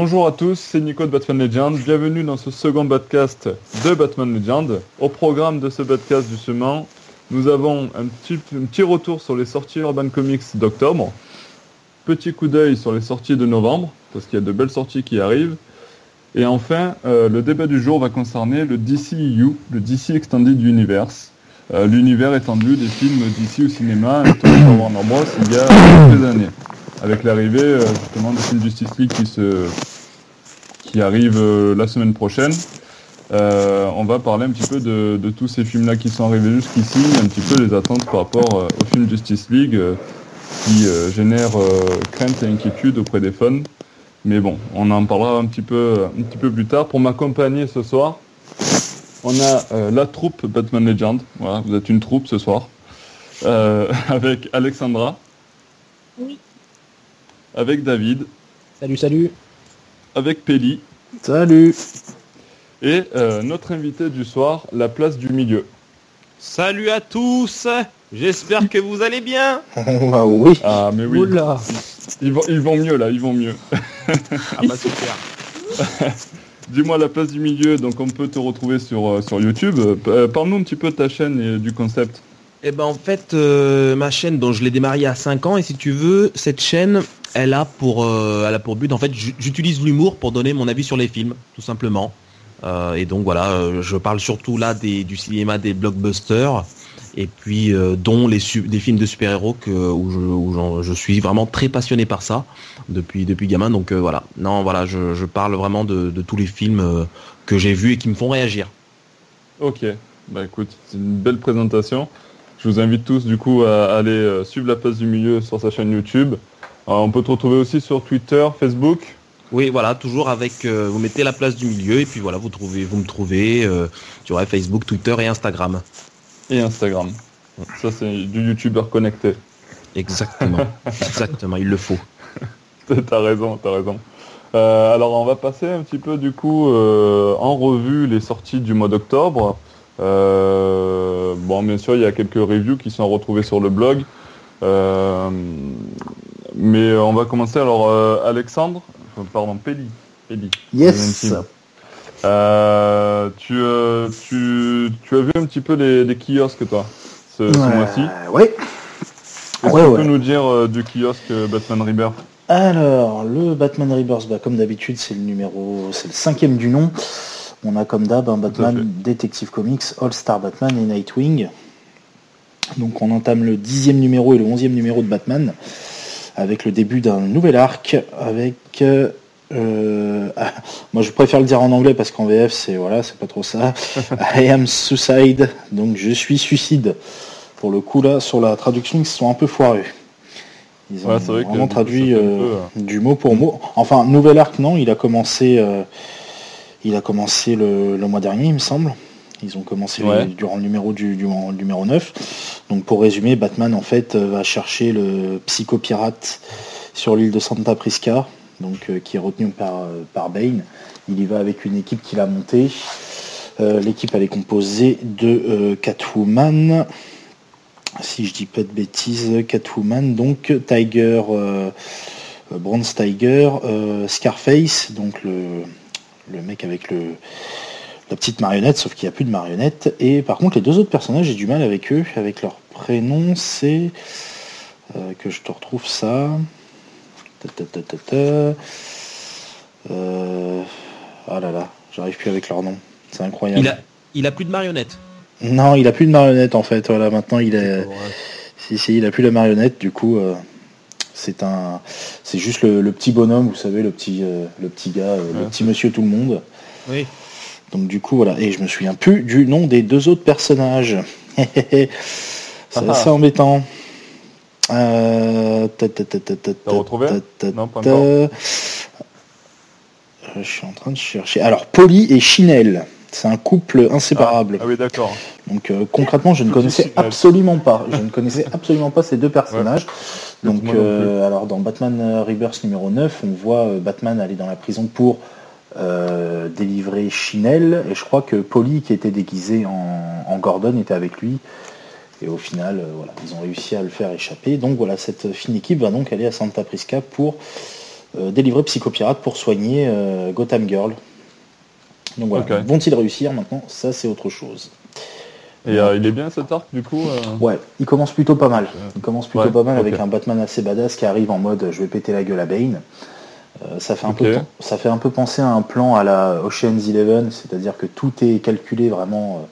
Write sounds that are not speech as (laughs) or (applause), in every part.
Bonjour à tous, c'est Nico de Batman Legend. Bienvenue dans ce second podcast de Batman Legend. Au programme de ce podcast justement, nous avons un petit, retour sur les sorties Urban Comics d'octobre. Petit coup d'œil sur les sorties de novembre, parce qu'il y a de belles sorties qui arrivent. Et enfin, euh, le débat du jour va concerner le DCEU, le DC Extended Universe. Euh, L'univers étendu des films DC au cinéma, par Warner Bros. il y a quelques années. Avec l'arrivée euh, justement du film Justice League qui, se, qui arrive euh, la semaine prochaine. Euh, on va parler un petit peu de, de tous ces films-là qui sont arrivés jusqu'ici, un petit peu les attentes par rapport euh, au film Justice League euh, qui euh, génère euh, crainte et inquiétude auprès des fans. Mais bon, on en parlera un petit peu, un petit peu plus tard. Pour m'accompagner ce soir, on a euh, la troupe Batman Legend. Voilà, vous êtes une troupe ce soir. Euh, (laughs) avec Alexandra. Oui. Avec David. Salut, salut. Avec Pelli. Salut. Et euh, notre invité du soir, la place du milieu. Salut à tous J'espère que vous allez bien (laughs) Ah oui. Ah mais oui, Oula. ils vont, ils vont mieux là, ils vont mieux. (laughs) Ah bah super (laughs) Dis-moi la place du milieu, donc on peut te retrouver sur, euh, sur YouTube. Euh, Parle-nous un petit peu de ta chaîne et du concept. Eh ben en fait, euh, ma chaîne, dont je l'ai démarrée il y a 5 ans, et si tu veux, cette chaîne, elle a pour, euh, elle a pour but, en fait, j'utilise l'humour pour donner mon avis sur les films, tout simplement. Euh, et donc voilà, euh, je parle surtout là du cinéma des blockbusters, et puis dont les des films de super-héros où, je, suis vraiment très passionné par ça depuis gamin. Donc voilà, non voilà, je, parle vraiment de, tous les films que j'ai vus et qui me font réagir. Ok, bah écoute, c'est une belle présentation. Je vous invite tous du coup à aller suivre la place du milieu sur sa chaîne YouTube. Euh, on peut te retrouver aussi sur Twitter, Facebook. Oui, voilà, toujours avec. euh, vous mettez la place du milieu et puis voilà, vous trouvez, vous me trouvez euh, sur Facebook, Twitter et Instagram. et Instagram. Ça, c'est du youtubeur connecté. Exactement, (laughs) exactement, il le faut. t'as raison, t'as raison. Euh, alors, on va passer un petit peu, du coup, en revue les sorties du mois d'octobre. Bon, bien sûr, il y a quelques reviews qui sont retrouvées sur le blog. Euh, mais on va commencer. Alors, euh, Alexandre, euh, pardon, Pelli. Pelli. Yes. Euh, tu, euh, tu, tu as vu un petit peu les, les kiosques, toi, ce, ce mois-ci? Euh, ouais. Est-ce Ouais, que tu ouais. peux nous dire euh, du kiosque euh, Batman Rebirth? Alors, le Batman Rebirth, bah, comme d'habitude, c'est le numéro, c'est le cinquième du nom. On a comme d'hab un. Batman Detective Comics, All Star Batman et Nightwing. Donc on entame le dixième numéro et le onzième numéro de Batman avec le début d'un nouvel arc avec euh, euh, ah, moi je préfère le dire en anglais parce qu'en VF c'est voilà c'est pas trop ça. (laughs) I am suicide. Donc je suis suicide. Pour le coup là sur la traduction ils se sont un peu foirés ils ont Ouais, vrai vraiment traduit euh, peu, du mot pour mot. Enfin nouvel arc non il a commencé euh, il a commencé le, le mois dernier il me semble ils ont commencé Ouais. durant le numéro du, numéro 9 donc pour résumer Batman en fait euh, va chercher le psychopirate sur l'île de Santa Prisca donc euh, qui est retenu par, euh, par Bane. Il y va avec une équipe qu'il a montée. Euh, l'équipe elle est composée de euh, Catwoman. Si je dis pas de bêtises Catwoman donc Tiger Bronze Tiger Scarface donc le, le mec avec le la petite marionnette, sauf qu'il n'y a plus de marionnette. Et par contre, les deux autres personnages, j'ai du mal avec eux. Avec leur prénom, c'est... euh, que je te retrouve ça. Ta, ta, ta, ta, ta. Euh, Ah là là, j'arrive plus avec leur nom. C'est incroyable. Il a, il a plus de marionnettes. Non, il a plus de marionnette en fait. Voilà, maintenant il est... Si, si, il a plus la marionnette, du coup... euh, C'est un, c'est juste le, le petit bonhomme, vous savez, le petit, euh, le petit gars, euh, le petit monsieur tout le monde. Oui. Donc du coup voilà, et je me souviens plus du nom des deux autres personnages. (laughs) c'est Ah. assez embêtant. Euh, Je suis en train de chercher. Alors Polly et Chinelle, c'est un couple inséparable. Ah oui, d'accord. Donc euh, concrètement, je ne connaissais absolument pas. Je ne connaissais absolument pas ces deux personnages. Donc euh, alors dans Batman euh, Rebirth numéro 9, on voit euh, Batman aller dans la prison pour euh, délivrer Chinelle et je crois que Polly qui était déguisé en, en Gordon était avec lui. Et au final, euh, voilà, ils ont réussi à le faire échapper. Donc voilà, cette fine équipe va donc aller à Santa Prisca pour délivrer Psychopirate pour soigner Gotham Girl. Donc voilà, vont-ils réussir maintenant? Ça c'est autre chose. Et il est bien cet arc du coup Ouais, il commence plutôt pas mal. Il commence plutôt pas mal avec un Batman assez badass qui arrive en mode je vais péter la gueule à Bane. Ça, fait un peu, ça fait un peu penser à un plan à la Ocean's Eleven, c'est-à-dire que tout est calculé vraiment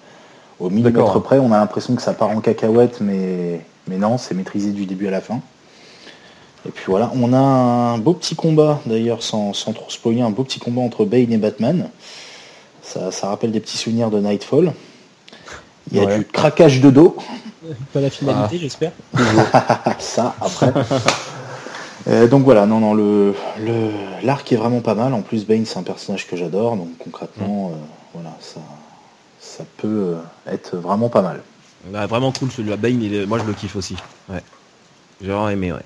au millimètre près. On a l'impression que ça part en cacahuète, mais, mais non, c'est maîtrisé du début à la fin. Et puis voilà, on a un beau petit combat, d'ailleurs, sans, trop spoiler, un beau petit combat entre Bane et Batman. Ça, rappelle des petits souvenirs de Nightfall. Il y a du craquage de dos. Pas la finalité, ah. j'espère. (laughs) ça, après. Euh, donc voilà, non, non, le l'arc est vraiment pas mal. En plus, Bane, c'est un personnage que j'adore, donc concrètement, euh, voilà, ça, ça peut euh, être vraiment pas mal. vraiment cool celui-là. Bane, moi je le kiffe aussi. Ouais. J'ai vraiment aimé, ouais.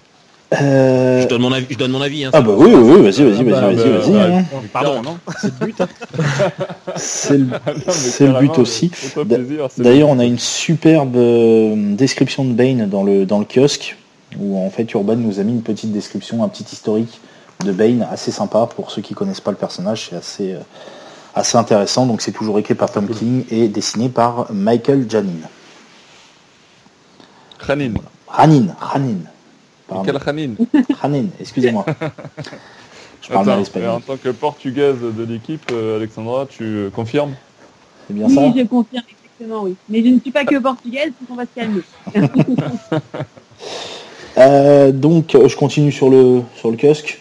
Euh, je donne mon avis. Je donne mon avis hein, ah bah oui, oui, vas-y, vas-y, vas-y, ah vas-y, vas-y. Hein. Pardon, non C'est le but. Hein. (laughs) c'est le, le, but aussi. D'ailleurs, on a une superbe description de Bane dans le dans le kiosque où en fait Urban nous a mis une petite description, un petit historique de Bane assez sympa pour ceux qui connaissent pas le personnage. C'est assez assez intéressant. Donc c'est toujours écrit par Tom King et dessiné par Michael Janin. Janin. Ranin, Ranin. Quel Ranin Ranin, excusez-moi. (laughs) Je parle mal espagnol. En tant que portugaise de l'équipe, euh, Alexandra, tu euh, confirmes? C'est bien ça Oui, je confirme, exactement, oui. Mais je ne suis pas que portugaise, donc on va se calmer. (laughs) Euh, donc, je continue sur le, sur le kiosque.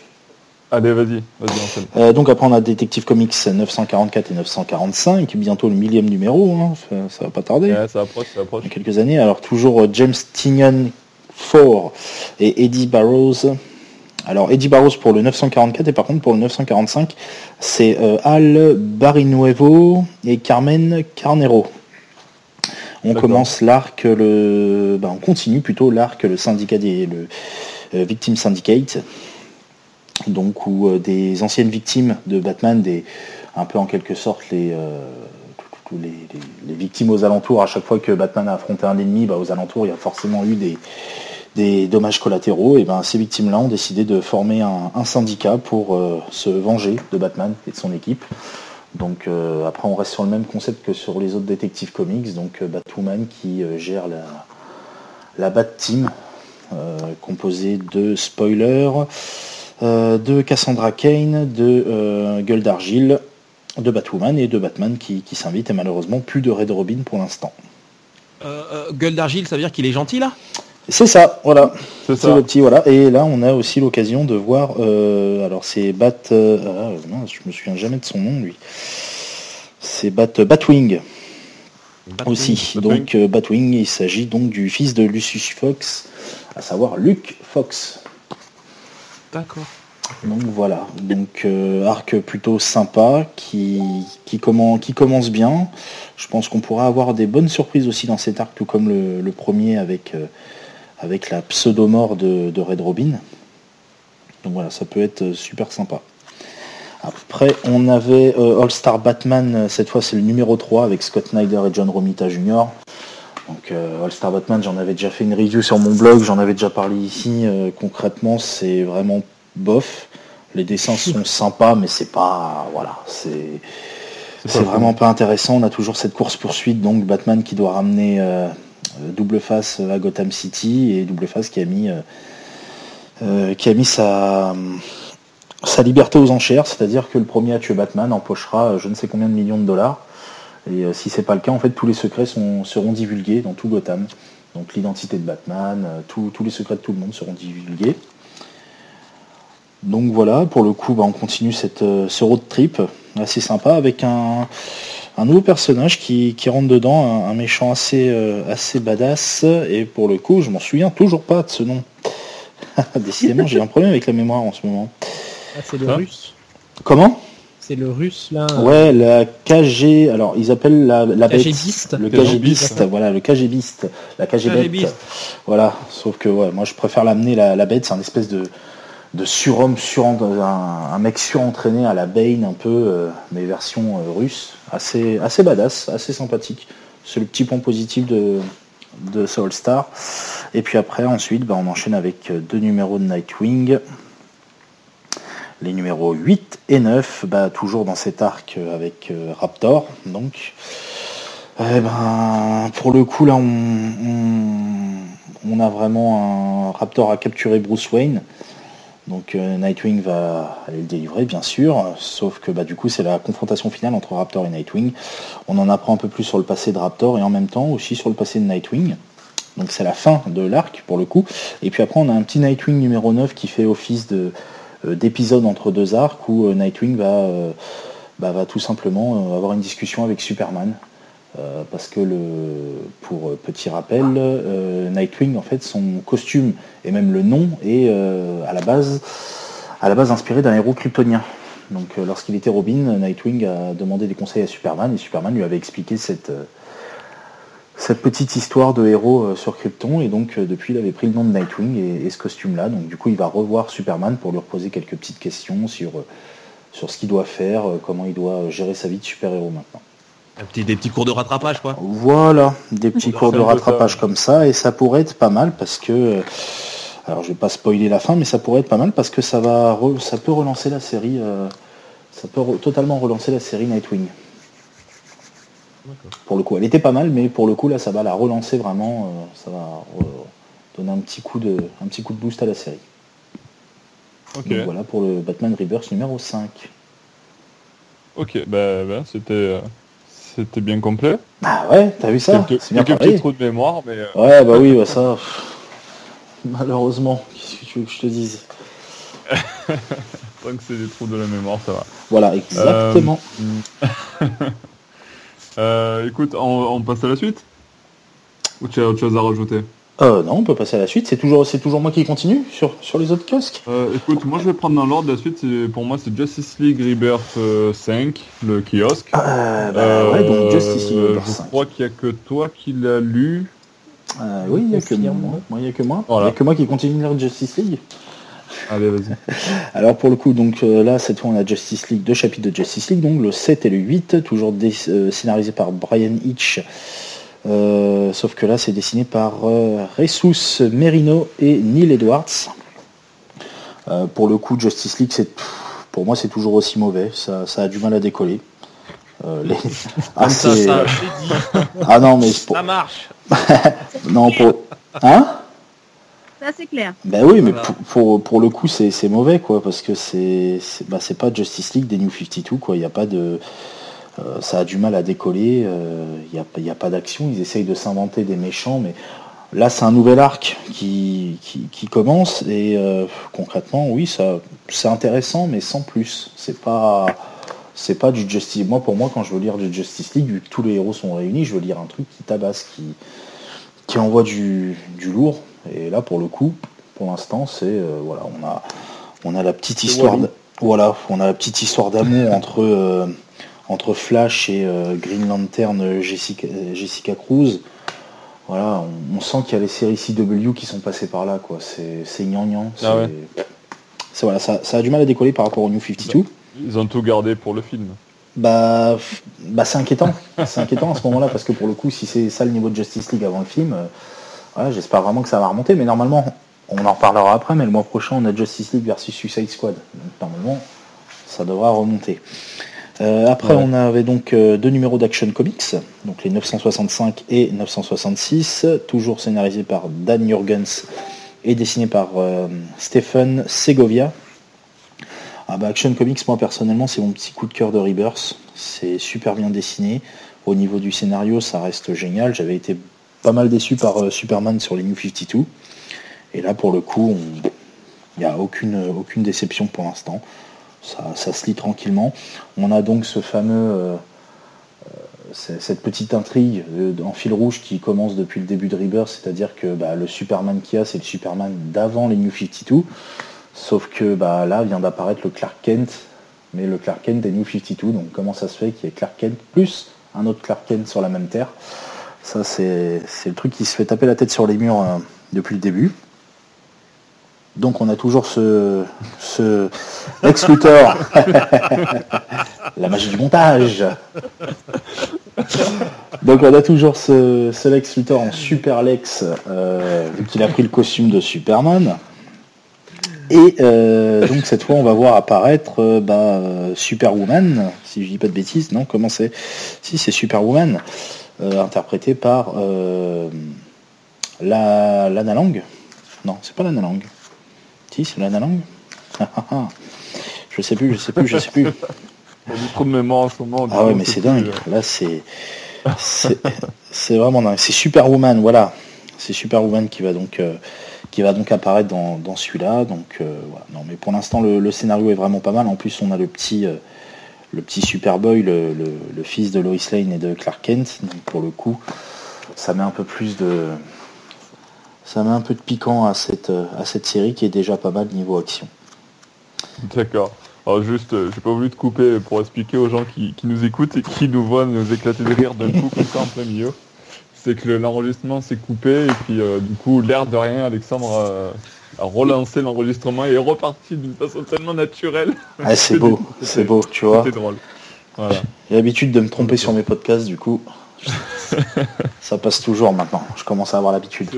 Allez, vas-y, vas-y, euh, donc après on a Detective Comics 944 et 945, bientôt le millième numéro, hein, ça, va pas tarder. ça approche, ça approche. Dans quelques années. Alors toujours euh, James Tynion 4 et Eddie Barrows. Alors Eddie Barrows pour le 944 et par contre pour le 945 c'est euh, Al Barinuevo et Carmen Carnero. On commence l'arc, le, ben, on continue plutôt l'arc, le syndicat des, le Victim Syndicate. Donc où euh, des anciennes victimes de Batman, des, un peu en quelque sorte les, euh, les, victimes aux alentours, à chaque fois que Batman a affronté un ennemi, bah, aux alentours il y a forcément eu des, des dommages collatéraux, et ben ces victimes-là ont décidé de former un, syndicat pour euh, se venger de Batman et de son équipe. Donc après on reste sur le même concept que sur les autres détectives comics, donc Batwoman qui gère la, la Bat Team, composée de spoilers, euh, de Cassandra Kane, de euh, Gueule d'Argile, de Batwoman et de Batman qui, s'invite. Et malheureusement plus de Red Robin pour l'instant. Euh, Gueule d'Argile, ça veut dire qu'il est gentil là? C'est ça, voilà. C'est le petit, voilà. Et là, on a aussi l'occasion de voir. alors, c'est Bat. Ah, non, je me souviens jamais de son nom, lui. C'est Bat Batwing. Aussi. Donc, Batwing, il s'agit donc du fils de Lucius Fox, à savoir Luke Fox. D'accord. Donc voilà, donc euh, arc plutôt sympa qui, qui, qui commence bien. Je pense qu'on pourra avoir des bonnes surprises aussi dans cet arc, tout comme le, premier avec, euh, avec la pseudo-mort de, Red Robin. Donc voilà, ça peut être super sympa. Après, on avait euh, All Star Batman, cette fois c'est le numéro 3 avec Scott Snyder et John Romita Jr. Donc All Star Batman, j'en avais déjà fait une review sur mon blog, j'en avais déjà parlé ici. concrètement, c'est vraiment bof. Les dessins (laughs) sont sympas, mais c'est pas. Voilà, c'est. C'est vraiment pas intéressant. On a toujours cette course poursuite, donc Batman qui doit ramener euh, double face à Gotham City et double face qui a mis euh, euh, sa liberté aux enchères, c'est-à-dire que le premier à tuer Batman empochera je ne sais combien de millions de dollars. Et si c'est pas le cas, en fait, tous les secrets seront divulgués dans tout Gotham. Donc l'identité de Batman, tous les secrets de tout le monde seront divulgués. Donc voilà, pour le coup, bah, on continue cette, euh, ce road trip assez sympa avec un, nouveau personnage qui, rentre dedans, un, méchant assez, euh, assez badass. Et pour le coup, je m'en souviens toujours pas de ce nom. (laughs) Décidément, j'ai un problème avec la mémoire en ce moment. Ah, c'est le russe. Comment? C'est le russe là. Ouais, la KG. Alors ils appellent la, la bête. Le KGBiste. Voilà, le KGBiste. La KGBiste. Voilà. Sauf que ouais, moi je préfère l'amener la, la bête. C'est un espèce de de surhomme, sur, un, un, mec surentraîné à la Bane un peu, euh, mais version euh, russe, assez, assez badass, assez sympathique. C'est le petit point positif de, de Soul Star. Et puis après, ensuite, bah, on enchaîne avec deux numéros de Nightwing. Les numéros 8 et 9, bah, toujours dans cet arc avec euh, Raptor. Donc, eh ben, pour le coup, là, on a vraiment un Raptor à capturer Bruce Wayne. Donc euh, Nightwing va aller le délivrer, bien sûr. Sauf que bah, du coup, c'est la confrontation finale entre Raptor et Nightwing. On en apprend un peu plus sur le passé de Raptor et en même temps aussi sur le passé de Nightwing. Donc c'est la fin de l'arc pour le coup. Et puis après, on a un petit Nightwing numéro 9 qui fait office euh, d'épisode entre deux arcs où euh, Nightwing va, bah, va tout simplement avoir une discussion avec Superman. Euh, parce que pour euh, petit rappel, euh, Nightwing en fait son costume et même le nom est à la base à la base inspiré d'un héros kryptonien. Donc lorsqu'il était Robin, Nightwing a demandé des conseils à Superman et Superman lui avait expliqué cette cette petite histoire de héros sur Krypton et donc depuis il avait pris le nom de Nightwing et, et ce costume là. Donc du coup il va revoir Superman pour lui reposer quelques petites questions sur sur ce qu'il doit faire, comment il doit gérer sa vie de super-héros maintenant. Petit, des petits cours de rattrapage, quoi. Voilà, des petits cours de rattrapage comme ça, et ça pourrait être pas mal parce que, euh, alors je vais pas spoiler la fin, mais ça pourrait être pas mal parce que ça va, re- ça peut relancer la série, euh, ça peut re- totalement relancer la série Nightwing. Pour le coup, elle était pas mal, mais pour le coup là, ça va la relancer vraiment, euh, ça va re- donner un petit coup de, un petit coup de boost à la série. Ok, Donc voilà pour le Batman Rebirth numéro 5. ok, bah, bah, c'était euh, c'était bien complet. Ah ouais, t'as vu ça quelques C'est bien quelques petits trous de mémoire, mais euh, Ouais, bah oui, bah ça. Malheureusement, qu'est-ce que tu veux que je te dise (laughs) tant que c'est des trous de la mémoire, ça va. Voilà, exactement. Euh, (laughs) écoute, on, on passe à la suite? Ou tu as autre chose à rajouter? Euh, non, on peut passer à la suite. C'est toujours, c'est toujours moi qui continue sur, sur les autres kiosques. Euh, écoute, moi je vais prendre dans l'ordre. La suite, c'est- pour moi, c'est Justice League Rebirth euh, 5, le kiosque. Euh, bah ouais, donc Justice League Euh, numéro Je 5. crois qu'il n'y a que toi qui l'as lu. Euh, oui, il n'y a que moi. Moi, il y a que moi. Il Voilà. y a que moi qui continue de lire Justice League. Allez, vas-y. (laughs) Alors pour le coup, donc euh, là, cette fois, on a Justice League, deux chapitres de Justice League, donc le 7 et le 8, toujours dé- euh, scénarisé par Brian Hitch. Euh, sauf que là, c'est dessiné par euh, Jesus Merino et Neil Edwards. Euh, pour le coup, Justice League, c'est pour moi, c'est toujours aussi mauvais. Ça, ça a du mal à décoller. Euh, les- Ah, Comme ça, ah non, mais c'est pour... ça marche. (laughs) non pour hein? Ça, c'est clair. Ben oui, mais Voilà. pour, pour, pour le coup, c'est c'est mauvais, quoi, parce que c'est c'est bah, c'est pas Justice League des New 52, quoi. Il y a pas de. Euh, ça a du mal à décoller, euh, il n'y a, il y a pas d'action, ils essayent de s'inventer des méchants, mais là, c'est un nouvel arc qui, qui, qui commence, et euh, concrètement, oui, ça c'est intéressant, mais sans plus. C'est pas. C'est pas du Justice. Moi, pour moi, quand je veux lire du Justice League, vu que tous les héros sont réunis, je veux lire un truc qui tabasse, qui, qui envoie du, du lourd. Et là, pour le coup, pour l'instant, c'est euh, voilà, on a on a la petite histoire, voilà, on a la petite histoire d'amour entre euh, entre Flash et euh, Green Lantern euh, Jessica, euh, Jessica Cruz. Voilà, on, on sent qu'il y a les séries CW qui sont passées par là, quoi. C'est gnangnan. Ah ouais. voilà, ça, ça a du mal à décoller par rapport au New 52. Ils ont tout gardé pour le film. Bah, bah c'est inquiétant. C'est inquiétant à ce moment-là parce que pour le coup, si c'est ça le niveau de Justice League avant le film, euh, voilà, j'espère vraiment que ça va remonter. Mais normalement, on en reparlera après. Mais le mois prochain, on a Justice League versus Suicide Squad. Donc normalement, ça devra remonter. Euh, après, Ouais. on avait donc euh, deux numéros d'Action Comics, donc les 965 et 966, toujours scénarisés par Dan Jurgens et dessiné par euh, Stephen Segovia. Ah bah, Action Comics, moi personnellement, c'est mon petit coup de cœur de Rebirth. C'est super bien dessiné. Au niveau du scénario, ça reste génial. J'avais été pas mal déçu par Superman sur les New 52. Et là, pour le coup, on- il n'y a aucune, aucune déception pour l'instant. Ça, se lit tranquillement. On a donc ce fameux, euh, euh, cette petite intrigue euh, en fil rouge qui commence depuis le début de Rebirth, c'est-à-dire que bah, le Superman qu'il y a, c'est le Superman d'avant les New 52. Sauf que bah, là vient d'apparaître le Clark Kent, mais le Clark Kent des New 52. Donc comment ça se fait qu'il y ait Clark Kent plus un autre Clark Kent sur la même Terre? Ça c'est le truc qui se fait taper la tête sur les murs depuis le début. Donc on a toujours ce, ce Lex Luthor. (laughs) la magie du montage. Donc on a toujours ce, ce Lex Luthor en super Lex, euh, vu qu'il a pris le costume de Superman. Et euh, donc cette fois, on va voir apparaître euh, bah, Superwoman, si je dis pas de bêtises, non Comment c'est? Si, c'est Superwoman, euh, interprété par la Lana Lang. Non, c'est pas Lana Lang. C'est Lana Lang. je sais plus, je sais plus, je sais plus. A trop de mémoire en ce moment. Ah ouais, mais c'est dingue. Là, c'est c'est c'est vraiment dingue. C'est Superwoman, voilà. C'est Superwoman qui va donc euh, qui va donc apparaître dans, dans celui-là. Donc euh, voilà. Non, mais pour l'instant, le, le scénario est vraiment pas mal. En plus, on a le petit euh, le petit Superboy, le, le, le fils de Lois Lane et de Clark Kent. Donc pour le coup, ça met un peu plus de ça met un peu de piquant à cette euh, à cette série qui est déjà pas mal niveau action. D'accord. Alors juste, euh, j'ai pas voulu te couper pour expliquer aux gens qui, qui nous écoutent et qui nous voient nous éclater de rire d'un coup comme ça en plein milieu. C'est que le- l'enregistrement s'est coupé et puis euh, du coup, l'air de rien, Alexandre a, a relancé l'enregistrement et est reparti d'une façon tellement naturelle. Ah, c'est (laughs) beau, c'est beau, tu vois. C'était drôle. Voilà. J'ai l'habitude de me tromper sur mes podcasts, du coup. (laughs) ça passe toujours maintenant. Je commence à avoir l'habitude.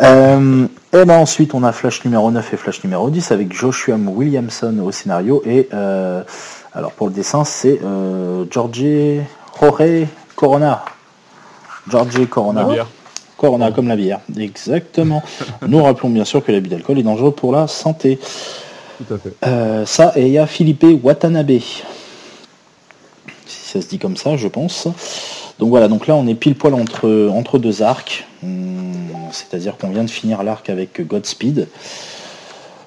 Euh, et ben ensuite, on a Flash numéro 9 et Flash numéro 10 avec Joshua Williamson au scénario. Et euh, alors pour le dessin, c'est euh, Georgie Jorge Corona. Georgie Corona. La bière. Corona comme la bière. Exactement. (laughs) Nous rappelons bien sûr que l'abus d'alcool est dangereux pour la santé. Tout à fait. Euh, ça, et il y a Philippe Watanabe. Si ça se dit comme ça, je pense. Donc voilà, donc là on est pile poil entre, entre deux arcs. C'est-à-dire qu'on vient de finir l'arc avec Godspeed.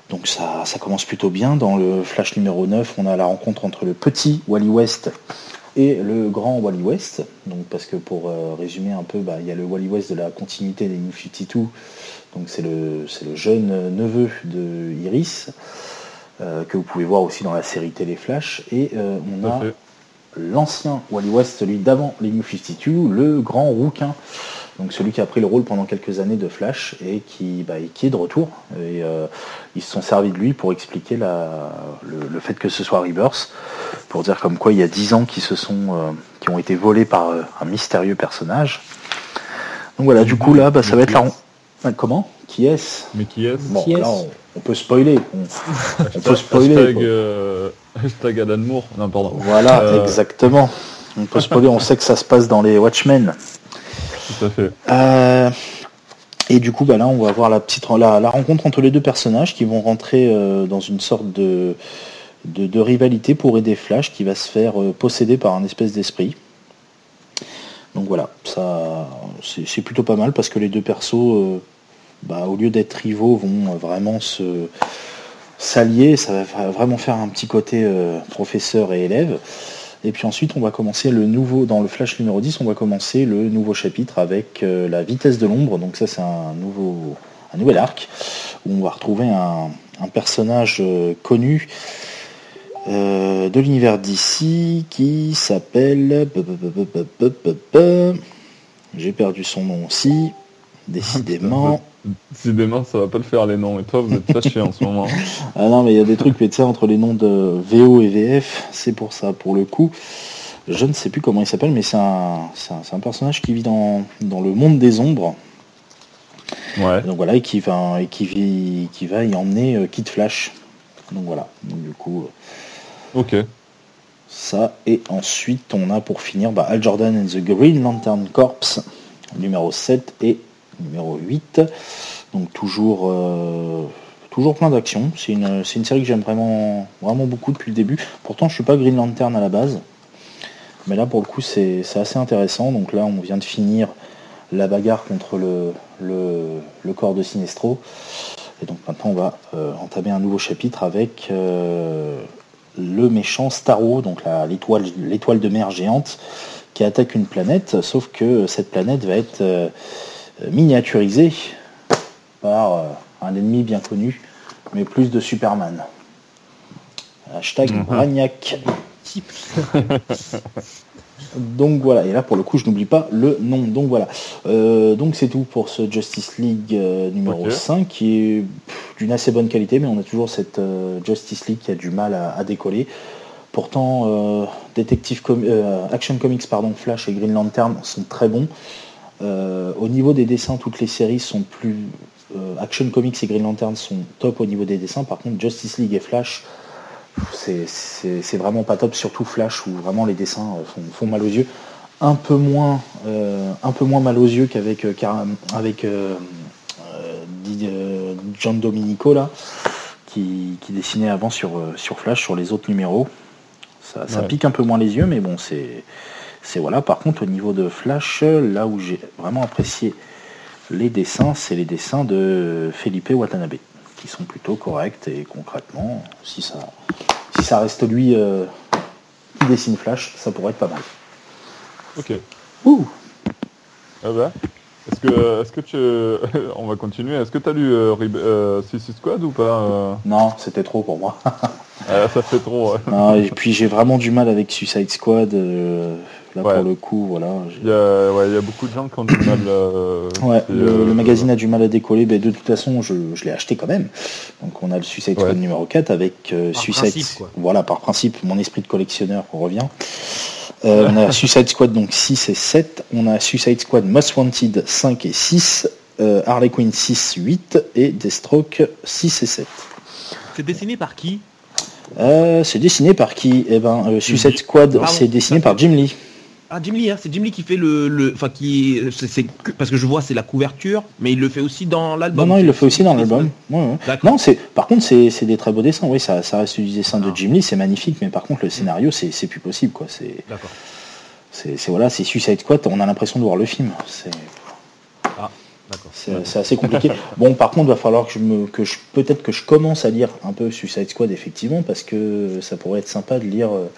Donc ça, ça commence plutôt bien. Dans le flash numéro 9, on a la rencontre entre le petit Wally West et le grand Wally West. Donc parce que pour euh, résumer un peu, bah, il y a le Wally West de la continuité des New 52. Donc c'est le, le jeune neveu de Iris euh, que vous pouvez voir aussi dans la série Télé Flash. Et euh, on a. l'ancien Wally West, celui d'avant les New 52, le grand rouquin. Donc celui qui a pris le rôle pendant quelques années de Flash et qui, bah, et qui est de retour. Et euh, ils se sont servis de lui pour expliquer la, le, le fait que ce soit Rebirth, pour dire comme quoi il y a 10 ans qui se sont euh, qui ont été volés par euh, un mystérieux personnage. Donc voilà, du coup là, bah, ça va être la Comment? Qui est-ce? Mais qui est-ce? Bon, Qui est-ce? là, on, peut spoiler. (laughs) On, on peut spoiler. Hashtag, euh, hashtag Alan Moore. Non, pardon. Voilà, Euh, exactement. On peut spoiler, on sait que ça se passe dans les Watchmen. Tout à fait. Euh, et du coup, bah là, on va voir la petite la, la rencontre entre les deux personnages qui vont rentrer euh, dans une sorte de, de, de rivalité pour aider Flash qui va se faire posséder par un espèce d'esprit. Donc voilà, ça c'est plutôt pas mal parce que les deux persos, bah, au lieu d'être rivaux, vont euh, vraiment se s'allier. Ça va vraiment faire un petit côté euh, professeur et élève. Et puis ensuite, on va commencer le nouveau, dans le flash numéro 10, on va commencer le nouveau chapitre avec euh, la vitesse de l'ombre. Donc ça, c'est un nouveau, un nouvel arc où on va retrouver un, personnage euh, connu euh, de l'univers d'ici qui s'appelle... J'ai perdu son nom aussi. Décidément. Décidément, ça va pas le faire les noms. Et toi, vous êtes fâché en ce moment. (laughs) Ah non, mais il y a des trucs, mais tu sais, entre les noms de VO et VF, c'est pour ça, pour le coup. Je ne sais plus comment il s'appelle, mais c'est un, c'est un, c'est un personnage qui vit dans, dans le monde des ombres. Ouais. Donc voilà, et qui va, et qui vit, qui va y emmener euh, Kid Flash. Donc voilà. Donc du coup, euh, Ok. ça. Et ensuite, on a pour finir bah, Al Jordan and the Green Lantern Corps, numéro 7 et numéro 8. Donc toujours, euh, toujours plein d'actions. C'est une, une série que j'aime vraiment, vraiment beaucoup depuis le début. Pourtant, je suis pas Green Lantern à la base. Mais là, pour le coup, c'est assez intéressant. Donc là, on vient de finir la bagarre contre le, le, le corps de Sinestro. Et donc maintenant, on va euh, entamer un nouveau chapitre avec euh, le méchant Starro, donc l'étoile l'étoile de mer géante, qui attaque une planète. Sauf que cette planète va être miniaturisée par euh, un ennemi bien connu, mais plus de Superman. Hashtag. Bragnac. Type. (laughs) Donc voilà, et là pour le coup je n'oublie pas le nom. Donc voilà. Euh, donc c'est tout pour ce Justice League euh, numéro Ok. 5 qui est d'une assez bonne qualité, mais on a toujours cette euh, Justice League qui a du mal à, à décoller. Pourtant, euh, Detective Com- euh, Action Comics, pardon, Flash et Green Lantern sont très bons. Euh, au niveau des dessins, toutes les séries sont plus euh, Action Comics et Green Lantern sont top au niveau des dessins. Par contre, Justice League et Flash, c'est- vraiment pas top, surtout Flash où vraiment les dessins euh, font, font mal aux yeux. Un peu moins, euh, un peu moins mal aux yeux qu'avec avec John Dominico là, qui, qui dessinait avant sur, sur Flash sur les autres numéros. Ça, ça Ouais. pique un peu moins les yeux, mais bon, c'est c'est voilà. Par contre, au niveau de Flash, là où j'ai vraiment apprécié les dessins, c'est les dessins de Felipe Watanabe, qui sont plutôt corrects et concrètement, si ça, si ça reste lui euh, qui dessine Flash, ça pourrait être pas mal. Ok. Ouh Ah bah. Est-ce que, est-ce que tu, (laughs) on va continuer. Est-ce que tu as lu euh, Rib- euh, Suicide Squad ou pas euh? Non, c'était trop pour moi. (laughs) Ah, Ça fait trop. ouais. Non, et puis j'ai vraiment du mal avec Suicide Squad. Là Ouais. pour le coup, voilà. Il y a, ouais, il y a beaucoup de gens qui ont du mal. euh, Ouais, et, le, euh, le magazine a du mal à décoller, mais de toute façon, je, je l'ai acheté quand même. Donc on a le Suicide Ouais. Squad numéro 4 avec euh, Par Suicide principe. Voilà, par principe, mon esprit de collectionneur revient. Euh, on a (laughs) Suicide Squad donc 6 et 7, on a Suicide Squad Most Wanted 5 et 6, euh, Harley Quinn 6, 8 et Deathstroke 6 et 7. C'est dessiné par qui? Euh, c'est dessiné par qui? Eh ben, euh, Suicide. Squad, c'est dessiné par Jim Lee. Ah Jim Lee, hein, c'est Jim Lee qui fait le, le, enfin qui, parce que je vois c'est la couverture, mais il le fait aussi dans Non, l'album. non, il le fait aussi dans l'album. Ouais. Non, c'est par contre c'est des très beaux dessins. Oui, ça, ça reste du dessin de Ah. Jim Lee, c'est magnifique, mais par contre le scénario c'est plus possible quoi. C'est D'accord. c'est voilà, c'est Suicide Squad. On a l'impression de voir le film. C'est D'accord. c'est assez compliqué. (laughs) bon, par contre, va falloir que je me que je peut-être que je commence à lire un peu Suicide Squad effectivement parce que ça pourrait être sympa de lire euh,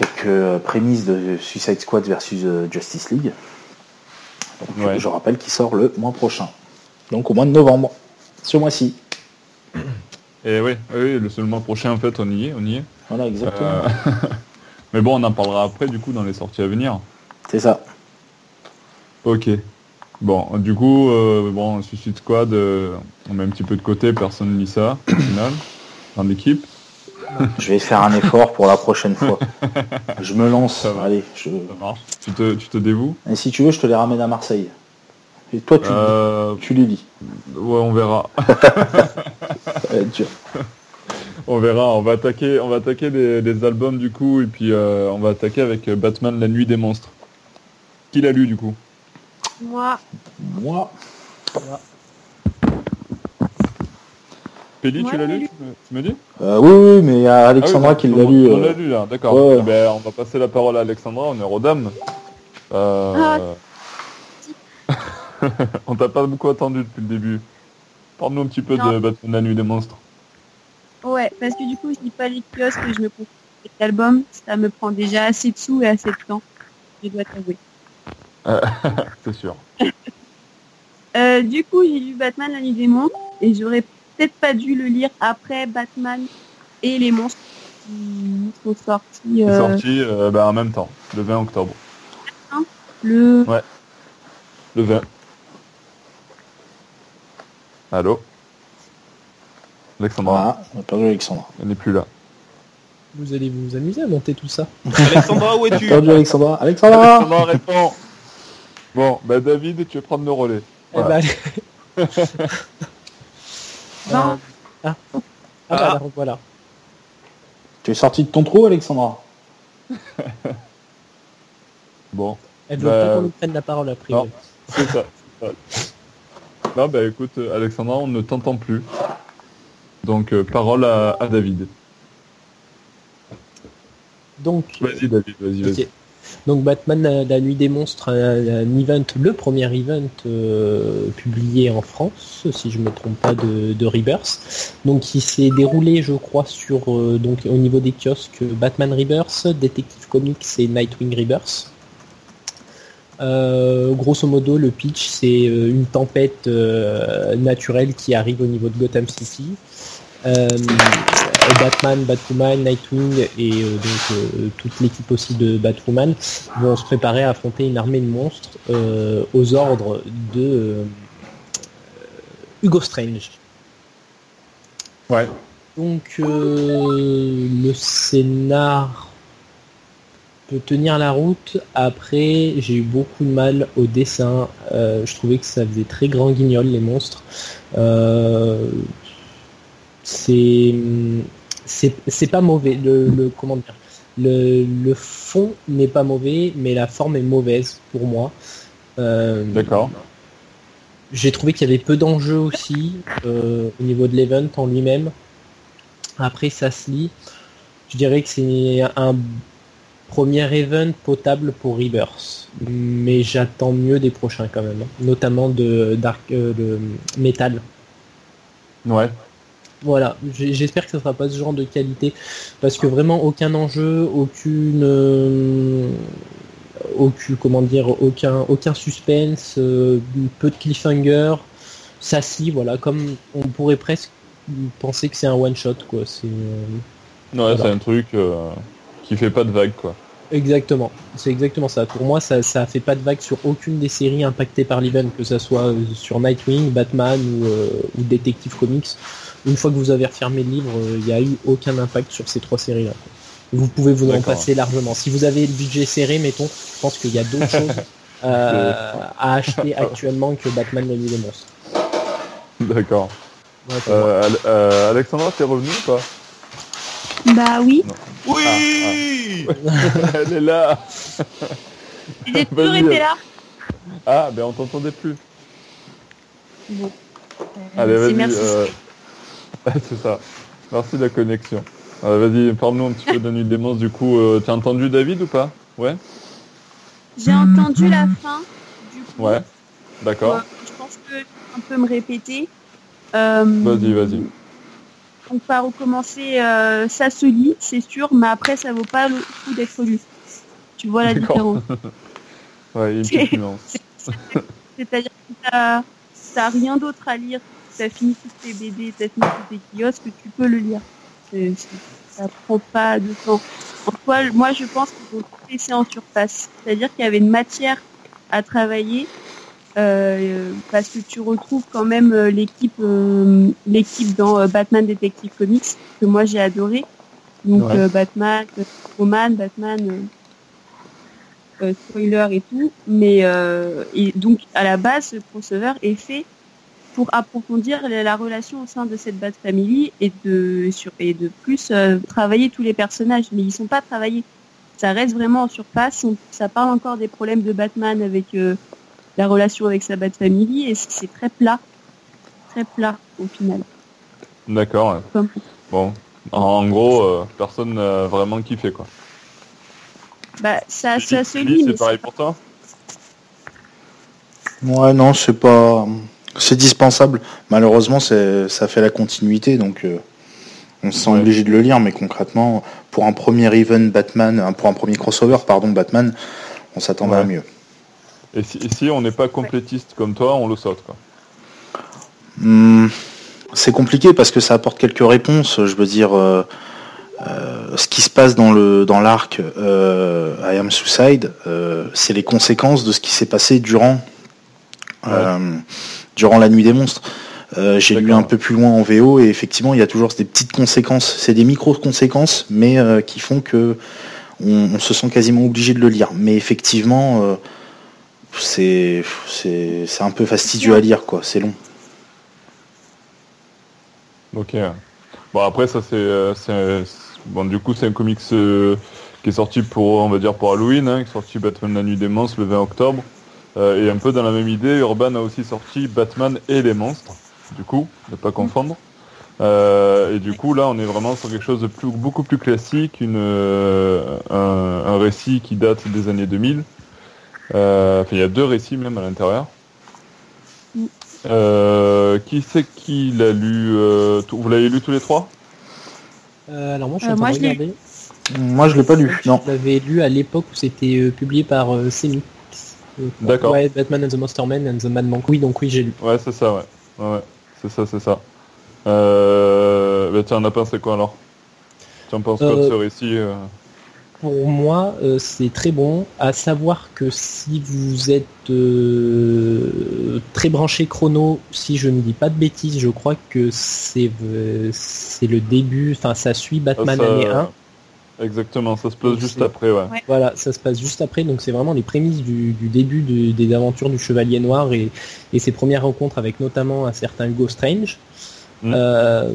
quelques euh, prémices de Suicide Squad versus euh, Justice League. Donc, Ouais. Je rappelle qu'il sort le mois prochain. Donc au mois de novembre, ce mois-ci. (clears throat) Et oui, oui, le seul mois prochain en fait, on y est, on y est. Voilà, exactement. Euh, (laughs) Mais bon, on en parlera après du coup dans les sorties à venir. C'est ça. Ok. Bon, du coup, euh, bon, Suicide Squad, euh, on met un petit peu de côté, personne ne lit ça, au final, dans l'équipe. Je vais faire un effort pour la prochaine fois. Je me lance. Allez, je... Ça marche. Tu te, tu te dévoues Et si tu veux, je te les ramène à Marseille. Et toi, tu, euh, tu les lis. Ouais, on verra. Ça va être dur. On verra. On va attaquer, on va attaquer les, les albums du coup, et puis euh, on va attaquer avec euh, Batman La Nuit des Monstres. Qui l'a lu du coup? Moi, Moi, Pédi, tu l'as lu lu. tu me- Tu me dis? Euh, oui, oui, mais il y a Alexandra Ah oui, qui l'a on- lu. On euh, l'a lu là, d'accord. ouais. Eh ben, on va passer la parole à Alexandra, honneur aux dames. Euh, (laughs) on t'a pas beaucoup attendu depuis le début. Parle-nous un petit peu de. Batman La Nuit des Monstres. ouais, parce que du coup, je lis pas les kiosques et je me construis cet album. Ça me prend déjà assez de sous et assez de temps. Je dois t'avouer. (laughs) C'est sûr. Euh, du coup, j'ai lu Batman la nuit des monstres et j'aurais peut-être pas dû le lire après Batman et les monstres qui sont sortis euh, sorti euh, ben, en même temps, le 20 octobre. le Le 20. Allô? Alexandra, Ah, on a perdu Alexandra. elle n'est plus là. Vous allez vous amuser à monter tout ça. (laughs) Alexandra, où es-tu? Perdu Alexandra. Alexandra Alexandra répond Bon, bah David, tu veux prendre le relais. Eh ben, allez. (laughs) Non. Euh, ah. Ah, bah, alors, voilà. Tu es sorti de ton trou, Alexandra? (laughs) Bon, Elle veut Bah, pas qu'on lui prenne la parole après. non. c'est ça. Non, bah écoute, Alexandra, on ne t'entend plus. Donc, euh, parole à, à David. Donc, Vas-y, David, vas-y, vas-y. Donc Batman, euh, la nuit des monstres, un, event, le premier event euh, publié en France, si je me trompe pas, de, Rebirth. Donc il s'est déroulé, je crois, sur euh, donc au niveau des kiosques Batman Rebirth, Detective Comics et Nightwing Rebirth. Grosso modo, le pitch, c'est une tempête naturelle qui arrive au niveau de Gotham City. Batman, Batwoman, Nightwing et euh, donc euh, toute l'équipe aussi de Batwoman vont se préparer à affronter une armée de monstres euh, aux ordres de euh, Hugo Strange. Ouais. Donc euh, le scénar peut tenir la route. Après, j'ai eu beaucoup de mal au dessin. Euh, je trouvais que ça faisait très grand guignol les monstres. C'est c'est pas mauvais. Le, le- comment dire le, le fond n'est pas mauvais, mais la forme est mauvaise pour moi. Euh, D'accord. j'ai trouvé qu'il y avait peu d'enjeux aussi euh, au niveau de l'event en lui-même. Après, ça se lit. Je dirais que c'est un premier event potable pour Rebirth. Mais j'attends mieux des prochains quand même. hein. Notamment de Dark euh, de Metal. Ouais. Voilà, j'espère que ce sera pas ce genre de qualité parce que vraiment aucun enjeu, aucune, euh, aucun comment dire, aucun, aucun suspense, euh, peu de cliffhanger, ça lit, voilà, comme on pourrait presque penser que c'est un one shot quoi. C'est euh, Ouais, c'est un truc qui fait pas de vague, quoi. exactement, c'est exactement ça. Pour moi, ça, ça fait pas de vague sur aucune des séries impactées par l'event, que ça soit sur Nightwing, Batman ou, ou Detective Comics. Une fois que vous avez refermé le livre, euh, il n'y a eu aucun impact sur ces trois séries-là. Vous pouvez vous en passer largement. Si vous avez le budget serré, mettons, je pense qu'il y a d'autres (laughs) choses euh, à acheter (laughs) actuellement que Batman la nuit des monstres. D'accord. Euh, Al- euh, Alexandra, t'es revenu ou pas? Bah oui. Oui (laughs) Elle est là J'ai toujours Vas-y, été euh. là. Ah, ben on t'entendait plus. Bon. Allez, C'est vas-y. (laughs) c'est ça. Merci de la connexion. Euh, vas-y, parle-nous un petit peu de nuit des monstres, du coup. euh, T'as entendu David ou pas? Ouais J'ai entendu la fin. Du coup, Ouais. D'accord. euh, je pense que je vais un peu me répéter. Euh, Vas-y, vas-y. On va recommencer. ça se lit, c'est sûr, mais après ça vaut pas le coup d'être lu. Tu vois la différence. (laughs) Ouais, il y a une petite nuance. (laughs) C'est-à-dire que t'as rien d'autre à lire. T'as fini toutes tes BD, t'as fini tous tes kiosques, tu peux le lire. C'est- ça prend pas de temps. En moi je pense qu'il faut tout laisser en surface. C'est-à-dire qu'il y avait une matière à travailler euh, parce que tu retrouves quand même euh, l'équipe euh, l'équipe dans Batman Detective Comics que moi j'ai adoré. Donc Ouais. euh, Batman, Roman, Batman, spoiler et tout. Mais et donc à la base, ce crossover est fait pour approfondir la, la relation au sein de cette Bat Family et de sur et de plus euh, travailler tous les personnages. Mais ils sont pas travaillés. Ça reste vraiment en surface. On- ça parle encore des problèmes de Batman avec euh, la relation avec sa Bat Family et c'est très plat, très plat au final. D'accord. ouais. Comme- Bon. En, en gros, euh, personne n'a vraiment kiffé, quoi. Bah ça, ça se lit, c'est pareil pour toi? Ouais, non, c'est pas. C'est dispensable. Malheureusement, ça fait la continuité, donc euh, on se sent Ouais. obligé de le lire. Mais concrètement, pour un premier event Batman, hein, pour un premier crossover, pardon, Batman, on s'attendait à Ouais. mieux. Et si, et si on n'est pas complétiste comme toi, on le saute, quoi. Hmm, c'est compliqué parce que ça apporte quelques réponses. Je veux dire, euh, euh, ce qui se passe dans le dans l'arc euh, I Am Suicide, euh, c'est les conséquences de ce qui s'est passé durant euh, durant la nuit des monstres. Euh, J'ai lu un peu plus loin en VO et effectivement, il y a toujours des petites conséquences. C'est des micro conséquences, mais euh, qui font que on, on se sent quasiment obligé de le lire. Mais effectivement, euh, c'est c'est un peu fastidieux à lire, quoi. C'est long. Ok. Bon après ça c'est bon du coup c'est un comics qui est sorti pour on va dire pour Halloween, hein, qui est sorti Batman la nuit des monstres le 20 octobre. Euh, et un peu dans la même idée, Urban a aussi sorti Batman et les monstres. Du coup, ne pas confondre. Euh, et du coup là on est vraiment sur quelque chose de plus, beaucoup plus classique, une, euh, un, un récit qui date des années 2000. Euh, enfin il y a deux récits même à l'intérieur. Mm. Euh, qui c'est qui l'a lu euh, Vous l'avez lu tous les trois? Euh, alors moi je suis Euh, en train moi, de je l'ai regarder. Moi, je l'ai pas lu. Non. Je l'avais lu à l'époque où c'était euh, publié par euh, Semi. Euh, D'accord. Ouais, Batman and the Monster Man and the Mad Monk. Oui, donc oui, j'ai lu. Ouais, c'est ça, ouais. Ouais. C'est ça, c'est ça. Euh... Bah, tiens, on a pensé quoi alors? Tu en penses quoi de Euh, ce récit euh? Pour moi, euh, c'est très bon. À savoir que si vous êtes euh, très branché chrono, si je ne dis pas de bêtises, je crois que c'est euh, c'est le début. Enfin, ça suit Batman ça- année 1. Exactement, ça se passe Donc, juste après, ouais. Ouais. Voilà, ça se passe juste après, donc c'est vraiment les prémices du, du début de- des aventures du Chevalier Noir et, et ses premières rencontres avec notamment un certain Ghost Strange. Euh,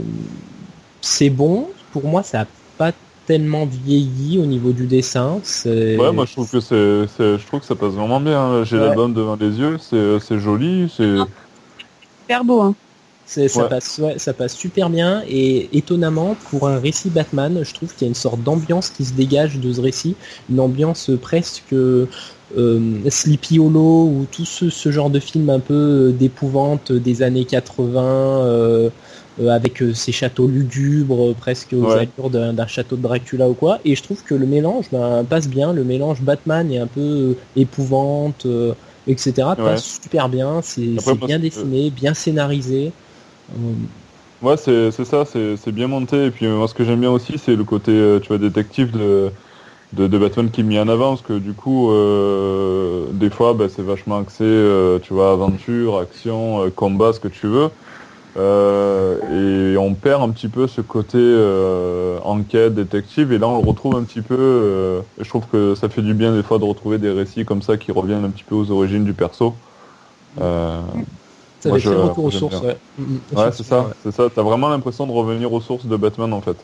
c'est bon, pour moi ça a pas tellement vieilli au niveau du dessin. Ouais, moi je trouve que c'est, c'est- je trouve que ça passe vraiment bien. J'ai Ouais. l'album devant les yeux, c'est, c'est joli, c'est. Super beau, hein. Ça, passe, ouais, ça passe super bien et étonnamment pour un récit Batman, je trouve qu'il y a une sorte d'ambiance qui se dégage de ce récit, une ambiance presque euh, Sleepy Hollow ou tout ce, ce genre de film un peu euh, d'épouvante des années 80 euh, euh, avec euh, ces châteaux lugubres presque aux Ouais. allures d'un château de Dracula ou quoi. Et je trouve que le mélange ben, passe bien, le mélange Batman est un peu épouvante, euh, etc. passe super bien, c'est bien dessiné, bien scénarisé. Ouais, c'est, ça, c'est, bien monté. Et puis euh, moi, ce que j'aime bien aussi, c'est le côté, euh, tu vois, détective de, de, Batman qui est mis en avant, parce que du coup, euh, des fois, bah, c'est vachement axé, tu vois, aventure, action, combat, ce que tu veux. Et on perd un petit peu ce côté enquête, détective, et là on le retrouve un petit peu. je trouve que ça fait du bien des fois de retrouver des récits comme ça qui reviennent un petit peu aux origines du perso. Ça Moi, va être je- un retour aux j'aime sources, bien. ouais. Mm, mm, Ouais, c'est ça, c'est ça. T'as vraiment l'impression de revenir aux sources de Batman en fait.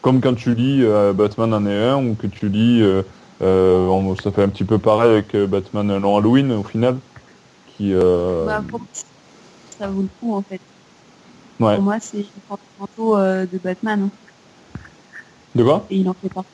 Comme quand tu lis euh, Batman année 1 ou que tu lis, euh, euh, on- ça fait un petit peu pareil avec euh, Batman Long Halloween au final, qui, euh, Bah, pour ça vaut le coup, en fait. ouais. Pour moi, c'est le porte-manteau euh, de Batman. hein, De quoi? Et il en fait partie.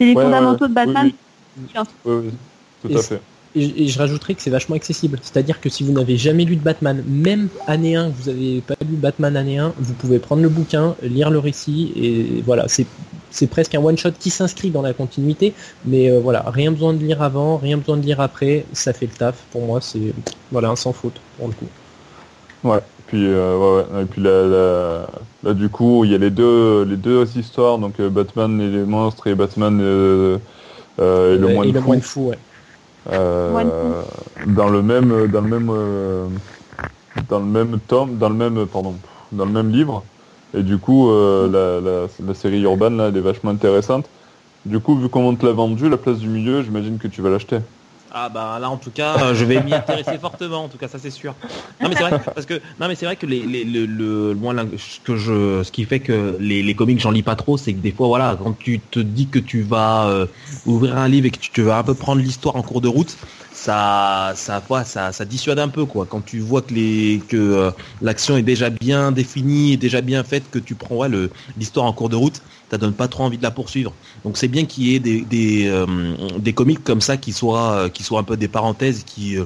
C'est les fondamentaux ouais. de Batman. Oui, il en- Oui, oui, tout Et à c'est- fait. Et, et je rajouterais que c'est vachement accessible. C'est-à-dire que si vous n'avez jamais lu de Batman, même année 1, vous n'avez pas lu Batman année 1, vous pouvez prendre le bouquin, lire le récit, et voilà, c'est c'est presque un one-shot qui s'inscrit dans la continuité, mais euh, voilà, rien besoin de lire avant, rien besoin de lire après, ça fait le taf. Pour moi, c'est voilà, un sans faute, pour le coup. Ouais. Puis euh, ouais, ouais. Et puis là, là, là, du coup, il y a les deux, les deux histoires, donc euh, Batman et les monstres et Batman euh, et le Ouais, moine et le fou. moine fou, ouais. Euh, dans le même dans le même euh, dans le même tome dans le même pardon dans le même livre. Et du coup euh, la, la, la série urbaine là elle est vachement intéressante. Du coup vu comment on te l'a vendu la place du milieu j'imagine que tu vas l'acheter Ah bah là en tout cas euh, je vais m'y intéresser (laughs) fortement en tout cas ça c'est sûr. Non mais c'est vrai que- parce que non mais c'est vrai que les, les- le, le moi là, ce que je ce qui fait que les, les comics j'en lis pas trop c'est que des fois voilà quand tu te dis que tu vas euh, ouvrir un livre et que tu, tu vas un peu prendre l'histoire en cours de route ça ça ça ça dissuade un peu quoi quand tu vois que les que euh, l'action est déjà bien définie et déjà bien faite que tu prends ouais, le l'histoire en cours de route ça donne pas trop envie de la poursuivre donc c'est bien qu'il y ait des des, euh, des comics comme ça qui soient euh, qui soient un peu des parenthèses qui euh,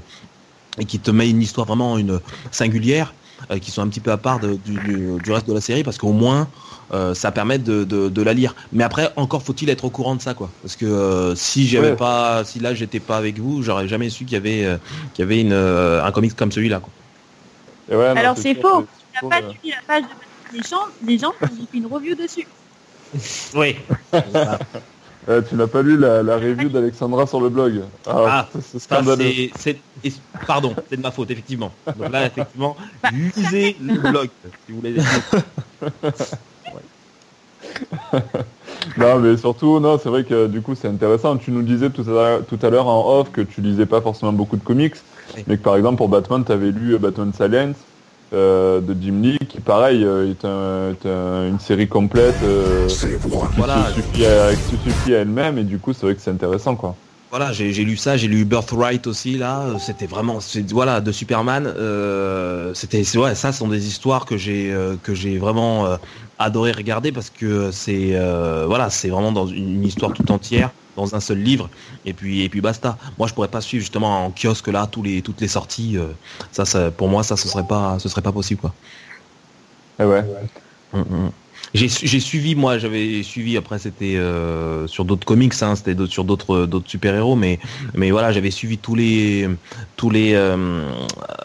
et qui te met une histoire vraiment une singulière euh, qui sont un petit peu à part de- du, du- du reste de la série parce qu'au moins euh, ça permet de, de, de la lire mais après encore faut-il être au courant de ça quoi parce que euh, si j'avais Ouais. pas si là j'étais pas avec vous j'aurais jamais su qu'il y avait euh, qu'il y avait une euh, un comics comme celui-là quoi. Et ouais, non, Alors, c'est faux. faux, n'as pas lu la page de Batman des gens, les gens, j'ai fait une review dessus. Oui (laughs) euh, tu n'as pas lu la, la review d'Alexandra sur le blog ah, Ah, c'est- Ça, pardon, c'est de ma faute, effectivement. Donc là, effectivement, (laughs) lisez le blog, si vous voulez. (laughs) Non, mais surtout, non, c'est vrai que du coup, c'est intéressant. Tu nous disais tout à l'heure- tout à l'heure en off que tu lisais pas forcément beaucoup de comics, Oui. mais que par exemple pour Batman, tu avais lu euh, Batman Silence euh, de Jim Lee, qui pareil euh, est, un- est un- une série complète euh, qui Voilà, se suffit à, qui se suffit à elle-même, et du coup, c'est vrai que c'est intéressant, quoi. voilà, j'ai, j'ai lu ça, j'ai lu Birthright aussi là. C'était vraiment, c'est, voilà, de Superman. euh, c'était, c'est, ouais, ça sont des histoires que j'ai, euh, que j'ai vraiment euh, adoré regarder parce que c'est, euh, voilà, c'est vraiment dans une, histoire tout entière dans un seul livre et puis et puis basta. Moi, je pourrais pas suivre justement en kiosque là tous les toutes les sorties. euh, ça, ça, pour moi, ça, ce serait pas, ce serait pas possible quoi. Et ouais. Mm, mm. J'ai su- j'ai suivi moi j'avais suivi après c'était euh, sur d'autres comics hein, c'était d'autres- sur d'autres d'autres super héros mais mais voilà j'avais suivi tous les tous les euh,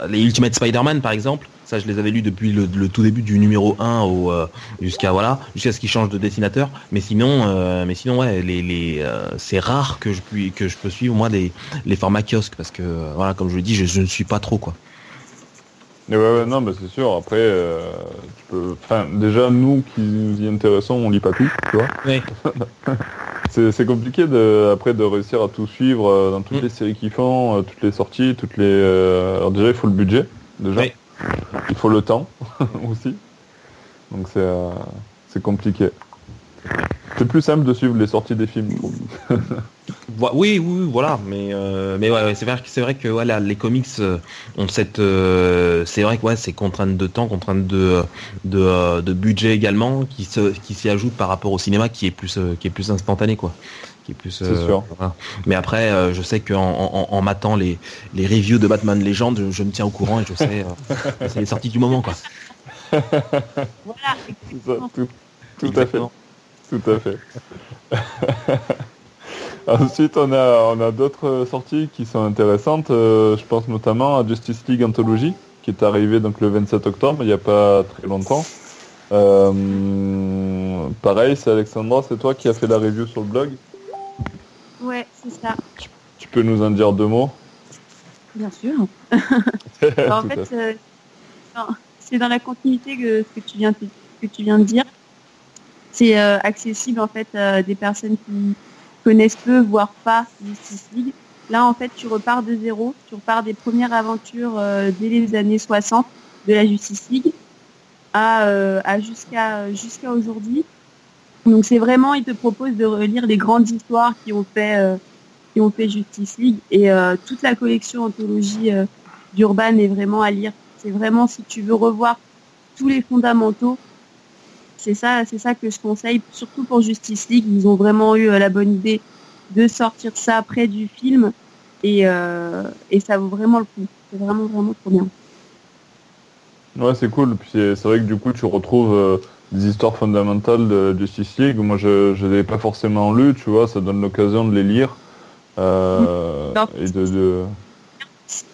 les Ultimate Spider-Man par exemple ça je les avais lus depuis le, le tout début du numéro 1 au euh, jusqu'à voilà jusqu'à ce qu'ils changent de dessinateur mais sinon euh, mais sinon ouais les les euh, c'est rare que je puis que je peux suivre moi les les formats kiosques parce que voilà comme je le dis je, je ne suis pas trop quoi Mais ouais, ouais, non, bah, c'est sûr. Après, euh, tu peux. Enfin, déjà, nous qui nous y intéressons, on lit pas tout, tu vois. (laughs) C'est compliqué de, après de réussir à tout suivre euh, dans toutes Mm. les séries qu'ils font, euh, toutes les sorties, toutes les. Alors déjà, il faut le budget, déjà. Oui. Il faut le temps (laughs) aussi. Donc c'est euh, c'est compliqué. C'est plus simple de suivre les sorties des films. (laughs) Oui, oui, oui, voilà, mais euh, c'est vrai, que- voilà, les comics euh, ont cette, euh, c'est vrai c'est contrainte de temps, contrainte de de, de budget également, qui se qui s'y ajoute par rapport au cinéma, qui est plus qui est plus instantané quoi, qui est plus. C'est sûr. voilà. Mais après, euh, je sais qu'en en, en, en matant les les reviews de Batman Legend, je, je me tiens au courant et je sais, euh, (laughs) c'est les sorties du moment quoi. Voilà, tout, tout à fait. Tout à fait. (laughs) Ensuite, on a, on a d'autres sorties qui sont intéressantes. Euh, je pense notamment à Justice League Anthology, qui est arrivé donc le 27 octobre, il n'y a pas très longtemps. Euh, pareil, c'est Alexandra, c'est toi qui as fait la review sur le blog? Ouais, c'est ça, Tu peux nous en dire deux mots? Bien sûr. (laughs) (laughs) Alors, en fait, euh, c'est dans la continuité que ce que tu viens, que tu viens de dire. C'est euh, accessible en fait à des personnes qui connaissent peu, voire pas Justice League. Là, en fait, tu repars de zéro. Tu repars des premières aventures euh, dès les années 60 de la Justice League à, euh, à jusqu'à jusqu'à aujourd'hui. Donc, c'est vraiment, ils te proposent de relire les grandes histoires qui ont fait euh, qui ont fait Justice League et euh, toute la collection anthologie euh, d'Urban est vraiment à lire. C'est vraiment si tu veux revoir tous les fondamentaux, c'est ça, c'est ça que je conseille, surtout pour Justice League. Ils ont vraiment eu euh, la bonne idée de sortir ça après du film et, euh, et ça vaut vraiment le coup. C'est vraiment vraiment trop bien. Ouais, c'est cool. Puis c'est c'est vrai que du coup, tu retrouves euh, des histoires fondamentales de Justice League. Moi, je ne les ai pas forcément lues, tu vois. Ça donne l'occasion de les lire. Euh, et de, de...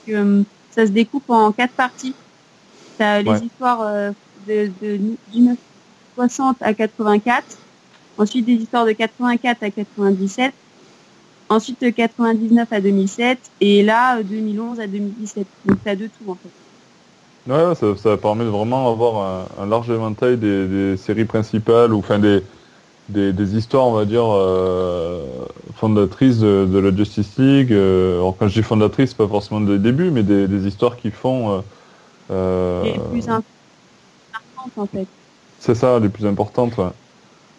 Que, euh, ça se découpe en quatre parties. Tu as les Ouais. histoires euh, de, de 1960 à 84, ensuite des histoires de 84 à 97, ensuite de 99 à 2007, et là, euh, 2011 à 2017. Donc tu as de tout en fait. Ouais, ça, ça permet de vraiment avoir un, un large éventail des, des séries principales ou enfin des, des, des histoires, on va dire, euh, fondatrices de, de la Justice League. Euh, alors quand je dis fondatrices, pas forcément des débuts, mais des, des histoires qui font. euh, euh, Les plus importantes en fait. c'est ça, les plus importantes. ouais.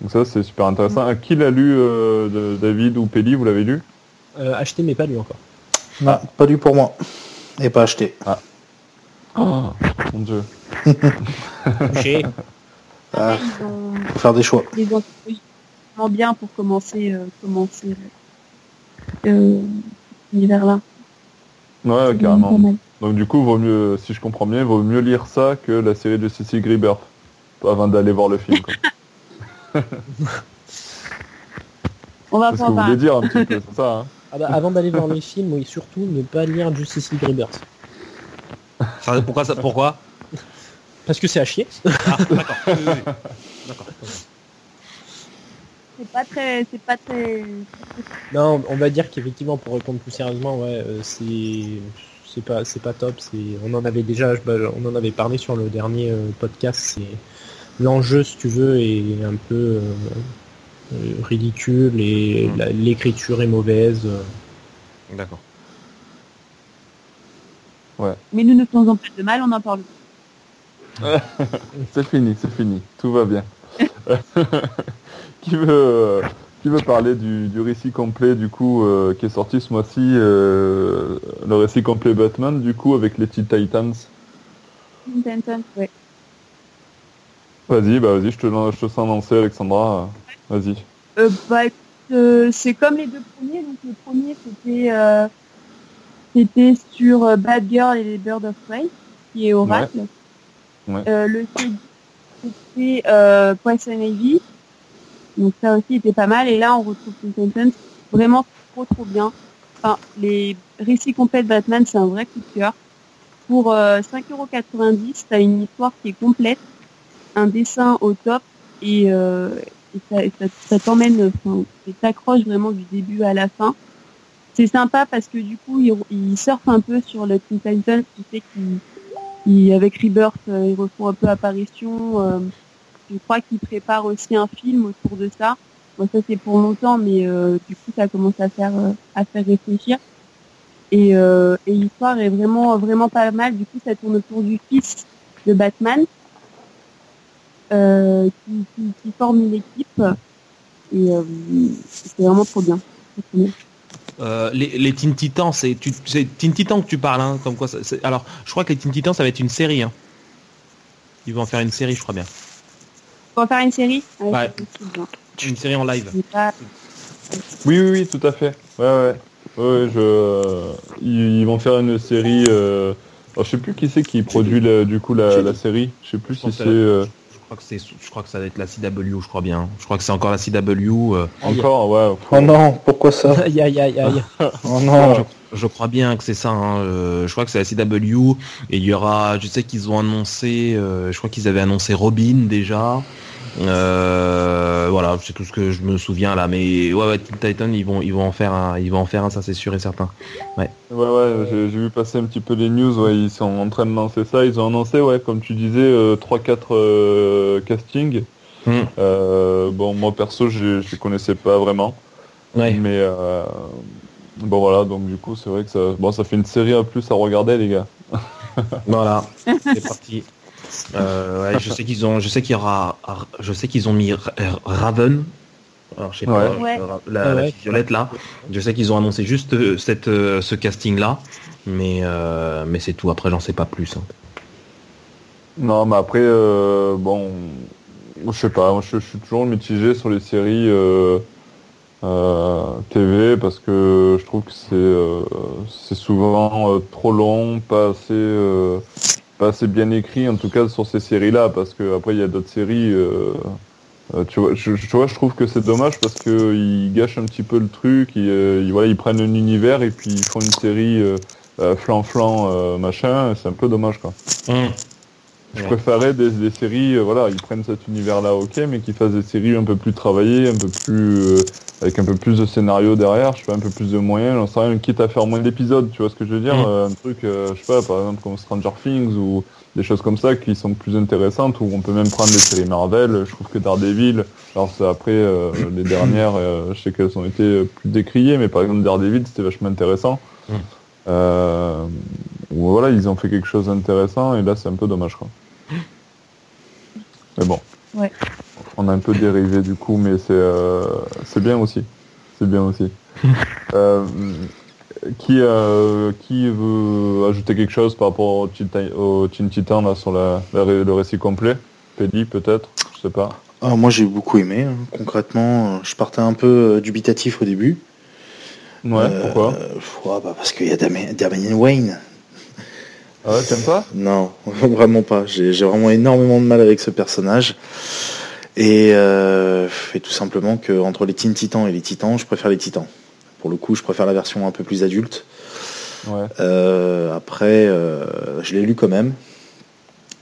Donc ça, c'est super intéressant. À qui l'a lu, euh, de- David ou Pelli, vous l'avez lu? Euh, acheté mais pas lu encore. Non, pas du pour moi. Et pas acheté. Oh, mon dieu. (laughs) Touché. Ah. Ils ont Faut faire des choix. anthologies vraiment bien pour commencer, euh, commencer euh, cet univers-là. Ouais, C'est carrément. Donc du coup, vaut mieux, si je comprends bien, vaut mieux lire ça que la série de League Rebirth avant d'aller voir le film. quoi. (laughs) On va ce que vous voulez dire un petit peu, c'est ça. Hein Ah bah, avant d'aller voir les films, oui, surtout ne pas lire Justice League Rebirth. Ça, pourquoi ça, pourquoi Parce que c'est à chier. Ah, d'accord. Oui, oui, oui. D'accord. C'est pas très, c'est pas très. Non, on va dire qu'effectivement, pour répondre plus sérieusement, ouais, euh, c'est c'est pas c'est pas top. C'est on en avait déjà, bah, on en avait parlé sur le dernier euh, podcast. C'est l'enjeu, si tu veux, est un peu euh, euh, ridicule et Mm. la- l'écriture est mauvaise. euh. D'accord. Mais nous ne faisons pas de mal, on en parle. (laughs) C'est fini, c'est fini, tout va bien. (laughs) qui veut, euh, qui veut parler du, du récit complet du coup euh, qui est sorti ce mois-ci, euh, le récit complet Batman du coup avec les Titans? Intenton, ouais. Vas-y, bah vas-y, je te, je te sens lancer Alexandra. Vas-y. Euh, bah, c'est comme les deux premiers. Donc le premier c'était euh, c'était sur euh, Bad Girl et les Birds of Prey, qui est Oracle. Ouais. Euh, le c'était euh, Poison Ivy. Donc ça aussi était pas mal. Et là on retrouve Intenton. Vraiment trop trop bien. Enfin, les récits complets de Batman, c'est un vrai coup de cœur. Pour euh, 5,90€, t'as une histoire qui est complète, un dessin au top et, euh, et ça, ça, ça t'emmène, enfin, et t'accroche vraiment du début à la fin. C'est sympa parce que du coup, il, il surfe un peu sur le Teen Titans, tu sais, qui, avec Rebirth, euh, ils refont un peu apparition. euh, je crois qu'ils préparent aussi un film autour de ça. Bon, ça c'est pour longtemps, mais euh, du coup ça commence à faire à faire réfléchir. Et, et l'histoire est vraiment vraiment pas mal. Du coup, ça tourne autour du fils de Batman qui, forme une équipe. Et c'est vraiment trop bien. Euh, les, les Teen Titans, c'est tu- c'est Teen Titans que tu parles, hein, comme quoi. ça- c'est- alors, je crois que les Teen Titans, ça va être une série. Hein. Ils vont en faire une série, je crois bien. Pour faire une série Ouais. Une série en live. Oui, oui, oui, tout à fait. Ouais, ouais. Ouais, je... Ils, ils vont faire une série. Euh... alors, je sais plus qui c'est qui produit le- du coup la, la série. Je sais plus Je si c'est euh, crois que c'est, je crois que ça va être la CW, je crois bien. Je crois que c'est encore la CW. euh, encore. Ouais. Oh non, pourquoi ça (laughs) Aïe aïe aïe aïe. (laughs) Oh non Je crois bien que c'est ça. hein, euh, je crois que c'est la CW. Et il y aura, je sais qu'ils ont annoncé, euh, je crois qu'ils avaient annoncé Robin déjà. Euh, voilà, c'est tout ce que je me souviens là. Mais ouais, ouais, Teen Titan, ils vont, ils vont en faire un, ils vont en faire un, ça c'est sûr et certain. Ouais, ouais, j'ai j'ai vu passer un petit peu les news, ouais, ils sont en train de lancer ça, ils ont annoncé, ouais, comme tu disais, euh, 3-4 euh, castings. Hmm. Euh, bon, moi perso, je je les connaissais pas vraiment, Ouais. mais euh, bon voilà, donc du coup, c'est vrai que ça, bon, ça fait une série à plus à regarder, les gars. Voilà, (laughs) c'est parti. Euh, ouais, je sais qu'ils ont, je sais qu'il y aura, je sais qu'ils ont mis Ra- Raven. Alors je sais pas, Ouais. Euh, la, Ah la ouais. fille violette là. Je sais qu'ils ont annoncé juste euh, cette, ce casting là, mais euh, mais c'est tout. Après j'en sais pas plus. hein. Non, mais après, euh, bon, je sais pas, moi, je, je suis toujours mitigé sur les séries euh, euh, TV parce que je trouve que c'est euh, c'est souvent euh, trop long, pas assez, euh, pas assez bien écrit, en tout cas sur ces séries-là, parce que après il y a d'autres séries. euh, euh, tu vois, je, tu vois, je trouve que c'est dommage parce que ils gâchent un petit peu le truc. Ils, euh, ils- voilà, ils prennent un univers et puis ils font une série euh, flan-flan euh, machin. C'est un peu dommage, quoi. Je Ouais. préférais des, des séries, euh, voilà, ils prennent cet univers-là, ok, mais qu'ils fassent des séries un peu plus travaillées, un peu plus euh, avec un peu plus de scénario derrière, je fais un peu plus de moyens, j'en sais rien, quitte à faire moins d'épisodes, tu vois ce que je veux dire, Mm. euh, un truc, euh, je sais pas, par exemple comme Stranger Things ou des choses comme ça qui sont plus intéressantes, où on peut même prendre des séries Marvel. Je trouve que Daredevil, alors c'est après euh, les dernières, euh, je sais qu'elles ont été plus décriées, mais par exemple Daredevil, c'était vachement intéressant. Mm. Euh, voilà, ils ont fait quelque chose d'intéressant et là c'est un peu dommage quoi. Mais bon. Ouais. On a un peu dérivé du coup, mais c'est euh, c'est bien aussi. C'est bien aussi. (laughs) Euh, qui euh, qui veut ajouter quelque chose par rapport au Teen, Ti- au Teen Titan là sur la, la ré- le récit complet? Pédi peut-être, je sais pas. Ah, moi j'ai beaucoup aimé. hein. Concrètement, euh, je partais un peu euh, dubitatif au début. Ouais, Euh, pourquoi ouais, bah, Parce qu'il y a Damien, Damien Wayne. Ah ouais, t'aimes pas? Non, (laughs) vraiment pas. J'ai vraiment énormément de mal avec ce personnage. Et, euh, et tout simplement que entre les Teen Titans et les Titans, je préfère les Titans. Pour le coup, je préfère la version un peu plus adulte. Ouais. Euh, après, euh, je l'ai lu quand même.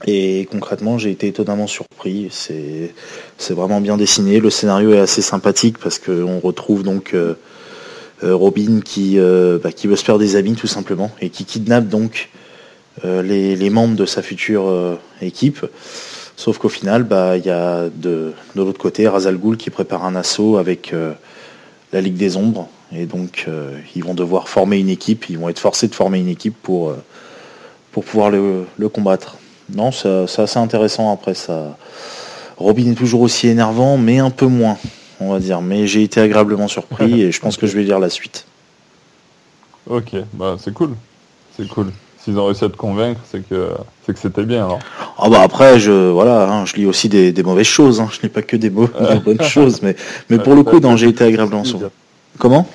Et concrètement, j'ai été étonnamment surpris. C'est vraiment bien dessiné. Le scénario est assez sympathique parce qu'on retrouve donc euh, Robin qui, euh, bah, qui veut se faire des amis tout simplement et qui kidnappe donc les, les membres de sa future euh, équipe. Sauf qu'au final, bah, il y a de, de l'autre côté Ra's al Ghul qui prépare un assaut avec euh, la Ligue des Ombres. Et donc, euh, ils vont devoir former une équipe. Ils vont être forcés de former une équipe pour, euh, pour pouvoir le, le combattre. Non, c'est assez intéressant. Après, ça, Robin est toujours aussi énervant, mais un peu moins, on va dire. Mais j'ai été agréablement surpris (laughs) et je pense que je vais lire la suite. Ok, bah c'est cool. C'est cool. S'ils ont réussi à te convaincre, c'est que c'est que c'était bien alors. Ah bah après, je voilà, hein, je lis aussi des, des mauvaises choses. Hein. Je lis pas que des, bonnes choses, mais mais pour le coup, non, j'ai été agréablement surpris. Comment?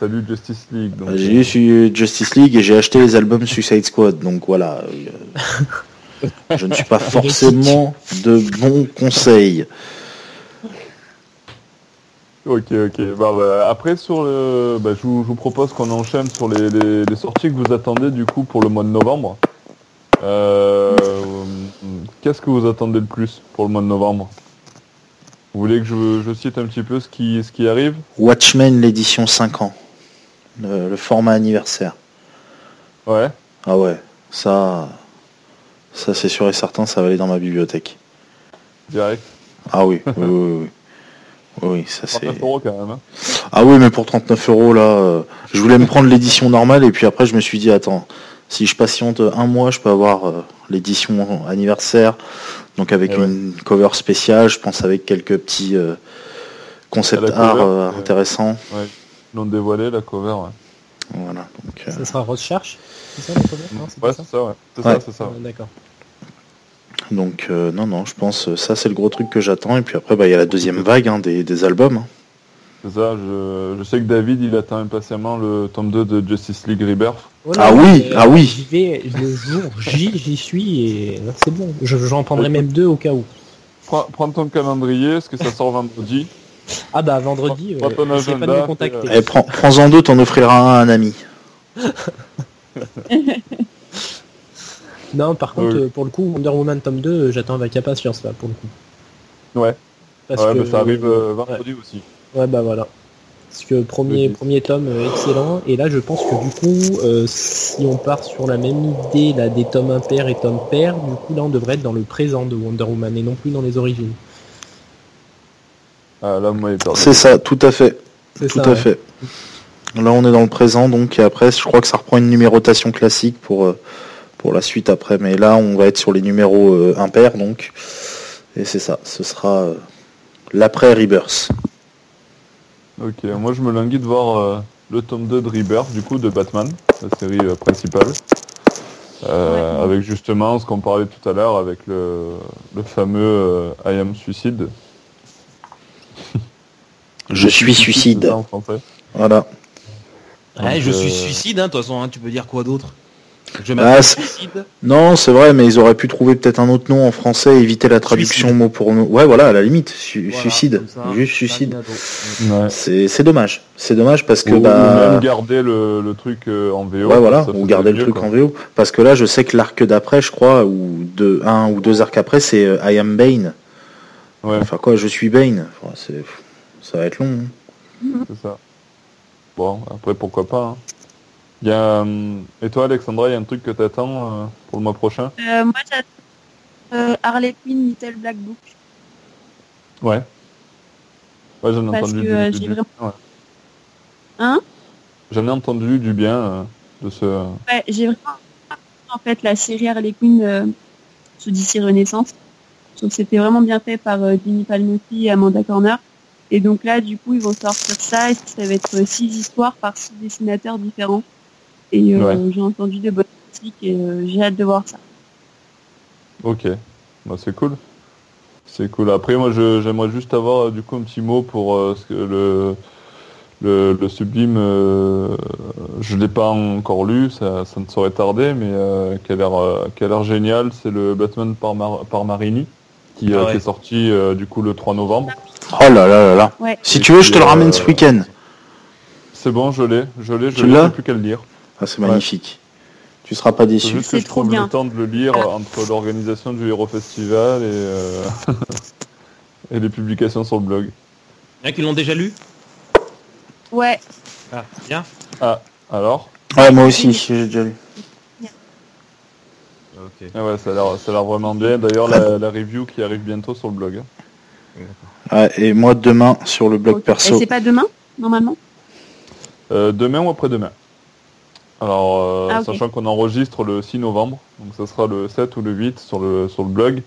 T'as lu Justice League donc. J'ai lu sur Justice League et j'ai acheté les albums Suicide Squad, donc voilà. euh, (laughs) je ne suis pas forcément de bons conseils. Ok, ok. Bah, bah, après, sur le, bah, je, vous, je vous propose qu'on enchaîne sur les, les- les sorties que vous attendez du coup pour le mois de novembre. Euh, Qu'est-ce que vous attendez le plus pour le mois de novembre? Vous voulez que je, je cite un petit peu ce qui, ce qui arrive? Watchmen, l'édition 5 ans. Le, le format anniversaire. Ouais. Ah ouais, ça, Ça, c'est sûr et certain, ça va aller dans ma bibliothèque. Direct? Ah oui, oui, oui, oui. Oui. Oui, ça c'est. 39 euros quand même. hein. Ah oui, mais pour 39 euros là, euh, je voulais me prendre l'édition normale et puis après je me suis dit attends, si je patiente un mois, je peux avoir euh, l'édition anniversaire, donc avec Eh ouais. une cover spéciale, je pense avec quelques petits euh, concept À la art cover, euh, intéressants. Ouais. Ils l'ont dévoilé la cover. Ouais, Voilà. Donc, euh, Ça sera Rose Charge C'est ça le problème Non, c'est ouais ça? c'est ça, ouais. C'est Ouais. ça, c'est ça. Ouais, D'accord. Donc euh, non, non, je pense euh, ça c'est le gros truc que j'attends et puis après bah il y a la deuxième vague hein, des, des albums. C'est ça, je, je sais que David, il attend impatiemment le tome 2 de Justice League Rebirth. Voilà, Ah oui, euh, ah oui. J'y vais le jour J, j'y suis et là, c'est bon. Je- J'en prendrai même deux au cas où. Prends, prends ton calendrier, parce que ça sort vendredi. Ah bah vendredi, Prends euh, pas de me contacter. Et prends, prends-en deux, t'en offriras un à un ami. (laughs) Non, par contre, euh, pour le coup, Wonder Woman tome 2, euh, j'attends avec impatience là, pour le coup. Ouais. Parce ouais, que, mais ça arrive euh, vendredi aussi. Ouais, bah voilà. Parce que premier, premier tome euh, excellent, et là je pense que du coup, euh, si on part sur la même idée là, des tomes impairs et tomes pairs, du coup là on devrait être dans le présent de Wonder Woman et non plus dans les origines. Ah, là, moi. C'est ça, tout à fait. C'est Tout ça, à ouais. fait. Là, on est dans le présent, donc et après, je crois que ça reprend une numérotation classique pour, euh, pour la suite après. Mais là, on va être sur les numéros euh, impairs, donc. Et c'est ça, ce sera euh, l'après Rebirth. Ok, moi, je me languis de voir euh, le tome 2 de Rebirth, du coup, de Batman, la série euh, principale. Euh, Ouais. Avec justement ce qu'on parlait tout à l'heure, avec le, le fameux euh, I am suicide. (laughs) Je suis suicide. ça en français. Voilà. Ouais, Donc, je suis suicide, hein, de toute façon, hein, tu peux dire quoi d'autre? Je Ah, suicide. Non, c'est vrai, mais ils auraient pu trouver peut-être un autre nom en français, éviter la traduction Suicide. mot pour mot. Ouais, voilà, à la limite, su- Voilà, suicide, ça, juste suicide. Ouais. C'est c'est dommage. C'est dommage parce que Ou, ou bah. même garder le, le truc euh, en VO. Ouais, voilà, ou garder le mieux, truc quoi. en VO. Parce que là, je sais que l'arc d'après, je crois, ou deux, un ou deux arcs après, c'est euh, I am Bane. Ouais, Enfin quoi, je suis Bane. Enfin, c'est, ça va être long. hein. c'est ça. Bon, après, pourquoi pas. hein. Il y a, hum, et toi, Alexandra, il y a un truc que t'attends euh, pour le mois prochain? Euh, moi, j'attends euh, Harley Quinn Little Black Book. Ouais. Ouais, j'en ai Parce entendu que, du, euh, du- j'ai du- vraiment- ouais. Hein? J'en ai entendu du bien euh, de ce. Ouais, j'ai vraiment en fait la série Harley Quinn euh, sous DC Renaissance. Que c'était vraiment bien fait par euh, Jimmy Palmiotti et Amanda Corner. Et donc là, du coup, ils vont sortir ça et ça va être euh, six histoires par six dessinateurs différents. Et euh, Ouais. j'ai entendu de bonnes critiques et euh, j'ai hâte de voir ça. Ok, bah, c'est cool. C'est cool. Après, moi, je- j'aimerais juste avoir euh, du coup un petit mot pour euh, le, le, le sublime. euh, je l'ai pas encore lu, ça, ça ne saurait tarder, mais euh, qui a l'air euh, qui a l'air génial. C'est le Batman par, Mar- par Marini, qui, Ah ouais. qui est sorti euh, du coup le 3 novembre. Oh là là là là. Ouais. Si Et tu veux, je te le ramène euh, ce week-end. C'est bon, je l'ai, je l'ai, je l'as j'ai plus qu'à le lire. Ah, c'est magnifique. Tu seras pas déçu. juste que C'est je trop trouve bien. le temps de le lire Ah. entre l'organisation du Hero Festival et, euh, (laughs) et les publications sur le blog. Il y en a qui l'ont déjà lu? Ouais. Ah, bien. Alors? Ouais, moi aussi, j'ai déjà lu. Ok. Ah ouais, ça a l'air, vraiment bien. D'ailleurs, la, la review qui arrive bientôt sur le blog. hein. Ouais, et moi, demain, sur le blog Ok. Et perso. c'est pas demain, normalement? Euh, demain ou après-demain? Alors, euh, Ah, sachant qu'on enregistre le 6 novembre, donc ça sera le 7 ou le 8 sur le, sur le blog.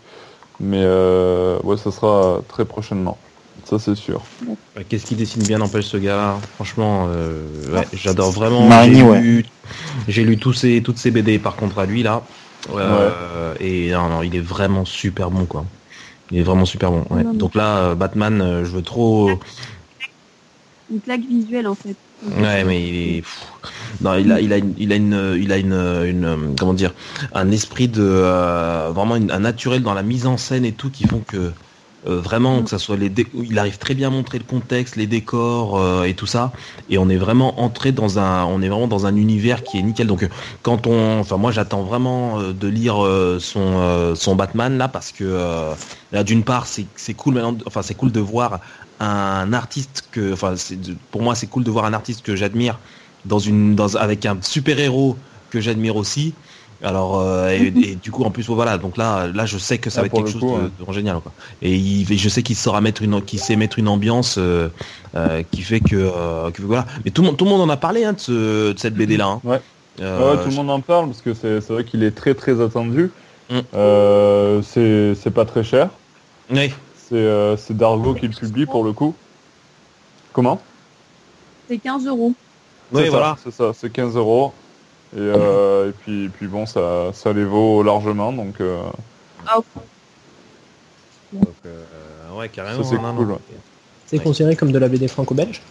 Mais euh, ouais, ça sera très prochainement. Ça, c'est sûr. Ouais, Qu'est-ce qui dessine bien n'empêche ce gars Franchement, euh, ouais, j'adore vraiment. J'ai ouais. lu, j'ai lu tous ses, toutes ses BD par contre à lui là. Euh, Et non, non, il est vraiment super bon quoi. Il est vraiment super bon. ouais. Non, non. Donc là, Batman, euh, je veux trop. Une claque visuelle, en fait. Ouais, mais il est. Non, il a, il a, une, il a une, il a une, comment dire, un esprit de, euh, vraiment un naturel dans la mise en scène et tout qui font que euh, vraiment que ça soit les, il arrive très bien à montrer le contexte, les décors euh, et tout ça, et on est vraiment entré dans un, on est vraiment dans un univers qui est nickel. Donc quand on, enfin moi j'attends vraiment de lire son, son Batman là parce que là d'une part c'est, c'est cool enfin c'est cool de voir un artiste que, enfin, pour moi, c'est cool de voir un artiste que j'admire dans une, dans, avec un super héros que j'admire aussi. Alors euh, et, (laughs) et du coup en plus voilà donc là là je sais que ça Ah, va être quelque chose coup, de, génial quoi. Et, il, je sais qu'il saura mettre une qu'il sait mettre une ambiance euh, euh, qui fait que, que voilà. Mais tout le monde tout le monde en a parlé hein, de, ce, de cette BD là. Ouais. Euh, Ouais, tout le monde en parle parce que c'est vrai qu'il est très très attendu. Mm. C'est pas très cher. Oui. C'est euh, c'est Dargo qui le publie pour le coup. Comment? C'est 15 euros. Oui, C'est ça, voilà. C'est ça, c'est 15 euros. Et, euh, et puis, et puis bon, ça, ça les vaut largement, donc euh, Ah, ok. Donc, euh, ouais carrément. Ça, c'est cool, ouais. C'est considéré comme de la BD franco-belge?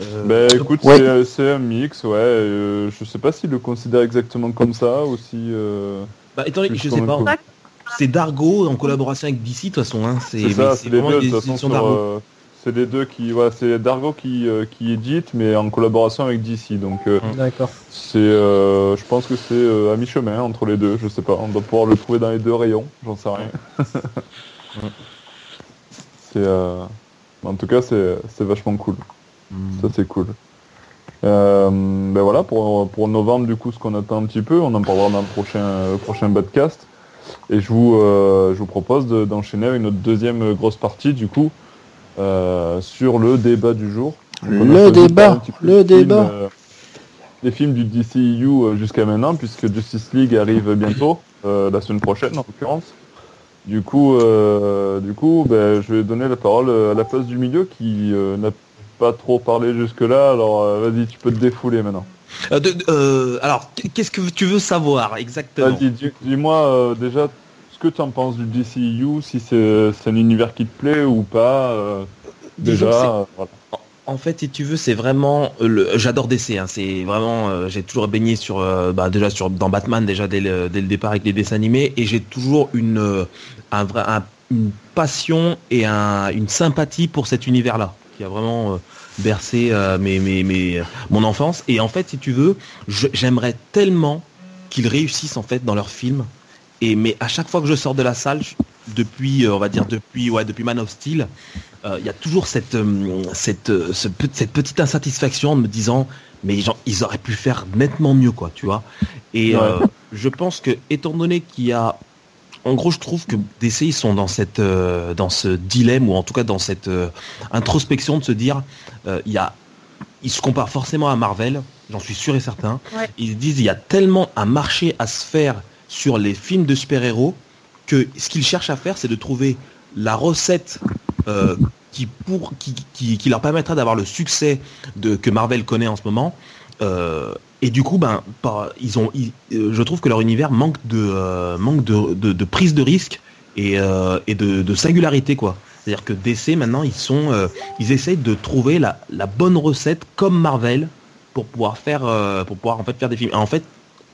Euh, Ben écoute, Ouais. c'est- un mix, ouais. euh, je sais pas s'il le considère exactement comme ça ou si. euh, bah, étant donné je sais pas. C'est Dargo en collaboration avec DC de toute façon. Hein. C'est ça, c'est c'est les deux. De euh, c'est les deux qui, voilà, c'est Dargo qui, euh, qui édite, mais en collaboration avec DC. Donc euh, Mm. D'accord. c'est, euh, je pense que c'est euh, à mi-chemin entre les deux. Je sais pas, on doit pouvoir le trouver dans les deux rayons. J'en sais rien. (laughs) c'est, euh, en tout cas, c'est, c'est vachement cool. Mm. Ça c'est cool. Euh, ben voilà pour, pour novembre du coup ce qu'on attend un petit peu, on en parlera dans le prochain euh, prochain podcast. Et je vous euh, je vous propose de- d'enchaîner avec notre deuxième grosse partie du coup euh, sur le débat du jour. Le débat, le des films, débat. euh, des films du DCEU euh, jusqu'à maintenant puisque Justice League arrive bientôt euh, la semaine prochaine en l'occurrence. Du coup, euh, du coup, ben, je vais donner la parole à la place du milieu qui euh, n'a pas trop parlé jusque-là. Alors, vas-y, tu peux te défouler maintenant. Euh, de- euh, alors, qu'est-ce que tu veux savoir exactement dis- dis-moi euh, déjà ce que tu en penses du DCU, si c'est un univers qui te plaît ou pas. déjà, voilà. En fait, si tu veux, c'est vraiment le. J'adore DC. Hein, c'est vraiment. euh, j'ai toujours baigné sur. euh, bah, déjà sur dans Batman déjà dès le, dès le départ avec les dessins animés et j'ai toujours une euh, un vrai un- une passion et un, une sympathie pour cet univers-là qui a vraiment bercé euh, mes, mes, mes- mon enfance. Et en fait, si tu veux, j'aimerais tellement qu'ils réussissent en fait dans leurs films. Et mais à chaque fois que je sors de la salle, depuis euh, on va dire depuis ouais depuis Man of Steel, euh, il y a toujours cette cette ce pe- cette petite insatisfaction en me disant mais genre, ils auraient pu faire nettement mieux quoi, tu vois. Et Ouais. euh, je pense que étant donné qu'il y a en gros, je trouve que DC ils sont dans cette euh, dans ce dilemme ou en tout cas dans cette euh, introspection de se dire euh, il y a ils se comparent forcément à Marvel, j'en suis sûr et certain. Ouais. Ils disent il y a tellement un marché à se faire sur les films de super-héros que ce qu'ils cherchent à faire, c'est de trouver la recette qui, pour, qui, qui, qui leur permettra d'avoir le succès de, que Marvel connaît en ce moment. Euh, et du coup, ben, ils ont, euh, je trouve que leur univers manque de, euh, manque de, de, prise de risque et, euh, et de, de singularité, quoi. C'est-à-dire que DC maintenant, ils sont, ils essayent de trouver la, la bonne recette comme Marvel pour pouvoir faire, pour pouvoir en fait faire des films. Et en fait,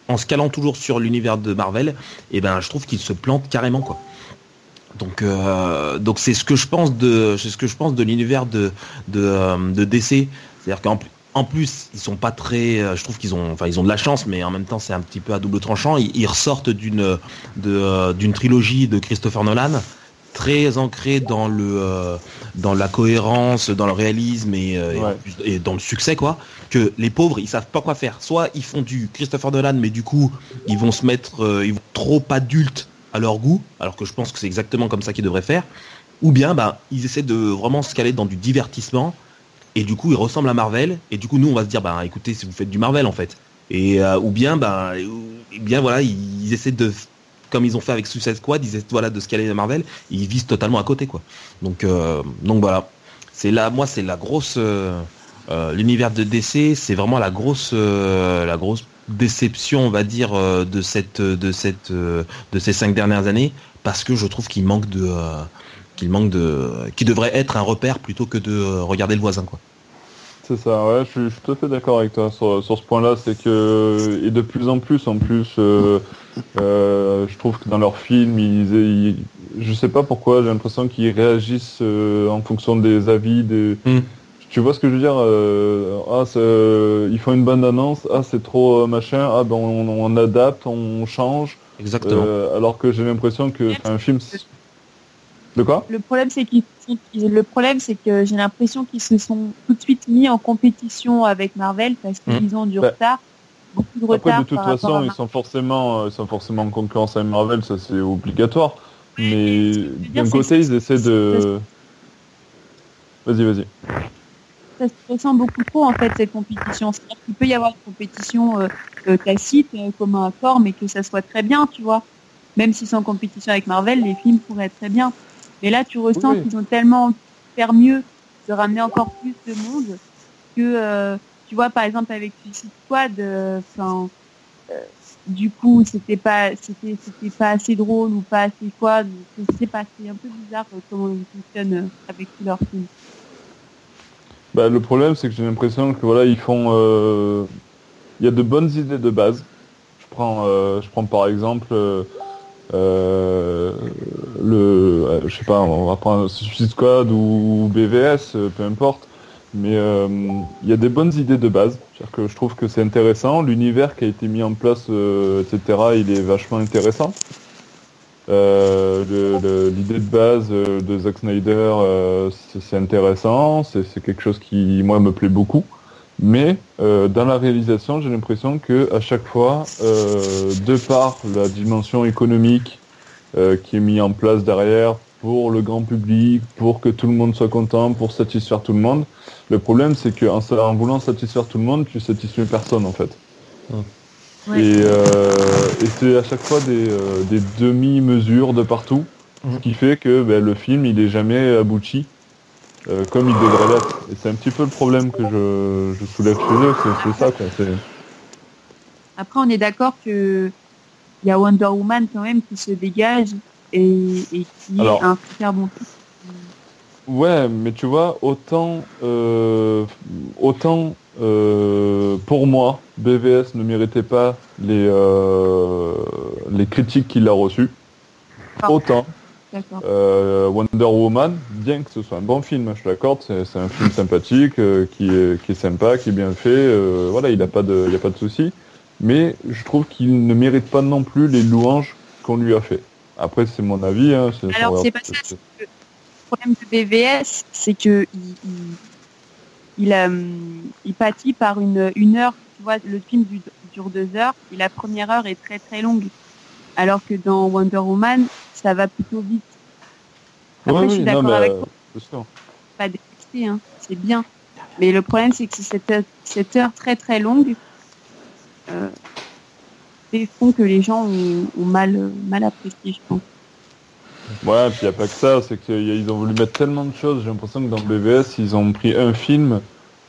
en se calant toujours sur l'univers de Marvel, et ben, je trouve qu'ils se plantent carrément, quoi. Donc, donc c'est ce que je pense de, c'est ce que je pense de l'univers de, de, de DC. C'est-à-dire qu'en plus, en plus, ils sont pas très, euh, je trouve qu'ils ont, enfin, ils ont de la chance, mais en même temps, c'est un petit peu à double tranchant. Ils, ils ressortent d'une, euh, d'une trilogie de Christopher Nolan, très ancrée dans le, euh, dans la cohérence, dans le réalisme et, Ouais. dans le succès, quoi. Que les pauvres, ils savent pas quoi faire. Soit ils font du Christopher Nolan, mais du coup, ils vont se mettre, ils vont trop adultes à leur goût, alors que je pense que c'est exactement comme ça qu'ils devraient faire. Ou bien, bah, ils essaient de vraiment se caler dans du divertissement, et du coup, ils ressemblent à Marvel, et du coup, nous, on va se dire, bah, écoutez, si vous faites du Marvel, en fait. Et, euh, ou bien, bah, bien, voilà, ils, essaient de, comme ils ont fait avec Suicide Squad, ils essaient, voilà, de se caler à Marvel, ils visent totalement à côté, quoi. Donc, euh, donc voilà. C'est là, moi, c'est la grosse, euh, l'univers de DC, c'est vraiment la grosse, la grosse déception, on va dire, de cette, de cette, de ces cinq dernières années, parce que je trouve qu'il manque de, qu'il manque de, devrait être un repère plutôt que de regarder le voisin, quoi. C'est ça, ouais, je suis, je suis tout à fait d'accord avec toi sur, sur ce point-là. C'est que, et de plus en plus, en plus, euh, euh, je trouve que dans leurs films, ils, ils- je sais pas pourquoi, j'ai l'impression qu'ils réagissent euh, en fonction des avis. Des... Mm. Tu vois ce que je veux dire euh, Ah, ils font une bande annonce, ah, c'est trop euh, machin, ah, ben on, on adapte, on change. Exactement. Euh, alors que j'ai l'impression que un film. De quoi Le problème, c'est qu'ils, ils- le problème, c'est que j'ai l'impression qu'ils se sont tout de suite mis en compétition avec Marvel parce qu'ils ont du Bah. retard. beaucoup de Après, retard. de toute par façon, ils sont forcément, euh, ils sont forcément en concurrence avec Marvel, ça c'est obligatoire. Mais d'un côté, ils essaient de. Vas-y, vas-y. ça se ressent beaucoup trop en fait cette compétition. C'est-à-dire qu'il peut y avoir une compétition euh, euh, tacite, euh, comme un accord, mais que ça soit très bien, tu vois. Même si c'est en compétition avec Marvel, les films pourraient être très bien. Mais là, tu ressens Oui. qu'ils ont tellement faire mieux, de ramener encore plus de monde, que euh, tu vois, par exemple avec Suicide Squad, euh, euh, du coup, c'était pas, c'était, c'était pas assez drôle ou pas assez quoi. sais pas, c'est un peu bizarre comment ils fonctionnent avec tous leurs films. Bah, le problème, c'est que j'ai l'impression que voilà, ils font. euh, Il y a de bonnes idées de base. Je prends, euh, je prends par exemple euh, euh, le, euh, je sais pas, on va prendre Suicide Squad ou BVS, euh, peu importe. Mais euh, il y a des bonnes idées de base. Que je trouve que c'est intéressant. L'univers qui a été mis en place, euh, etc., il est vachement intéressant. L'idée de base de Zack Snyder, c'est intéressant, c'est quelque chose qui, moi, me plaît beaucoup. Mais euh, dans la réalisation, j'ai l'impression que à chaque fois, euh, de par la dimension économique euh, qui est mise en place derrière pour le grand public, pour que tout le monde soit content, pour satisfaire tout le monde, le problème c'est qu'en en voulant satisfaire tout le monde, tu satisfais personne en fait. Ouais. Et, euh, et c'est à chaque fois des, euh, des demi-mesures de partout, ce Mhm. qui fait que ben, le film il est jamais abouti euh, comme il devrait l'être. Et c'est un petit peu le problème que je, je soulève chez eux, c'est- ça quoi. Après, on est d'accord que il y a Wonder Woman quand même qui se dégage et, et qui Alors- est un super bon film. Ouais, mais tu vois, autant, euh, autant euh, pour moi, BVS ne méritait pas les, euh, les critiques qu'il a reçues. Autant. Euh, Wonder Woman, bien que ce soit un bon film, je l'accorde, c'est un film sympathique, euh, qui, est, qui est sympa, qui est bien fait, euh, voilà, il n'a pas de, il a pas de souci. Mais je trouve qu'il ne mérite pas non plus les louanges qu'on lui a fait. Après, c'est mon avis. Hein, Alors, c'est pas ça, le problème de BVS, c'est que il, il, il, euh, il pâtit par une, une heure. Tu vois, le film du- dure deux heures et la première heure est très très longue. Alors que dans Wonder Woman, ça va plutôt vite. Après, je suis d'accord mais, avec euh, toi. pas détester, hein, c'est bien. Mais le problème, c'est que c'est cette, heure- cette heure très très longue euh, et font que les gens ont, ont mal, mal apprécié, je pense. Ouais, puis il n'y a pas que ça, c'est qu'ils ont voulu mettre tellement de choses. J'ai l'impression que dans BVS, ils ont pris un film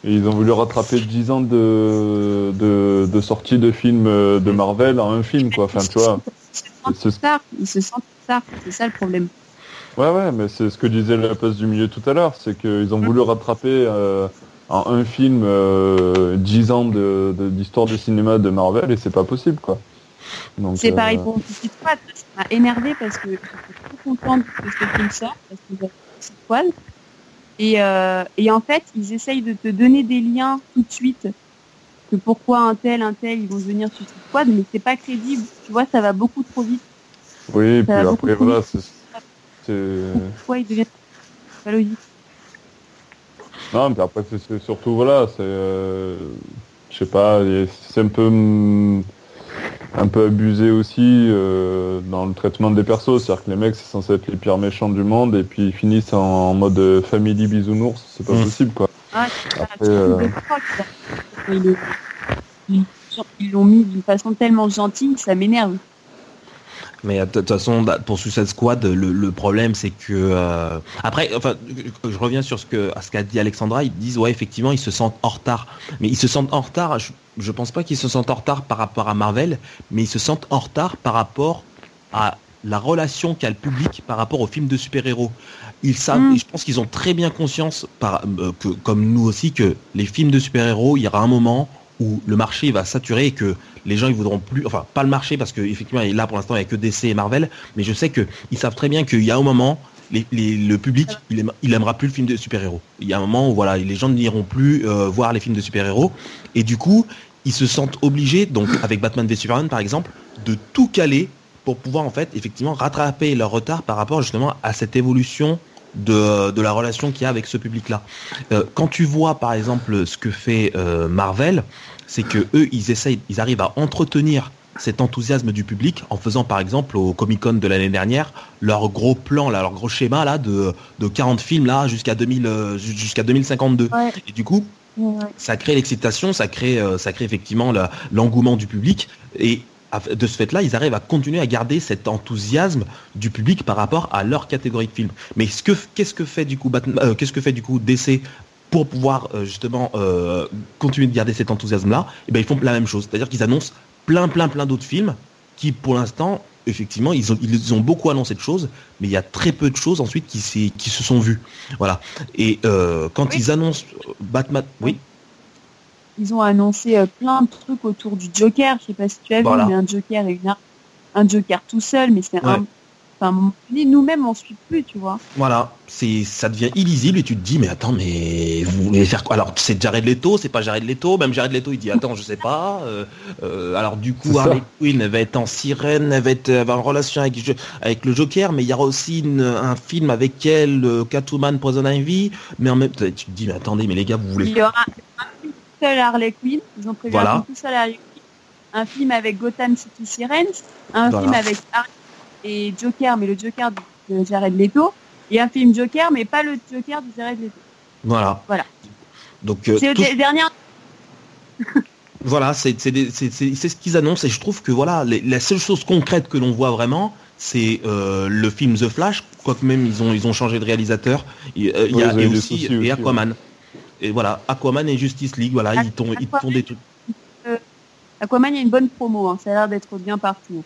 et ils ont voulu rattraper 10 ans de, de, de sortie de films euh, de Marvel en un film, quoi. Enfin, tu vois. Ils se sentent C'est- tard, ils se sentent tard, c'est ça le problème. Ouais, ouais, mais c'est ce que disait la place du milieu tout à l'heure, c'est qu'ils ont voulu rattraper euh, en un film euh, 10 ans de- de- d'histoire du cinéma de Marvel et c'est pas possible, quoi. C'est euh, pareil pour Suicide Squad, ça m'a énervé parce que j'étais trop contente que ce film sorte, parce que Squad. Et, euh, et en fait, ils essayent de te donner des liens tout de suite, que pourquoi un tel, un tel, ils vont devenir Suicide Squad, mais c'est pas crédible. Tu vois, ça va beaucoup trop vite. Oui, puis ça beaucoup après, voilà, c'est. Pourquoi ils deviennent pas logique. Non, mais après, c'est- surtout, voilà, c'est. euh, je sais pas, c'est un peu. hum, un peu abusé aussi euh, dans le traitement des persos. C'est-à-dire que les mecs, c'est censé être les pires méchants du monde et puis ils finissent en, en mode euh, family bisounours. C'est pas Mm. possible, quoi. Ah, Après, euh. Ils l'ont mis d'une façon tellement gentille, ça m'énerve. Mais euh, de toute façon, bah, pour Suicide Squad, le, le problème c'est que euh, après, enfin, je je reviens sur ce que à ce qu'a dit Alexandra. Ils disent ouais, effectivement, ils se sentent en retard. Mais ils se sentent en retard. Je, je pense pas qu'ils se sentent en retard par rapport à Marvel, mais ils se sentent en retard par rapport à la relation qu'a le public par rapport aux films de super-héros. Ils savent, Mm. et je pense qu'ils ont très bien conscience, par, euh, que, comme nous aussi, que les films de super-héros, il y aura un moment où le marché va saturer et que les gens ils voudront plus, enfin pas le marché parce que effectivement là pour l'instant il n'y a que DC et Marvel, mais je sais que ils savent très bien qu'il y a un moment les, les- le public il, aime- il aimera plus le film de super-héros. Il y a un moment où voilà les gens n'iront plus euh, voir les films de super-héros et du coup ils se sentent obligés donc avec Batman v Superman par exemple de tout caler pour pouvoir en fait effectivement rattraper leur retard par rapport justement à cette évolution de, de la relation qu'il y a avec ce public-là. Euh, quand tu vois par exemple ce que fait euh, Marvel, c'est que eux, ils essayent, ils arrivent à entretenir cet enthousiasme du public en faisant par exemple au Comic Con de l'année dernière leur gros plan là, leur gros schéma là de, de 40 films là jusqu'à 2000 euh, jusqu'à 2052 Ouais. et du coup Ouais. ça crée l'excitation ça crée euh, ça crée effectivement l'engouement du public et de ce fait-là, ils arrivent à continuer à garder cet enthousiasme du public par rapport à leur catégorie de films. Mais ce que qu'est-ce que fait du coup Batman- euh, qu'est-ce que fait du coup DC pour pouvoir euh, justement euh, continuer de garder cet enthousiasme-là? Eh ben ils font la même chose, c'est-à-dire qu'ils annoncent plein plein plein d'autres films qui pour l'instant effectivement ils ont, ils ont beaucoup annoncé de choses mais il y a très peu de choses ensuite qui, se sont vues. Voilà. Et euh, quand Oui. ils annoncent Batman oui? Ils ont annoncé euh, plein de trucs autour du Joker. Je sais pas si tu as Voilà. vu, mais un Joker et une un Joker tout seul, mais c'est un. Enfin, nous-mêmes, on suit plus, tu vois. Voilà, c'est ça devient illisible et tu te dis mais attends mais vous voulez faire quoi? Alors c'est Jared Leto, c'est pas Jared Leto, même Jared Leto il dit attends je sais pas. euh, euh, alors du coup. Harley Quinn elle va être en sirène, elle va être elle va avoir en relation avec, avec le Joker, mais il y aura aussi une- un film avec elle, euh, Catwoman, Poison Ivy, mais en même temps tu te dis mais attendez mais les gars vous voulez Il y aura seul Harley Quinn. Ils ont prévu Voilà. un film tout seul à Harley Quinn. Un film avec Gotham City Sirens. Un Voilà. film avec Harley et Joker, mais le Joker de Jared Leto. Et un film Joker, mais pas le Joker de Jared Leto. voilà. Voilà. Donc euh, C'est tout- le dernier. (laughs) Voilà, c'est c'est des- c'est- c'est- c'est ce qu'ils annoncent et je trouve que voilà, les- la seule chose concrète que l'on voit vraiment, c'est euh, le film The Flash, quoique même ils ont ils ont changé de réalisateur. Il, euh, y a et aussi et aussi, Aquaman. Et voilà, Aquaman et Justice League, voilà, ils tombent ils des trucs. Aquaman, il y a une bonne promo. hein. Ça a l'air d'être bien partout.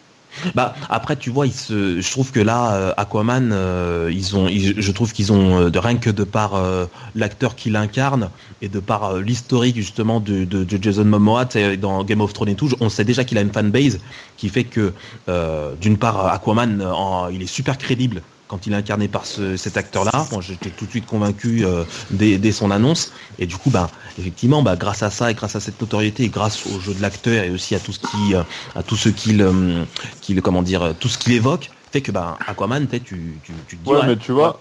Bah après tu vois, ils se, je trouve que là euh, Aquaman, euh, ils ont, ils- je trouve qu'ils ont euh, de rien que de par euh, l'acteur qui l'incarne et de par euh, l'historique justement de, de, de Jason Momoa dans Game of Thrones et tout, on sait déjà qu'il a une fanbase qui fait que euh, d'une part Aquaman, euh, en- il est super crédible quand il est incarné par ce- cet acteur-là. Moi, j'étais tout de suite convaincu euh, dès, dès son annonce. Et du coup, bah, effectivement, bah, grâce à ça et grâce à cette notoriété, et grâce au jeu de l'acteur et aussi à tout ce qui, euh, à tout ce qu'il, euh, qu'il, comment dire, euh, tout ce qu'il évoque, fait que bah, Aquaman, tu, tu, tu, tu te dis. Ouais, mais tu vois,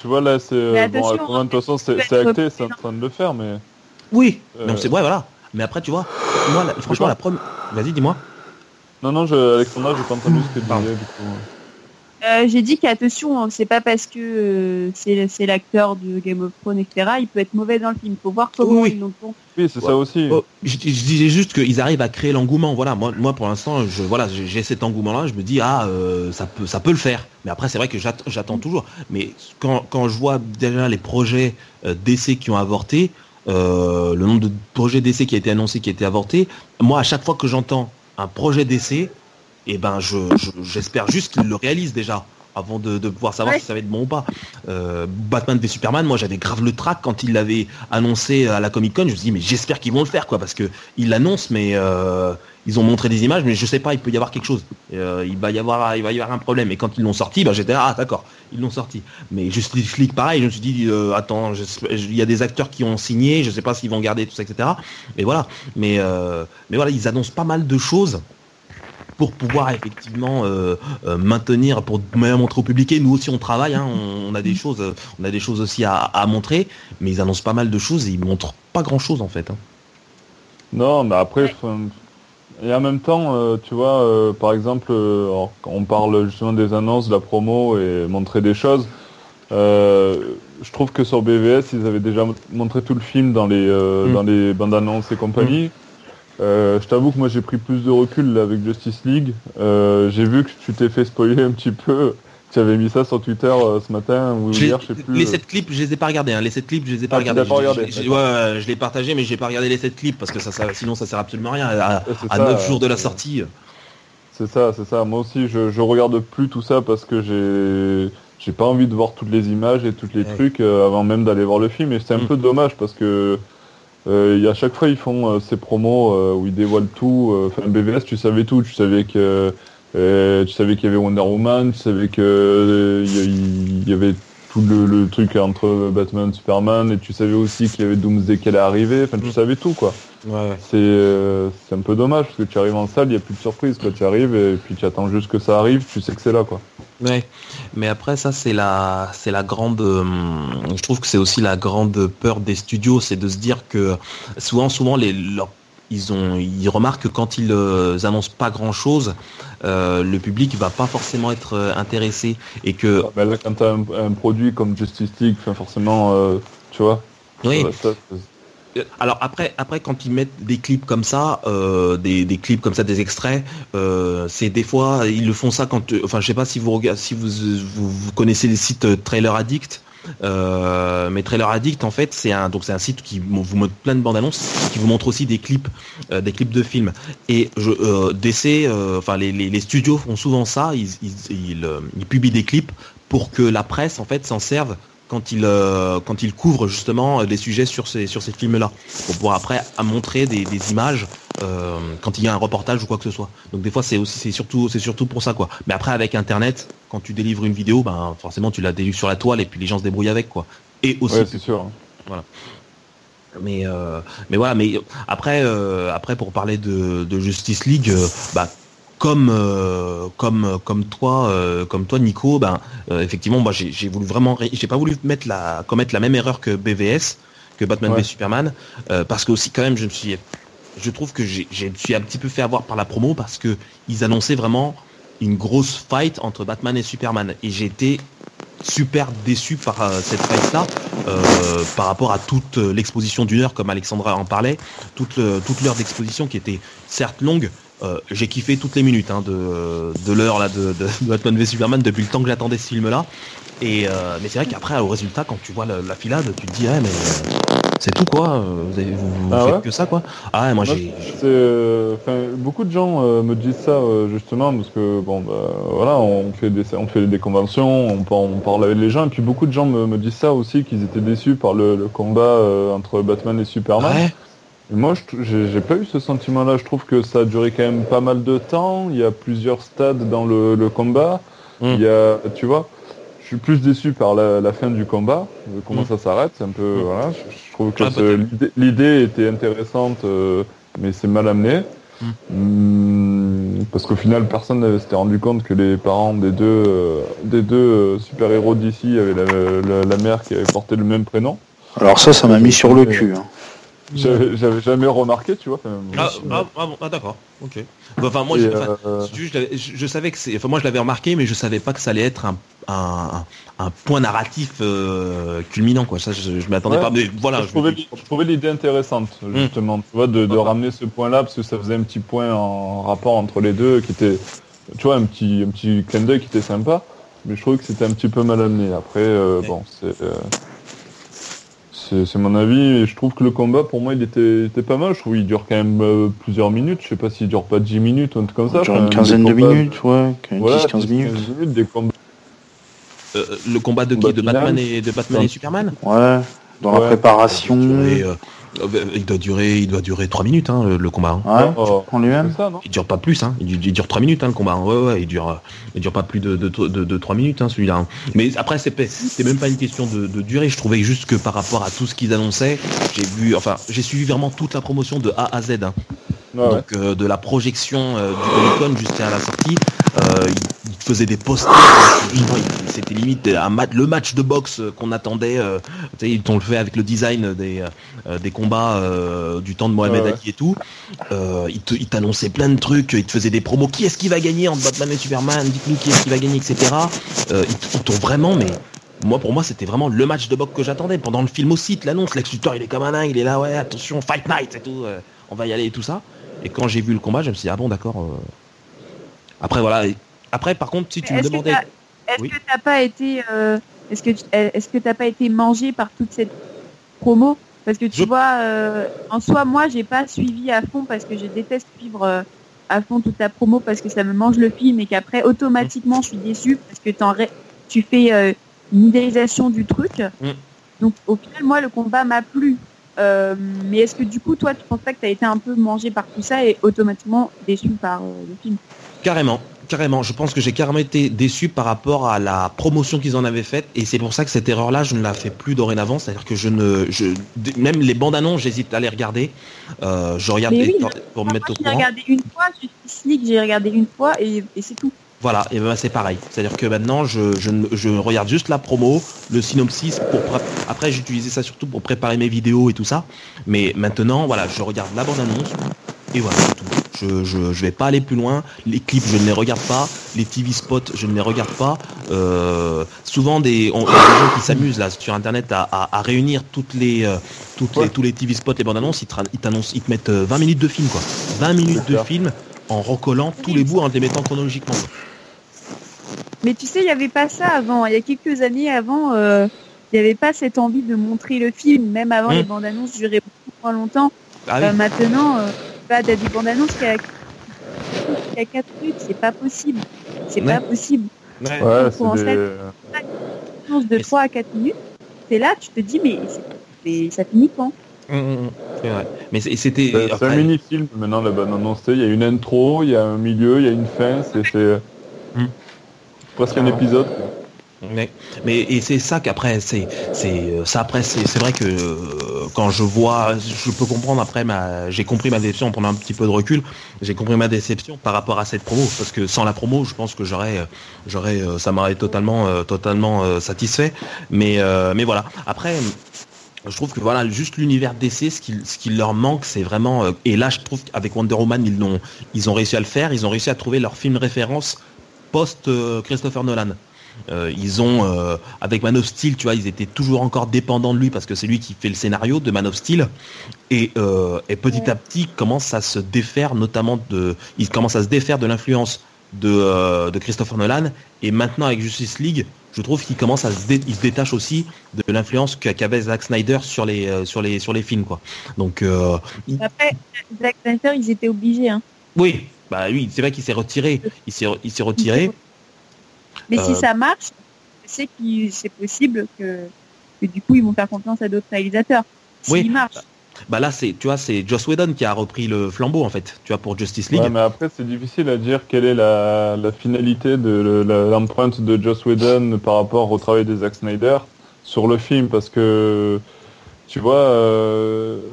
tu vois là, c'est bon, Aquaman, de toute façon, c'est acté, c'est en train de le faire, mais Oui. Euh, Non, c'est ouais, voilà. Mais après, tu vois, moi, la- franchement, la première. Vas-y, dis-moi. non, non, je, Alexandra, pas entendu ce que tu Pardon. disais du coup. Euh, J'ai dit qu'attention, hein, c'est pas parce que euh, c'est l'acteur de Game of Thrones, etc. Il peut être mauvais dans le film. Faut voir comment Oui. ils l'ont tourné. Oui, c'est ça aussi. Oh, je, je disais juste qu'ils arrivent à créer l'engouement. Voilà, moi, moi pour l'instant, je, voilà, j'ai cet engouement-là. Je me dis ah, euh, ça peut, ça peut le faire. Mais après, c'est vrai que j'att- j'attends toujours. Mais quand, quand je vois déjà les projets euh, d'essais qui ont avorté, euh, le nombre de projets d'essais qui a été annoncé, qui a été avorté, moi, à chaque fois que j'entends un projet d'essai, eh ben, je, je- j'espère juste qu'ils le réalisent déjà avant de, de pouvoir savoir Ouais. si ça va être bon ou pas. Euh, Batman v Superman, moi j'avais grave le trac quand il l'avait annoncé à la Comic Con. Je me suis dit mais j'espère qu'ils vont le faire quoi parce que ils l'annoncent mais euh, ils ont montré des images mais je sais pas il peut y avoir quelque chose. Euh, il va y avoir il va y avoir un problème et quand ils l'ont sorti bah j'étais ah d'accord ils l'ont sorti. Mais Justice League pareil je me suis dit attends il y a des acteurs qui ont signé je sais pas s'ils vont garder tout ça etc. Et voilà mais euh, mais voilà ils annoncent pas mal de choses pour pouvoir effectivement euh, euh, maintenir, pour même montrer au public. Et nous aussi on travaille, hein, on, on a des choses, euh, on a des choses aussi à, à montrer, mais ils annoncent pas mal de choses et ils montrent pas grand chose en fait. hein. Non, mais après, et en même temps, euh, tu vois, euh, par exemple, euh, alors, quand on parle justement des annonces, de la promo et montrer des choses. euh, je trouve que sur BVS, ils avaient déjà mo- montré tout le film dans les euh, Mm. dans les bandes annonces et compagnie. Euh, je t'avoue que moi j'ai pris plus de recul là, avec Justice League. Euh, j'ai vu que tu t'es fait spoiler un petit peu. Tu avais mis ça sur Twitter euh, ce matin ou les- hier, je sais plus. les euh. 7 clips, je les ai pas regardés. Hein. Les 7 clips, je les ai pas Ah, regardés. pas Je- regardé, je- je- ouais, je l'ai partagé, mais j'ai pas regardé les 7 clips parce que ça, ça- sinon ça sert absolument à rien. À, Ouais, c'est à ça, 9 jours de la sortie. C'est ça, c'est ça. Moi aussi, je, je regarde plus tout ça parce que j'ai j'ai pas envie de voir toutes les images et tous les Ouais. trucs avant même d'aller voir le film. Et c'est un Mm. peu dommage parce que euh, il y a à chaque fois ils font euh, ces promos euh, où ils dévoilent tout. euh, Enfin, BVS, tu savais tout. Tu savais que euh, tu savais qu'il y avait Wonder Woman. Tu savais que euh, il y, avait tout le, le truc entre Batman, Superman. Et tu savais aussi qu'il y avait Doomsday qui allait arriver. Enfin, tu Mm. savais tout quoi. Ouais. C'est euh, c'est un peu dommage parce que tu arrives en salle, il n'y a plus de surprise. Quoi. Tu arrives et puis tu attends juste que ça arrive, tu sais que c'est là. quoi. Ouais, mais après ça c'est la c'est la grande euh, je trouve que c'est aussi la grande peur des studios, c'est de se dire que souvent souvent les leurs- ils ont, ils remarquent que quand ils euh, annoncent pas grand chose, euh, le public va pas forcément être euh, intéressé et que. Ah, là, quand t'as un, un produit comme Justice League, forcément, euh, tu vois. Oui. ça- Alors après, quand ils mettent des clips comme ça, euh, des, clips comme ça, des extraits, euh, c'est des fois ils le font ça quand, euh, enfin je sais pas si vous si vous, connaissez les sites euh, Trailer Addict. Euh, mais Trailer Addict en fait c'est un site qui vous montre plein de bandes annonces qui vous montre aussi des clips euh, de films et je euh, euh, les, studios font souvent ça ils, euh, ils publient des clips pour que la presse en fait s'en serve quand ils euh, quand ils couvrent justement euh, des sujets sur ces sur ces films là pour pouvoir après à montrer des, des images euh, quand il y a un reportage ou quoi que ce soit. Donc des fois c'est aussi c'est surtout c'est surtout pour ça quoi. Mais après avec internet quand tu délivres une vidéo ben forcément tu la délivres sur la toile et puis les gens se débrouillent avec quoi. Et aussi Ouais, c'est sûr. mais euh, mais voilà mais après euh, après pour parler de, de Justice League bah comme euh, comme comme toi euh, comme toi Nico ben euh, effectivement moi j'ai voulu vraiment j'ai pas voulu mettre la commettre la même erreur que BVS que Batman Ouais. v Superman parce que aussi quand même je me suis je trouve que j'ai je me suis un petit peu fait avoir par la promo parce que ils annonçaient vraiment une grosse fight entre Batman et Superman et j'ai été super déçu par cette fight là par rapport à toute l'exposition d'une heure comme Alexandra en parlait toute le- toute l'heure d'exposition qui était certes longue euh, j'ai kiffé toutes les minutes hein, de, de l'heure là de, de, de Batman v Superman depuis le temps que j'attendais ce film là et euh, mais c'est vrai qu'après au résultat quand tu vois la, la filade tu te dis ouais mais euh, c'est tout quoi. Vous, avez, vous, vous Ah faites ouais que ça quoi. Ah moi Moi, j'ai enfin, beaucoup de gens euh, me disent ça justement parce que bon bah voilà on fait des on fait des conventions on, par- on parle avec les gens et puis beaucoup de gens me, me disent ça aussi qu'ils étaient déçus par le, le combat entre Batman et Superman. Ouais moi j'ai pas eu ce sentiment là je trouve que ça a duré quand même pas mal de temps il y a plusieurs stades dans le, le combat Mm. il y a tu vois je suis plus déçu par la, la fin du combat comment Mm. ça s'arrête c'est un peu Mm. voilà je, je trouve que Ah, l'idée- était intéressante euh, mais c'est mal amené parce qu'au final personne ne s'était rendu compte que les parents des deux euh, des deux euh, super héros d'ici avaient la, la- la mère qui avait porté le même prénom Alors ça, ça m'a mis sur le cul. hein. J'avais jamais remarqué tu vois ah, ah, ah bon, ah, d'accord ok enfin moi enfin, euh, Si tu veux, je, l'avais- je- je savais que c'est. Enfin, moi, je l'avais remarqué, mais je savais pas que ça allait être un, un, un point narratif euh, culminant, quoi. Ça, je, m'attendais Ouais. pas. Mais voilà. je, trouvais, trouvais l'idée intéressante, justement, tu vois, de, de ramener ce point-là, parce que ça faisait un petit point en rapport entre les deux, qui était, tu vois, un petit, un petit clin d'œil qui était sympa, mais je trouvais que c'était un petit peu mal amené. Après, euh, Ouais. bon, c'est, c'est, mon avis, et je trouve que le combat, pour moi, il était, était pas mal. Je trouve qu'il dure quand même euh, plusieurs minutes. Je sais pas s'il dure pas 10 minutes ou un truc comme ça. Genre Enfin, une quinzaine de minutes, ouais, 10-15 Voilà, minutes. 10-15 minutes, des combats. euh, le combat de qui Combat De. Batman et de Batman et Superman? Ouais, dans la Ouais. préparation. Et, euh, il doit durer, il doit durer 3 minutes, hein, le- le combat. hein. Ouais, Oh, en lui-même. c'est ça, non Il dure pas plus, hein. Il, du- il dure 3 minutes, hein, le combat. Ouais, ouais, il dure, euh, il dure pas plus de, de, de, de 3 minutes, hein, celui-là. hein. Mais après, c'est, c'est même pas une question de, de durée. Je trouvais juste que par rapport à tout ce qu'ils annonçaient, j'ai vu, enfin, j'ai suivi vraiment toute la promotion de A à Z. hein. Ouais, ouais. Donc euh, de la projection euh, du Comic Con jusqu'à la sortie, euh, faisait des posters. C'était limite un match, le match de boxe euh, qu'on attendait. euh, ils t'ont le fait avec le design des, euh, des combats euh, du temps de Mohamed Ouais. Ali et tout. Euh, il te- il t'annonçait plein de trucs. Il te faisait des promos. Qui est-ce qui va gagner entre Batman et Superman? Dites-nous qui est-ce qui va gagner, etc. Ils ils t'ont vraiment, mais moi pour moi c'était vraiment le match de boxe que j'attendais. Pendant le film aussi, l'annonce. Lex Luthor il est comme un dingue. Il est là, ouais, attention, Fight Night et tout. euh, on va y aller et tout ça. Et quand j'ai vu le combat, je me suis dit, ah bon, d'accord. euh. Après, voilà. Après, par contre, si tu me demandais. t'as- Est-ce Oui. que t'as pas été, euh, est-ce que tu- est-ce que t'as pas été mangé par toute cette promo? Parce que tu Je- vois, euh, en soi, moi, j'ai pas suivi à fond parce que je déteste suivre euh, à fond toute la promo parce que ça me mange le film et qu'après, automatiquement, je suis déçue parce que ré- tu fais une idéalisation du truc. Mm. Donc, au final, moi, le combat m'a plu. Mais est-ce que du coup, toi, tu penses pas que tu as été un peu mangé par tout ça et automatiquement déçu par le film? Carrément, carrément. Je pense que j'ai carrément été déçu par rapport à la promotion qu'ils en avaient faite, et c'est pour ça que cette erreur-là, je ne la fais plus dorénavant. C'est-à-dire que je ne, je, même les bandes annonces, j'hésite à les regarder. Euh, je regarde oui, pour, pour me Moi, mettre au j'ai courant. regardé une fois, j'ai regardé une fois et, et c'est tout. Voilà, et ben c'est pareil. C'est-à-dire que maintenant, je, je, ne- je regarde juste la promo, le synopsis. Pour après, j'utilisais ça surtout pour préparer mes vidéos et tout ça. Mais maintenant, voilà, je regarde la bande annonce. Et voilà, c'est tout. Je, je, je vais pas aller plus loin. Les clips, je ne les regarde pas. Les TV spots, je ne les regarde pas. Euh, souvent, des, on, il y a des gens qui s'amusent là sur Internet à, à, à réunir toutes les, euh, toutes les, tous les TV spots, les bandes annonces. Ils te, ra- ils t'annoncent, ils te mettent euh, 20 minutes de film, quoi. 20 minutes de film en recollant tous les bouts en les mettant chronologiquement. quoi. Mais tu sais, il n'y avait pas ça avant. Il y a quelques années avant, euh, il n'y avait pas cette envie de montrer le film. Même avant, Mm. les bandes annonces duraient beaucoup moins longtemps. Ah oui. Euh, maintenant, euh, bah, t'as des bandes annonces qui a, qui a 4 minutes. C'est pas possible. C'est Ouais. pas possible. Ouais, des... Une annonce de Mais 3 à 4 minutes. C'est là, tu te dis, mais ça finit quand? Hum, hum, hum. Vrai. Mais c'était. c'est- un mini-film maintenant, la bande annoncée. Il y a une intro, il y a un milieu, il y a une fin. C'est presque un épisode. quoi. Mais, mais et c'est ça qu'après c'est c'est euh, ça après c'est c'est vrai que euh, quand je vois je peux comprendre après ma j'ai compris ma déception en prenant un petit peu de recul j'ai compris ma déception par rapport à cette promo parce que sans la promo je pense que j'aurais euh, j'aurais ça m'aurait totalement totalement satisfait. Mais mais voilà. Après je trouve que voilà juste l'univers DC ce qui ce qui leur manque c'est vraiment et là je trouve qu'avec Wonder Woman ils l'ont ils ont réussi à le faire ils ont réussi à trouver leur film référence post Christopher Nolan euh, ils ont, euh, avec Man of Steel, tu vois, ils étaient toujours encore dépendants de lui parce que c'est lui qui fait le scénario de Man of Steel. Et, euh, et petit à petit, commence à se défaire, notamment de, il commence à se défaire de l'influence de, euh, de Christopher Nolan. Et maintenant, avec Justice League, je trouve qu'il commence à se, dé- il se détache aussi de l'influence qu'a- qu'avait Zack Snyder sur les, euh, sur les, sur les films, quoi. Donc, euh, il- Après, Zack Snyder, ils étaient obligés. Hein. oui, bah oui, c'est vrai qu'il s'est retiré. Il s'est, il s'est retiré. Mais si Euh, ça marche, je sais que c'est possible que, que du coup, ils vont faire confiance à d'autres réalisateurs. Oui. marche. Bah là, c'est, tu vois, c'est Joss Whedon qui a repris le flambeau en fait, tu vois, pour Justice League. Ouais, mais après, c'est difficile à dire quelle est la, la finalité de le- la- l'empreinte de Joss Whedon par rapport au travail de Zack Snyder sur le film, parce que, tu vois, euh,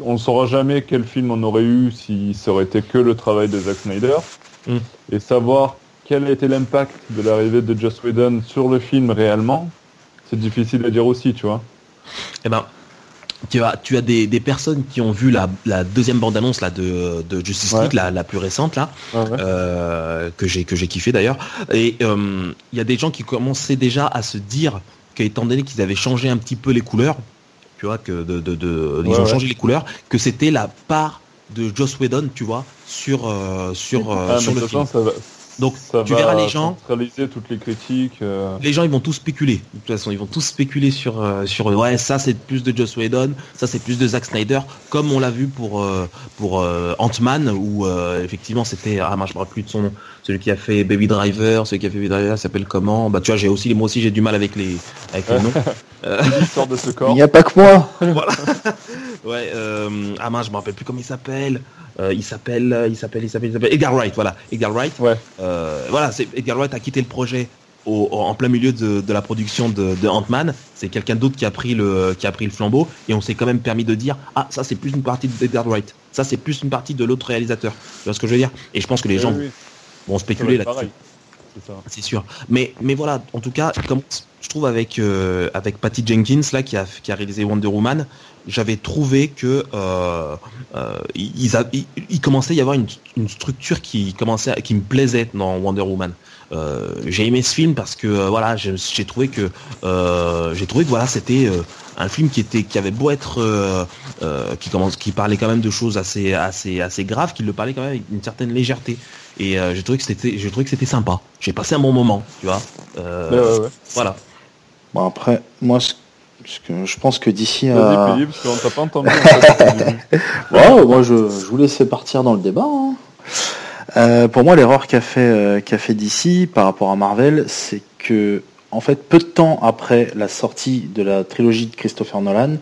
on ne saura jamais quel film on aurait eu si ça aurait été que le travail de Zack Snyder. Mm. Et savoir quel a été l'impact de l'arrivée de Joss Whedon sur le film réellement, c'est difficile à dire aussi, tu vois. Eh ben, tu as, tu as des, des personnes qui ont vu la, la deuxième bande-annonce là de, de Justice Ouais. League, la, la plus récente là, euh, que j'ai que j'ai kiffé d'ailleurs. Et euh, il y a des gens qui commençaient déjà à se dire qu'étant donné qu'ils avaient changé un petit peu les couleurs, tu vois, que de, de, de- ils ont changé les couleurs, que c'était la part de Joss Whedon, tu vois, sur euh, sur Ah, sur le film. façon, ça va, Donc ça tu verras les gens. centraliser toutes les critiques. euh, les gens ils vont tous spéculer. De toute façon, ils vont tous spéculer sur euh, sur ouais ça c'est plus de Joss Whedon, ça c'est plus de Zack Snyder, comme on l'a vu pour euh, pour euh, Ant-Man où euh, effectivement c'était ah moi je me rappelle plus de son nom, celui qui a fait Baby Driver, celui qui a fait Baby Driver s'appelle comment? Bah tu vois j'ai aussi moi aussi j'ai du mal avec les avec les noms. (laughs) l'histoire de ce corps. Il n'y a pas que moi. (laughs) (laughs) Ouais euh, ah mince je me rappelle plus comment il s'appelle. Euh, il s'appelle il s'appelle il s'appelle Edgar Wright voilà Edgar Wright. Ouais. Euh, voilà, c'est Edgar Wright a quitté le projet au, au- en plein milieu de, de la production de, de Ant-Man. C'est quelqu'un d'autre qui a pris le qui a pris le flambeau et on s'est quand même permis de dire ah ça c'est plus une partie d'Edgar Wright, ça c'est plus une partie de l'autre réalisateur. Tu vois ce que je veux dire? Et je pense que les gens oui, vont spéculer là-dessus. C'est sûr. Mais mais voilà, en tout cas, comme je trouve avec euh, avec Patty Jenkins là qui a qui a réalisé Wonder Woman, j'avais trouvé que euh, euh, il, il commençait à y avoir une, une structure qui commençait à- qui me plaisait dans Wonder Woman. Euh, j'ai aimé ce film parce que voilà, j'ai trouvé que j'ai trouvé que voilà, c'était un film qui était qui avait beau être qui commence qui parlait quand même de choses assez assez assez graves, qui le parlait quand même avec une certaine légèreté. Et j'ai trouvé que c'était j'ai trouvé que c'était sympa. J'ai passé un bon moment, tu vois. Ouais, ouais, ouais. Voilà. Bon après, moi, ce, ce que je pense que d'ici à... Parce qu'on t'a pas entendu. (laughs) Ouais, moi je, je vous laissais partir dans le débat. hein. Euh, pour moi, l'erreur qu'a fait, euh, qu'a fait DC par rapport à Marvel, c'est que, en fait, peu de temps après la sortie de la trilogie de Christopher Nolan,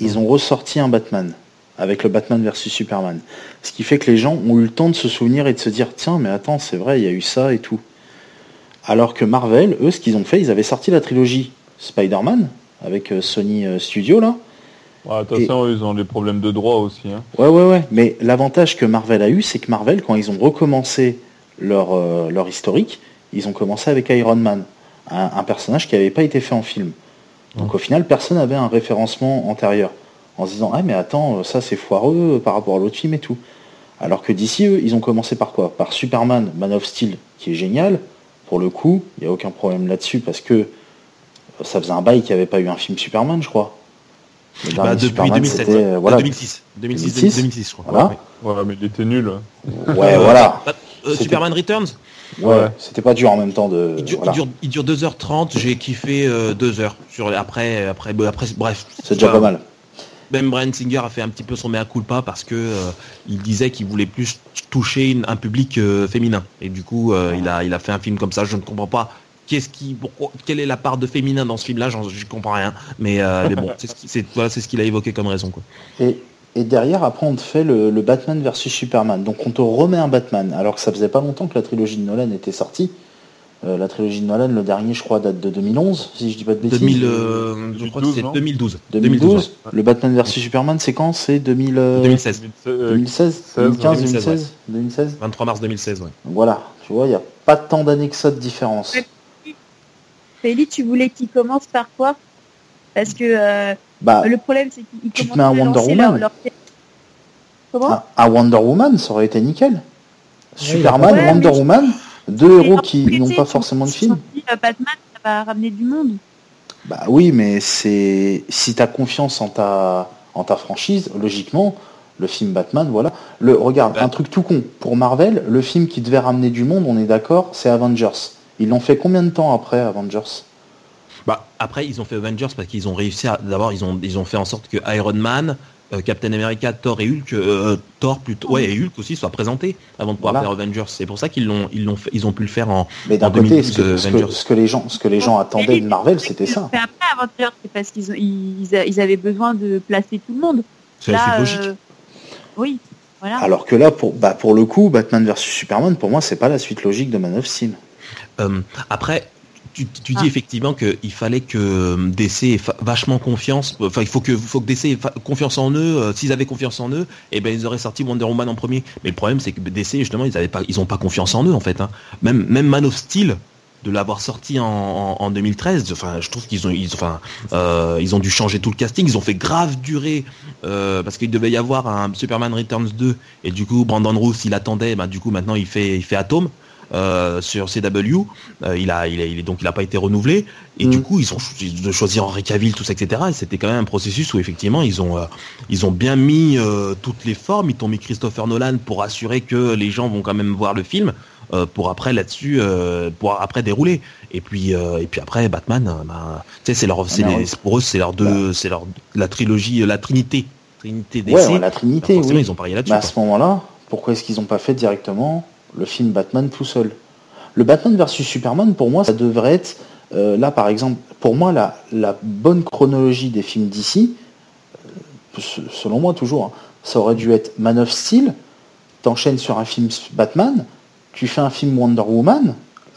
ils ont ressorti un Batman avec le Batman versus Superman. Ce qui fait que les gens ont eu le temps de se souvenir et de se dire tiens, mais attends, c'est vrai, il y a eu ça et tout. Alors que Marvel, eux, ce qu'ils ont fait, ils avaient sorti la trilogie Spider-Man avec euh, Sony euh, Studio là. Ouais, attention, ils ont des problèmes de droit aussi. Hein. Ouais, ouais, ouais. Mais l'avantage que Marvel a eu, c'est que Marvel, quand ils ont recommencé leur, euh, leur historique, ils ont commencé avec Iron Man, un, un personnage qui n'avait pas été fait en film. Donc au final, personne n'avait un référencement antérieur. En se disant, ah mais attends, ça c'est foireux par rapport à l'autre film et tout. Alors que d'ici, eux, ils ont commencé par quoi? Par Superman, Man of Steel, qui est génial. Pour le coup, il n'y a aucun problème là-dessus parce que ça faisait un bail qu'il n'y avait pas eu un film Superman, je crois. Bah, depuis Superman, 2007, ouais. euh, voilà. 2006. 2006, 2006, 2006, je crois. Voilà. Ouais, mais il était nul. Ouais, voilà. Euh, Superman Returns Ouais, ouais. c'était pas dur en même temps de. Il dure, voilà. il dure, il dure 2h30, j'ai kiffé euh, 2h. Sur, après, après, après, bref. C'est déjà pas mal. Même Brian Singer a fait un petit peu son mea culpa parce que euh, il disait qu'il voulait plus toucher une, un public euh, féminin. Et du coup, euh, il, a, il a fait un film comme ça. Je ne comprends pas qu'est-ce qui, pourquoi, quelle est la part de féminin dans ce film-là. Je comprends rien. Mais, mais bon, c'est ce qu'il c'est, voilà, ce qu'il a évoqué comme raison. Quoi. Et, et derrière, après, on te fait le, le, Batman versus Superman. Donc on te remet un Batman, alors que ça faisait pas longtemps que la trilogie de Nolan était sortie. Euh, la trilogie de Nolan, le dernier, je crois, date de 2011, si je dis pas de bêtises. 2000, euh, je crois que c'est 2012. 2012. 2012 le Batman vs Superman, c'est quand C'est 2000, euh... 2016. 2016 2015, 2016, 2016, ouais. 2016 23 mars 2016, ouais. Voilà, tu vois, il n'y a pas tant d'années que ça de différence. Félix, tu voulais qu'il commence par quoi? Parce que euh, bah, le problème, c'est qu'il tu te mets un Wonder Woman. Leur, leur... Comment? Un, un, Wonder Woman, ça aurait été nickel. Superman, ouais, Wonder. Woman. Deux héros qui n'ont pas forcément de film. Batman, ça va ramener du monde. Bah oui, mais c'est si tu as confiance en ta en ta franchise, logiquement, le film Batman, voilà. Le regarde, bah. un truc tout con pour Marvel, le film qui devait ramener du monde, on est d'accord, c'est Avengers. Ils l'ont fait combien de temps après Avengers? Bah après, ils ont fait Avengers parce qu'ils ont réussi à d'abord ils ont ils ont fait en sorte que Iron Man euh, Captain America, Thor et Hulk, euh, Thor plutôt, ouais, et Hulk aussi soient présentés avant de pouvoir voilà. faire Avengers. C'est pour ça qu'ils l'ont, ils l'ont, fait, ils ont pu le faire en. Mais d'un côté, ce que, ce, que, ce que, les gens, ce que les gens attendaient de Marvel, c'était ça. Après Avengers, c'est parce qu'ils, ils, ils, avaient besoin de placer tout le monde. C'est logique. Euh, oui. Voilà. Alors que là, pour, bah, pour le coup, Batman vs Superman, pour moi, c'est pas la suite logique de Man of Steel. Euh, après, tu, tu dis ah. effectivement qu'il fallait que DC ait vachement confiance. Enfin, il faut que, faut que DC ait confiance en eux. Euh, S'ils avaient confiance en eux, eh ben ils auraient sorti Wonder Woman en premier. Mais le problème, c'est que DC justement, ils avaient pas, ils ont pas confiance en eux en fait. Hein. Même, même Man of Steel, de l'avoir sorti en, en, en, 2013. Enfin, je trouve qu'ils ont, ils, enfin, euh, ils ont dû changer tout le casting. Ils ont fait grave durer euh, parce qu'il devait y avoir un Superman Returns 2 et du coup Brandon Roos il attendait. Ben, du coup maintenant il fait, il fait Atom. Euh, sur CW. Euh, il a, il a, il est donc il a pas été renouvelé. Et mm. du coup, ils ont de choisir Henri Cavill, tout ça, etc. Et c'était quand même un processus où effectivement ils ont, euh, ils ont bien mis toutes les formes. Ils ont mis Christopher Nolan pour assurer que les gens vont quand même voir le film. pour après là-dessus, pour après dérouler. Et puis, et puis après Batman, bah, sais, c'est leur, c'est les, pour eux, c'est leur deux, bah. c'est leur la trilogie, la Trinité, Trinité DC. Ouais, la Trinité. Bah, oui. ils ont parié là-dessus. Bah, à ce moment-là, pourquoi est-ce qu'ils n'ont pas fait directement le film Batman tout seul. Le Batman versus Superman, pour moi, ça devrait être, euh, là par exemple, pour moi, la, la bonne chronologie des films d'ici, euh, selon moi toujours, hein, ça aurait dû être Man of Steel, t'enchaînes sur un film Batman, tu fais un film Wonder Woman,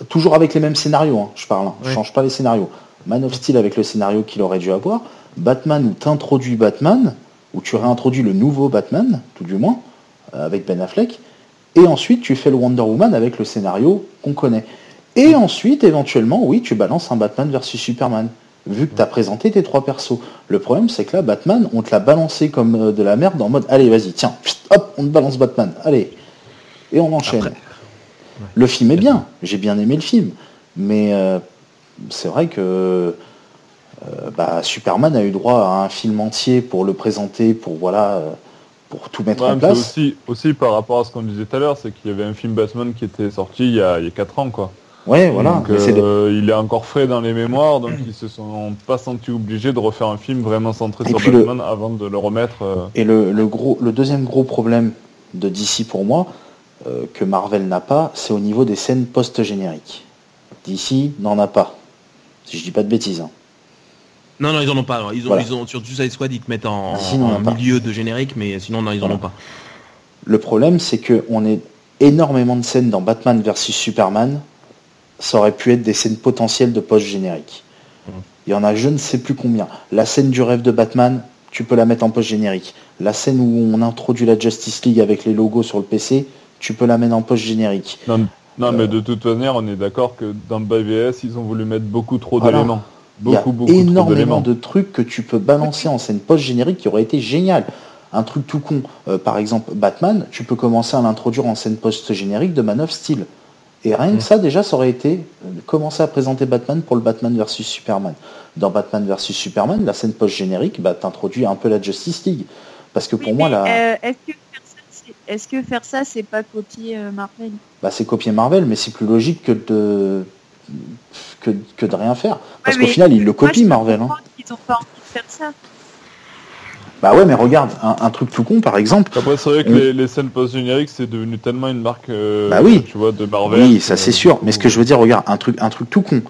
toujours avec les mêmes scénarios, hein, je parle, hein, ouais. je change pas les scénarios. Man of Steel avec le scénario qu'il aurait dû avoir, Batman où t'introduis Batman, où tu réintroduis le nouveau Batman, tout du moins, euh, avec Ben Affleck, et ensuite tu fais le Wonder Woman avec le scénario qu'on connaît. Et ensuite, éventuellement, oui, tu balances un Batman versus Superman, vu que tu as présenté tes trois persos. Le problème, c'est que là, Batman, on te l'a balancé comme euh, de la merde en mode, allez, vas-y, tiens, hop, on te balance Batman, allez. Et on enchaîne. Après. Le film est bien, j'ai bien aimé le film, mais euh, c'est vrai que euh, bah, Superman a eu droit à un film entier pour le présenter, pour voilà pour tout mettre ouais, en place. Aussi, aussi par rapport à ce qu'on disait tout à l'heure, c'est qu'il y avait un film Batman qui était sorti il y a, il y a 4 ans, quoi. Ouais, voilà. Donc, euh. Il est encore frais dans les mémoires, donc ils se sont pas sentis obligés de refaire un film vraiment centré et sur Batman le... avant de le remettre. Euh... Et le, le, gros, le deuxième gros problème de DC pour moi, euh, que Marvel n'a pas, c'est au niveau des scènes post-génériques. DC n'en a pas. Si je dis pas de bêtises. Hein. Non, non, ils en ont pas. Ils ont, voilà. ils ont sur Suicide Squad, ils te mettent en, en milieu de générique, mais sinon, non, ils voilà. en ont pas. Le problème, c'est que on est énormément de scènes dans Batman versus Superman. Ça aurait pu être des scènes potentielles de post-générique. Mmh. Il y en a je ne sais plus combien. La scène du rêve de Batman, tu peux la mettre en post-générique. La scène où on introduit la Justice League avec les logos sur le PC, tu peux la mettre en post-générique. Non, non euh... mais de toute manière, on est d'accord que dans le BVS, ils ont voulu mettre beaucoup trop voilà. d'éléments. Beaucoup, Il y a énormément de trucs que tu peux balancer en scène post-générique qui aurait été génial. un truc tout con. Euh, par exemple, Batman, tu peux commencer à l'introduire en scène post-générique de Man of Steel. Et rien que ça, déjà, ça aurait été euh, commencer à présenter Batman pour le Batman versus Superman. Dans Batman versus Superman, la scène post-générique, bah, t'introduis un peu la Justice League. Parce que pour Oui, moi, la... euh, est-ce que faire ça, c'est- est-ce que faire ça, c'est pas copier euh, Marvel? Bah, c'est copier Marvel, mais c'est plus logique que de... Que, que de rien faire. Parce Ouais, qu'au final, ils le copient, Marvel. hein. qu'ils ont pas envie de faire ça. Bah ouais, mais regarde, un, un truc tout con, par exemple. Après, c'est vrai que Mm. les, les scènes post-génériques, c'est devenu tellement une marque, euh, Bah oui. tu vois, de Marvel. Oui, ça c'est sûr. Mais ce que je veux dire, regarde, un truc, un truc tout con.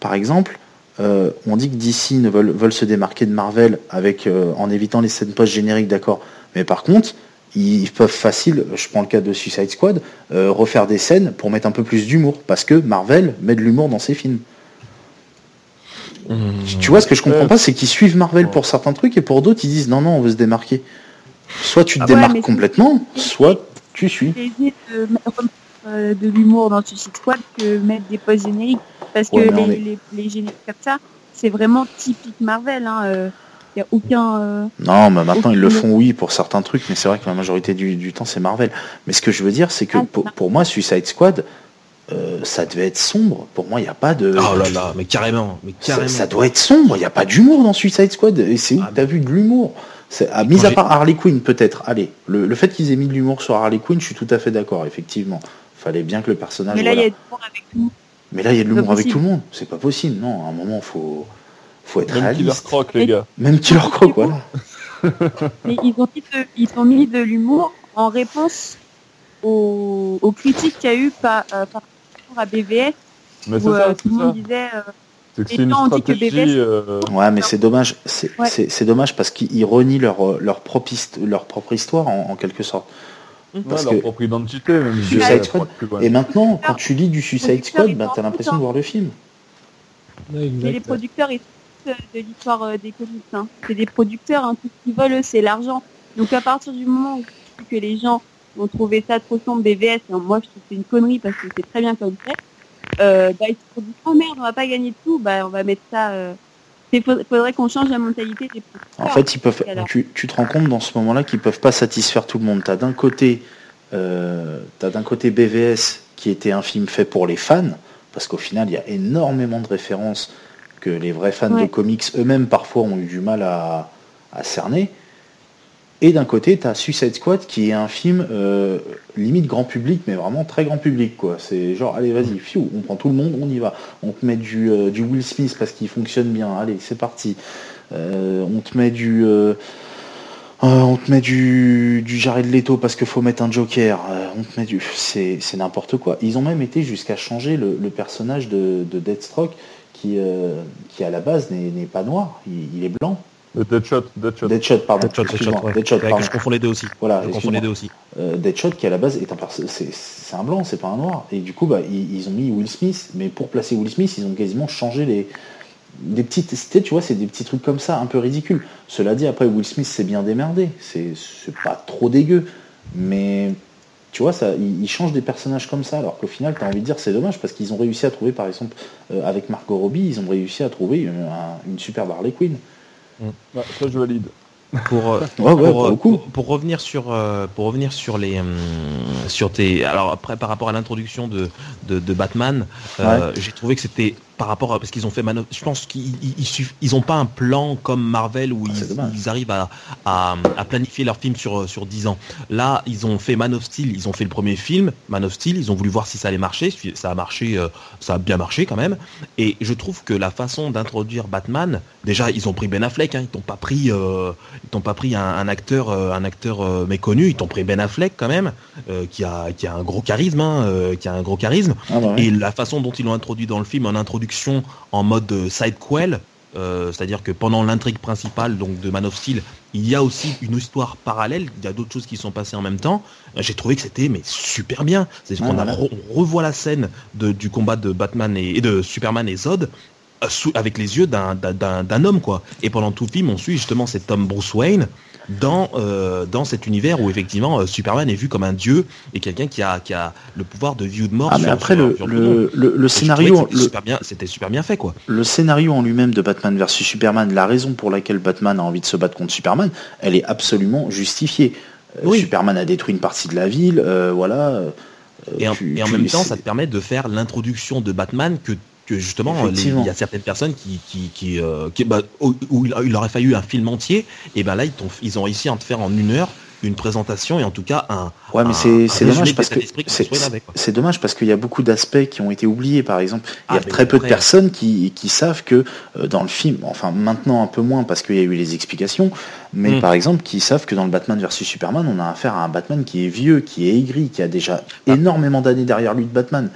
Par exemple, euh, on dit que DC ne veulent, veulent se démarquer de Marvel avec, euh, en évitant les scènes post-génériques, d'accord. Mais par contre, ils peuvent facile, je prends le cas de Suicide Squad, euh, refaire des scènes pour mettre un peu plus d'humour. Parce que Marvel met de l'humour dans ses films. Mmh. Tu vois, ce que je comprends Ouais. pas, c'est qu'ils suivent Marvel pour certains trucs et pour d'autres, ils disent non, non, on veut se démarquer. Soit tu te Ah démarques complètement, soit tu suis. De euh, de l'humour dans Suicide Squad que mettre des post génériques. Parce que Ouais, les, est- les, les génériques comme ça, c'est vraiment typique Marvel. Il n'y a aucun. euh, Non, mais maintenant ils le font, oui, pour certains trucs, mais c'est vrai que la majorité du, du temps c'est Marvel. Mais ce que je veux dire, c'est que Ah, pour, pour moi, Suicide Squad, euh, ça devait être sombre. Pour moi, il n'y a pas de. Oh là là, mais carrément, mais ça, carrément. ça doit être sombre, il n'y a pas d'humour dans Suicide Squad. Et c'est où Ah, t'as vu de l'humour? C'est- ah, Mis à part Harley Quinn, peut-être. Allez, le, le fait qu'ils aient mis de l'humour sur Harley Quinn, je suis tout à fait d'accord, effectivement. Fallait bien que le personnage. Mais là, il voilà. y a de l'humour avec tout. Mais là, il y a de l'humour avec possible. tout le monde. C'est pas possible. Non, à un moment, faut, faut être Même Killer réaliste. Croc, les gars. Même Killer Croc, voilà. Mais ils ont mis de, ils ont mis de l'humour en réponse aux, aux critiques qu'il y a eu par, euh, par rapport à BVS. Mais c'est où euh, ça, tout c'est le ça. monde disait. euh, C'est que les c'est une gens dit que stratégie. BBS euh, Ouais, mais c'est dommage. C'est Ouais. c'est- c'est dommage parce qu'ils renient leur, euh, leur, propre, hist- leur propre histoire en, en quelque sorte. ouais, parce leur que- propre identité, même. Suicide Squad. Et maintenant, quand tu lis du Suicide Squad, bah, sont t'as l'impression de voir le film. Ouais, Mais exact. les producteurs ils sont de l'histoire euh, des comics. Hein. C'est des producteurs, hein, tout ce qu'ils veulent, c'est l'argent. Donc à partir du moment où que les gens vont trouver ça trop sombre BVS, et moi je trouve que c'est une connerie parce que c'est très bien comme fait, euh, bah, ils se sont dit oh merde, on va pas gagner de tout, bah on va mettre ça. Euh... Il faudrait qu'on change la mentalité des producteurs. En fait, ils peuvent. Tu, tu te rends compte dans ce moment-là qu'ils peuvent pas satisfaire tout le monde. T'as d'un côté, euh, t'as d'un côté BVS qui était un film fait pour les fans, parce qu'au final, il y a énormément de références que les vrais fans de Ouais. comics eux-mêmes parfois ont eu du mal à, à cerner. Et d'un côté, tu as Suicide Squad qui est un film euh, limite grand public, mais vraiment très grand public. quoi. C'est genre, allez, vas-y, fiou, on prend tout le monde, on y va. On te met du, euh, du Will Smith parce qu'il fonctionne bien. Allez, c'est parti. Euh, on te met du. on te met du, du Jared Leto parce qu'il faut mettre un Joker. On te met du. C'est c'est n'importe quoi. Ils ont même été jusqu'à changer le, le personnage de, de Deathstroke qui, euh, qui à la base n'est pas noir, il, il est blanc. Le Deadshot, Deadshot. Deadshot, pardon. Deadshot, Deadshot, ouais. Deadshot, pardon. je confonds les deux aussi. Voilà, je confonds les deux aussi. Euh, Deadshot qui à la base est un perso- c'est c'est un blanc, c'est pas un noir. Et du coup, bah, ils, ils ont mis Will Smith, mais pour placer Will Smith, ils ont quasiment changé les des petites, c'était, tu vois, c'est des petits trucs comme ça, un peu ridicules. Cela dit, après Will Smith s'est bien démerdé, c'est c'est pas trop dégueu, mais tu vois, ça, ils, ils changent des personnages comme ça, alors qu'au final, tu as envie de dire c'est dommage parce qu'ils ont réussi à trouver, par exemple, euh, avec Margot Robbie, ils ont réussi à trouver euh, un- une superbe Harley Quinn. Ouais, ça, je valide. Pour, euh, (laughs) Ouais, ouais, pour, pour euh, le coup. pour- pour revenir sur euh, pour revenir sur les hum, sur tes alors après par rapport à l'introduction de, de de Batman euh, j'ai trouvé que c'était par rapport à parce qu'ils ont fait Man of- je pense qu'ils ils, ont pas un plan comme Marvel où Ah, ils, ils arrivent à, à à planifier leur film sur sur 10 ans. Là ils ont fait Man of Steel ils ont fait le premier film Man of Steel ils ont voulu voir si ça allait marcher ça a marché euh, ça a bien marché quand même. Et je trouve que la façon d'introduire Batman déjà ils ont pris Ben Affleck hein, ils t'ont pas pris euh, ils t'ont pas pris un, un acteur euh, un acteur euh, méconnu ils t'ont pris Ben Affleck quand même euh, qui a qui a un gros charisme hein, euh, qui a un gros charisme. Ah, bah, ouais. et la façon dont ils l'ont introduit dans le film en en mode euh, sidequel euh, c'est-à-dire que pendant l'intrigue principale donc de Man of Steel il y a aussi une histoire parallèle il y a d'autres choses qui sont passées en même temps Euh, j'ai trouvé que c'était mais super bien c'est qu'on a voilà. re- revoit la scène de, du combat de Batman et, et de Superman et Zod euh, sous- avec les yeux d'un- d'un d'un- d'un homme quoi. Et pendant tout le film, on suit justement cet homme Bruce Wayne dans euh, dans cet univers où effectivement euh, Superman est vu comme un dieu et quelqu'un qui a qui a le pouvoir de vie ou de mort. Ah mais sur- après sur- le, sur le le, scénario c'était super bien, c'était super bien fait quoi. le scénario en lui-même de Batman vs Superman, la raison pour laquelle Batman a envie de se battre contre Superman, elle est absolument justifiée. Euh, Oui. Superman a détruit une partie de la ville, euh, voilà. Et en, tu- et en tu- même temps, ça te permet de faire l'introduction de Batman que, que justement, il y a certaines personnes qui, qui, qui, euh, qui- bah, où, où il, aurait fallu un film entier, et ben là, ils, ont réussi à en te faire en une heure une présentation et en tout cas un. Ouais, mais c'est dommage de parce que c'est dommage parce qu'il y a beaucoup d'aspects qui ont été oubliés. Par exemple, il y a Ah, très peu de personnes qui, qui savent que euh, dans le film, enfin maintenant un peu moins parce qu'il y a eu les explications, mais Mm. par exemple qui savent que dans le Batman vs Superman, on a affaire à un Batman qui est vieux, qui est aigri, qui a déjà énormément d'années derrière lui de Batman.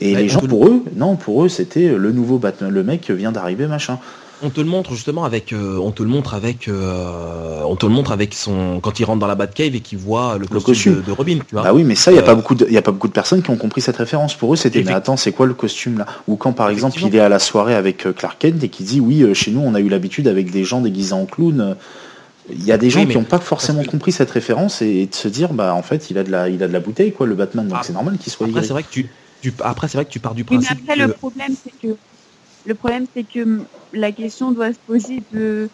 Et Ouais, les gens pour eux, non, pour eux c'était le nouveau Batman, le mec vient d'arriver machin. On te le montre justement avec, euh, on te le montre avec, euh, on te le montre avec son, quand il rentre dans la Batcave et qu'il voit le costume, costume. De, de Robin, tu vois. Bah oui, mais ça, il n'y a, Euh, pas beaucoup de- y a pas beaucoup de personnes qui ont compris cette référence. Pour eux, c'était, mais attends, c'est quoi le costume là? Ou quand, par exemple, il est à la soirée avec euh, Clark Kent et qui dit, oui, euh, chez nous, on a eu l'habitude avec des gens déguisés en clown. euh, Il y a des gens Oui, qui n'ont pas forcément que- compris cette référence et, et de se dire, bah, en fait, il a de la, il a de la bouteille, quoi, le Batman, donc Ah, c'est normal qu'il soit Après, c'est vrai que tu, tu, après, c'est vrai que tu pars du Oui, mais principe après, que- le problème, c'est que le problème, c'est que hum, la question doit se poser de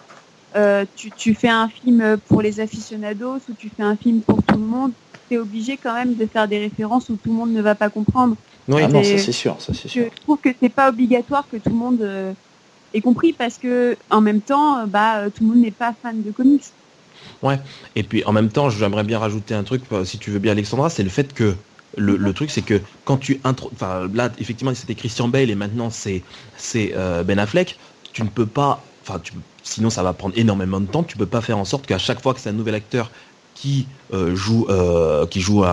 euh, tu, tu fais un film pour les aficionados ou tu fais un film pour tout le monde. Tu es obligé quand même de faire des références où tout le monde ne va pas comprendre. Oui, non, c'est- ça c'est sûr, ça c'est Je sûr. trouve que c'est pas obligatoire que tout le monde euh, ait compris parce que en même temps, bah, euh, tout le monde n'est pas fan de comics. Et puis en même temps, j'aimerais bien rajouter un truc, euh, si tu veux bien Alexandra, c'est le fait que le, truc, c'est que quand tu intro... enfin là, effectivement, c'était Christian Bale et maintenant c'est euh, Ben Affleck. Tu ne peux pas, enfin, sinon ça va prendre énormément de temps. Tu peux pas faire en sorte qu'à chaque fois que c'est un nouvel acteur qui euh, joue euh, qui joue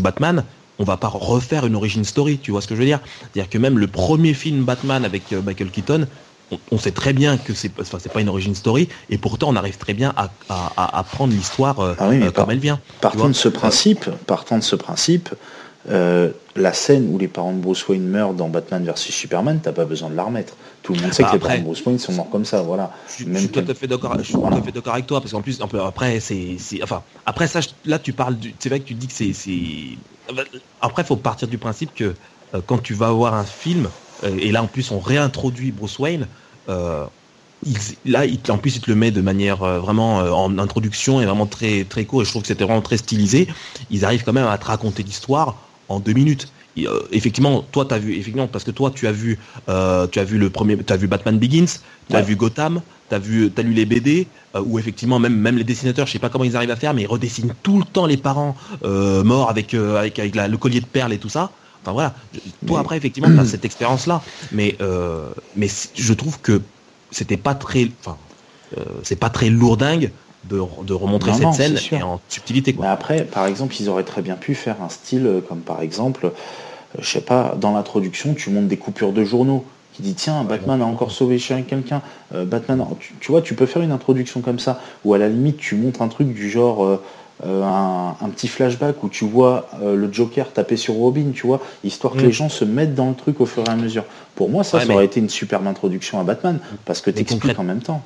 Batman, on va pas refaire une origin story. Tu vois ce que je veux dire? C'est-à-dire que même le premier film Batman avec Michael Keaton, on, on sait très bien que c'est enfin, pas une origin story et pourtant on arrive très bien à, à, prendre l'histoire euh, Ah oui, euh, comme elle vient. Partant de ce principe, partant de ce principe, euh, la scène où les parents de Bruce Wayne meurent dans Batman vs Superman, t'as pas besoin de la remettre. Tout le monde sait Bah, que les parents de Bruce Wayne sont morts comme ça, voilà. Je, suis- Même je suis tout à fait d'accord. Voilà. avec toi parce qu'en plus, un peu après, c'est, enfin, après ça, là, tu parles du, c'est vrai que tu dis que c'est, après, faut partir du principe que quand tu vas voir un film, et là en plus on réintroduit Bruce Wayne, euh, il- là, il, en plus, il te le met de manière euh, vraiment euh, en introduction et vraiment très très court. Et je trouve que c'était vraiment très stylisé. Ils arrivent quand même à te raconter l'histoire en deux minutes. Et, euh, effectivement, toi, t'as vu, effectivement, parce que toi, tu as vu, euh, tu as vu le premier, tu as vu Batman Begins, tu as Ouais. vu Gotham, tu as vu, t'as lu les BD, euh, où effectivement, même même les dessinateurs, je sais pas comment ils arrivent à faire, mais ils redessinent tout le temps les parents euh, morts avec euh, avec avec la- le collier de perles et tout ça. Enfin voilà. Toi après, effectivement, tu as (clears throat) cette expérience-là, mais euh, mais c- je trouve que c'était pas très, enfin, euh, c'est pas très lourdingue de, de remontrer Non, cette non, scène et en subtilité quoi. Mais après, par exemple, ils auraient très bien pu faire un style euh, comme par exemple, euh, je sais pas, dans l'introduction, tu montes des coupures de journaux. Qui dit tiens, Batman a encore sauvé chez quelqu'un, euh, Batman, tu, tu vois, tu peux faire une introduction comme ça, ou à la limite, tu montres un truc du genre euh, un, un petit flashback où tu vois euh, le Joker taper sur Robin, tu vois, histoire que Mm. les gens se mettent dans le truc au fur et à mesure. Pour moi, ça, Ouais, ça mais- aurait été une superbe introduction à Batman, parce que t'expliques concrète- en même temps.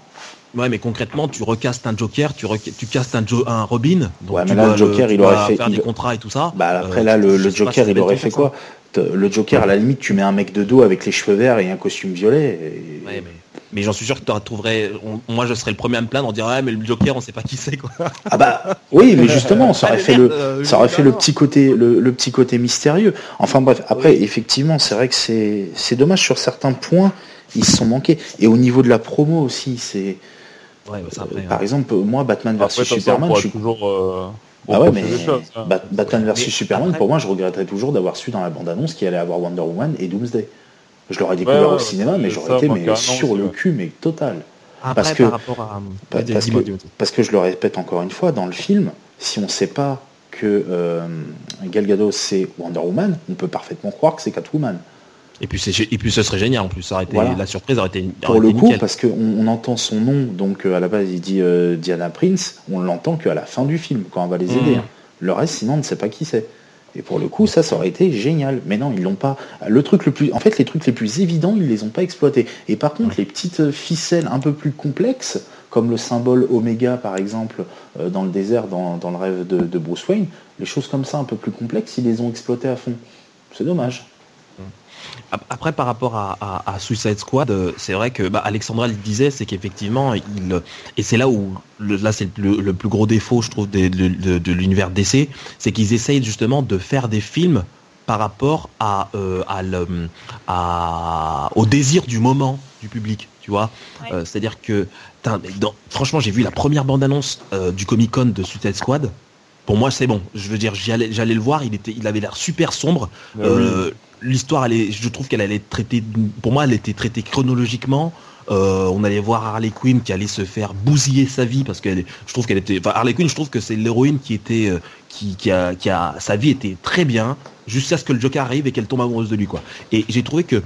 Ouais, mais concrètement, tu recastes un Joker, tu, castes un, Jo- un Robin. Donc Ouais, tu là, le Joker, il aurait fait- faire il- des contrats et tout ça. Bah après Euh, là le, Joker si il aurait fait quoi? Le Joker à la limite tu mets un mec de dos avec les cheveux verts et un costume violet. et- Ouais, mais, mais j'en suis sûr que tu trouverais. on- moi, je serais le premier à me plaindre. On dirait, ouais, mais le Joker, on sait pas qui c'est, quoi. Ah bah oui mais (laughs) justement ça aurait fait le Euh, ça aurait fait le petit côté le, le petit côté mystérieux. Enfin bref après effectivement c'est vrai que c'est c'est dommage sur certains points ils se sont manqués et au niveau de la promo aussi c'est Ouais, bah, après, par hein. exemple moi Batman vs Superman je suis toujours. euh, ah ouais, mais choses, hein. Bat- Batman vs Superman, après- pour moi, je regretterais toujours d'avoir su dans la bande-annonce qu'il allait avoir Wonder Woman et Doomsday. Je l'aurais découvert Ouais, au cinéma, mais j'aurais été mais sur le cul, mais total. Après, parce que- par rapport à. Parce, que, parce que je le répète encore une fois, dans le film, si on ne sait pas que euh, Gal Gadot c'est Wonder Woman, on peut parfaitement croire que c'est Catwoman. Et puis, c'est, et puis, ce serait génial en plus. Ça aurait été, Voilà. La surprise aurait été, Pour aurait le été coup, nickel. parce qu'on on entend son nom, donc euh, à la base il dit euh, Diana Prince, on l'entend qu'à la fin du film, quand on va les aider. Mhm. hein. Le reste, sinon, on ne sait pas qui c'est. Et pour le coup, ça, ça aurait été génial. Mais non, ils l'ont pas. Le truc le plus, en fait, les trucs les plus évidents, ils les ont pas exploités. Et par contre, les petites ficelles un peu plus complexes, comme le symbole oméga, par exemple, euh, dans le désert, dans, le rêve de, de, Bruce Wayne, les choses comme ça, un peu plus complexes, ils les ont exploitées à fond. C'est dommage. Après, par rapport à, Suicide Squad, euh, c'est vrai que bah, Alexandra le disait, c'est qu'effectivement, il et c'est là où là c'est le, plus gros défaut, je trouve, de, l'univers DC, c'est qu'ils essayent justement de faire des films par rapport à, euh, au désir du moment du public, tu vois. Euh, c'est-à-dire que, franchement, j'ai vu la première bande-annonce du Comic Con de Suicide Squad pour moi c'est bon. Je veux dire, j'allais, le voir, il était, il avait l'air super sombre. Ah euh, l'histoire, je trouve qu'elle allait être traitée, pour moi, elle était traitée chronologiquement. Euh, on allait voir Harley Quinn qui allait se faire bousiller sa vie parce que je trouve qu'elle était, Harley Quinn, je trouve que c'est l'héroïne qui était, euh, qui, qui, a, qui a, sa vie était très bien jusqu'à ce que le Joker arrive et qu'elle tombe amoureuse de lui quoi. Et j'ai trouvé que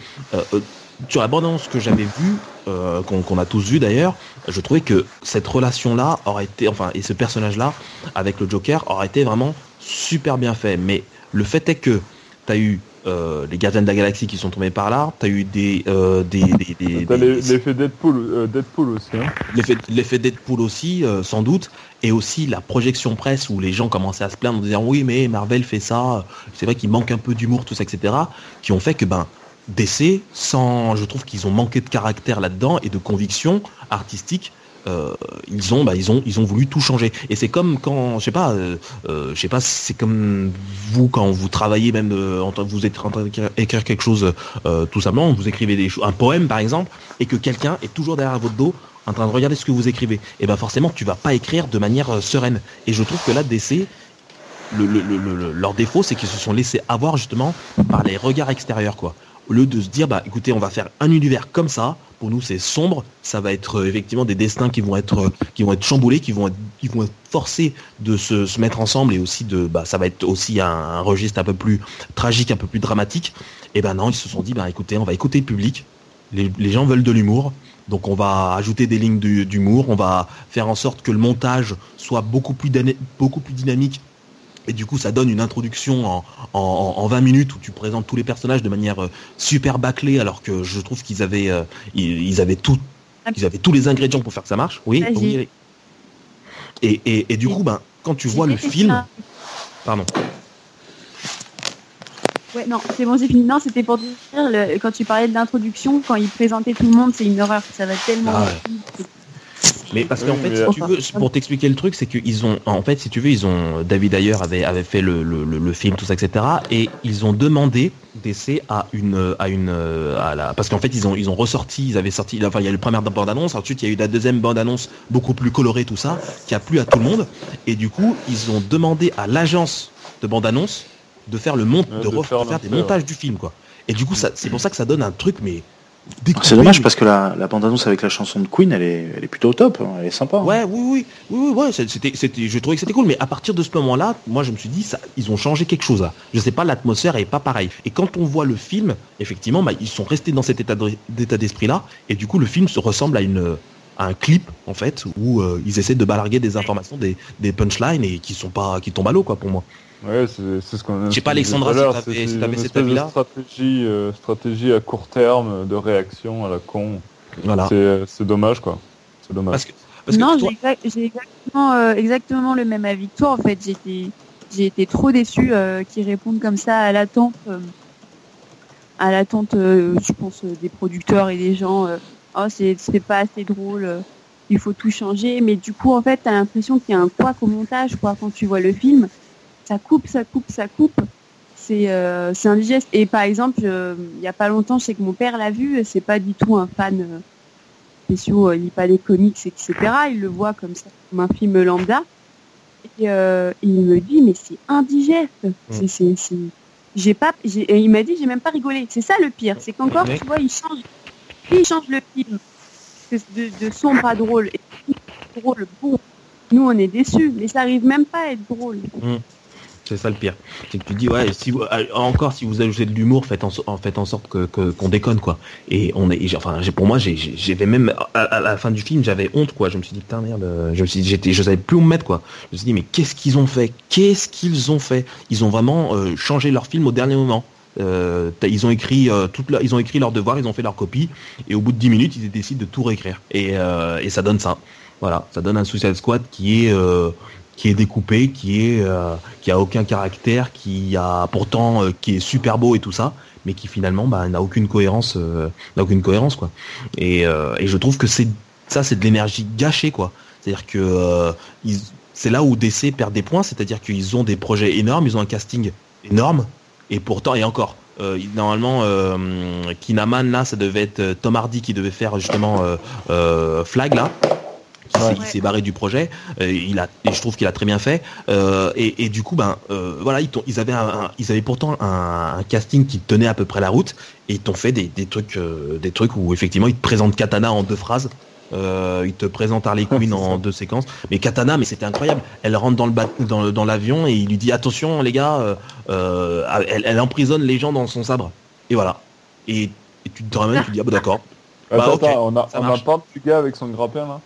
sur la bande-annonce que j'avais vue, euh, qu'on a tous vu d'ailleurs, je trouvais que cette relation-là aurait été, enfin, et ce personnage-là avec le Joker aurait été vraiment super bien fait. Mais le fait est que tu as eu euh, les gardiens de la galaxie qui sont tombés par là, tu as eu des... Euh, des, l'effet Deadpool, Deadpool aussi. Hein. L'effet Deadpool aussi, sans doute. Et aussi la projection presse où les gens commençaient à se plaindre en disant oui mais Marvel fait ça, c'est vrai qu'il manque un peu d'humour, tout ça, etc. Qui ont fait que ben DC, sans, je trouve qu'ils ont manqué de caractère là-dedans et de conviction artistique. Euh, ils ont, bah, ils ont, ils ont voulu tout changer. Et c'est comme quand, je sais pas, euh, euh, je sais pas, c'est comme vous quand vous travaillez même, vous êtes en train d'écrire quelque chose, tout simplement, vous écrivez des un poème par exemple, et que quelqu'un est toujours derrière votre dos en train de regarder ce que vous écrivez. Et ben forcément, tu vas pas écrire de manière sereine. Et je trouve que là, DC, leur défaut, c'est qu'ils se sont laissés avoir justement par les regards extérieurs, quoi au lieu de se dire bah écoutez on va faire un univers comme ça pour nous c'est sombre. Ça va être euh, effectivement des destins qui vont être euh, qui vont être chamboulés qui vont être qui forcés de se, mettre ensemble et aussi de bah ça va être aussi un, registre un peu plus tragique un peu plus dramatique. Et ben non ils se sont dit bah écoutez on va écouter le public. Les, gens veulent de l'humour. Donc on va ajouter des lignes d'humour, on va faire en sorte que le montage soit beaucoup plus dynamique et du coup, ça donne une introduction en, 20 minutes où tu présentes tous les personnages de manière euh, super bâclée, alors que je trouve qu'ils avaient, euh, ils, avaient tout, ils avaient tous les ingrédients pour faire que ça marche. Oui. Et, et, du coup, ben, quand tu vois le film, pardon. Ouais, non, c'est bon, j'ai fini. Non, c'était pour dire, quand tu parlais de l'introduction, quand il présentait tout le monde, c'est une horreur. Ça va tellement. Ah mais parce qu'en fait, si tu veux, pour t'expliquer le truc, c'est qu'ils ont, en fait, si tu veux, ils ont, David d'ailleurs avait, avait fait le, le, le, film, tout ça, etc. Et ils ont demandé d'essai à une, à une, à la, parce qu'en fait, ils ont, ils ont ressorti, ils avaient sorti, enfin, il y a eu la première bande-annonce, ensuite, il y a eu la deuxième bande-annonce beaucoup plus colorée, tout ça, qui a plu à tout le monde. Et du coup, ils ont demandé à l'agence de bande-annonce de faire le monte, de, refaire des montages du film, quoi. Et du coup, c'est pour ça que ça donne un truc, mais c'est dommage parce que la, la bande-annonce avec la chanson de Queen, elle est, elle est plutôt top, hein, elle est sympa. Hein. Ouais, oui, oui, oui, oui, ouais, c'était, c'était, je trouvais que c'était cool, mais à partir de ce moment-là, moi je me suis dit, ça, ils ont changé quelque chose là. Je sais pas, l'atmosphère est pas pareille. Et quand on voit le film, effectivement, bah, ils sont restés dans cet état d'état d'esprit-là, et du coup le film se ressemble à une, à un clip en fait où euh, ils essaient de balarguer des informations, des, des punchlines et qui sont pas, qui tombent à l'eau quoi pour moi. Ouais, c'est ce qu'on. Je sais pas, Alexandra, si t'avais cette avis-là. Stratégie, euh, stratégie à court terme de réaction à la con. Voilà. C'est dommage, quoi. C'est dommage. non, j'ai exactement, euh, exactement le même avis que toi. En fait, j'ai été trop déçu euh, qu'ils répondent comme ça à l'attente, à l'attente, je pense, des producteurs et des gens. oh, c'est pas assez drôle. il faut tout changer. Mais du coup, en fait, t'as l'impression qu'il y a un poids au montage, quoi, quand tu vois le film ça coupe, ça coupe, ça coupe. C'est euh, indigeste. Et par exemple, il n'y a pas longtemps, je sais que mon père l'a vu, c'est pas du tout un fan euh, spéciaux, euh, il lit pas les comics, etc. Il le voit comme ça, comme un film lambda. Et euh, il me dit, mais c'est indigeste. Mm. C'est, j'ai pas, et il m'a dit, j'ai même pas rigolé. C'est ça le pire, c'est qu'encore, tu vois, il change, il change le film de, de sombre à drôle, et drôle, bon, nous on est déçus, mais ça arrive même pas à être drôle. Mm. C'est ça le pire. C'est que tu dis ouais, si euh, encore si vous ajoutez de l'humour, faites en, en sorte qu'on déconne quoi. Et on est, enfin, pour moi, j'avais même à, la fin du film, j'avais honte quoi. Je me suis dit putain merde, je me je savais plus où me mettre quoi. Je me suis dit mais qu'est-ce qu'ils ont fait? Qu'est-ce qu'ils ont fait? Ils ont vraiment euh, changé leur film au dernier moment. Euh, ils ont écrit euh, toute ils ont écrit leur devoir, ils ont fait leur copie, et au bout de 10 minutes, ils décident de tout réécrire. Et, et ça donne ça. Voilà, ça donne un Suicide Squad qui est qui est découpé, qui est euh, qui a aucun caractère, qui a pourtant euh, qui est super beau et tout ça, mais qui finalement bah, n'a aucune cohérence, euh, n'a aucune cohérence quoi. Et, et je trouve que c'est ça, c'est de l'énergie gâchée quoi. C'est-à-dire que c'est là où DC perd des points, c'est-à-dire qu'ils ont des projets énormes, ils ont un casting énorme, et pourtant et encore. normalement, Kinaman là, ça devait être Tom Hardy qui devait faire justement Flag là, il s'est barré du projet. Euh, il a, et je trouve qu'il a très bien fait. Euh, et, du coup, ben euh, voilà, ils, ils avaient ils avaient pourtant un, casting qui tenait à peu près la route. Et ils t'ont fait des, trucs, des trucs où effectivement ils te présentent Katana en deux phrases. ils te présentent Harley Quinn en (laughs) deux séquences. Mais Katana, mais c'était incroyable. Elle rentre dans le dans, l'avion et il lui dit attention les gars, elle, emprisonne les gens dans son sabre. Et voilà. Et, tu te ramènes, tu dis ah bah d'accord. (laughs) Attends, bah, on a, on a pas du gars avec son grappin là?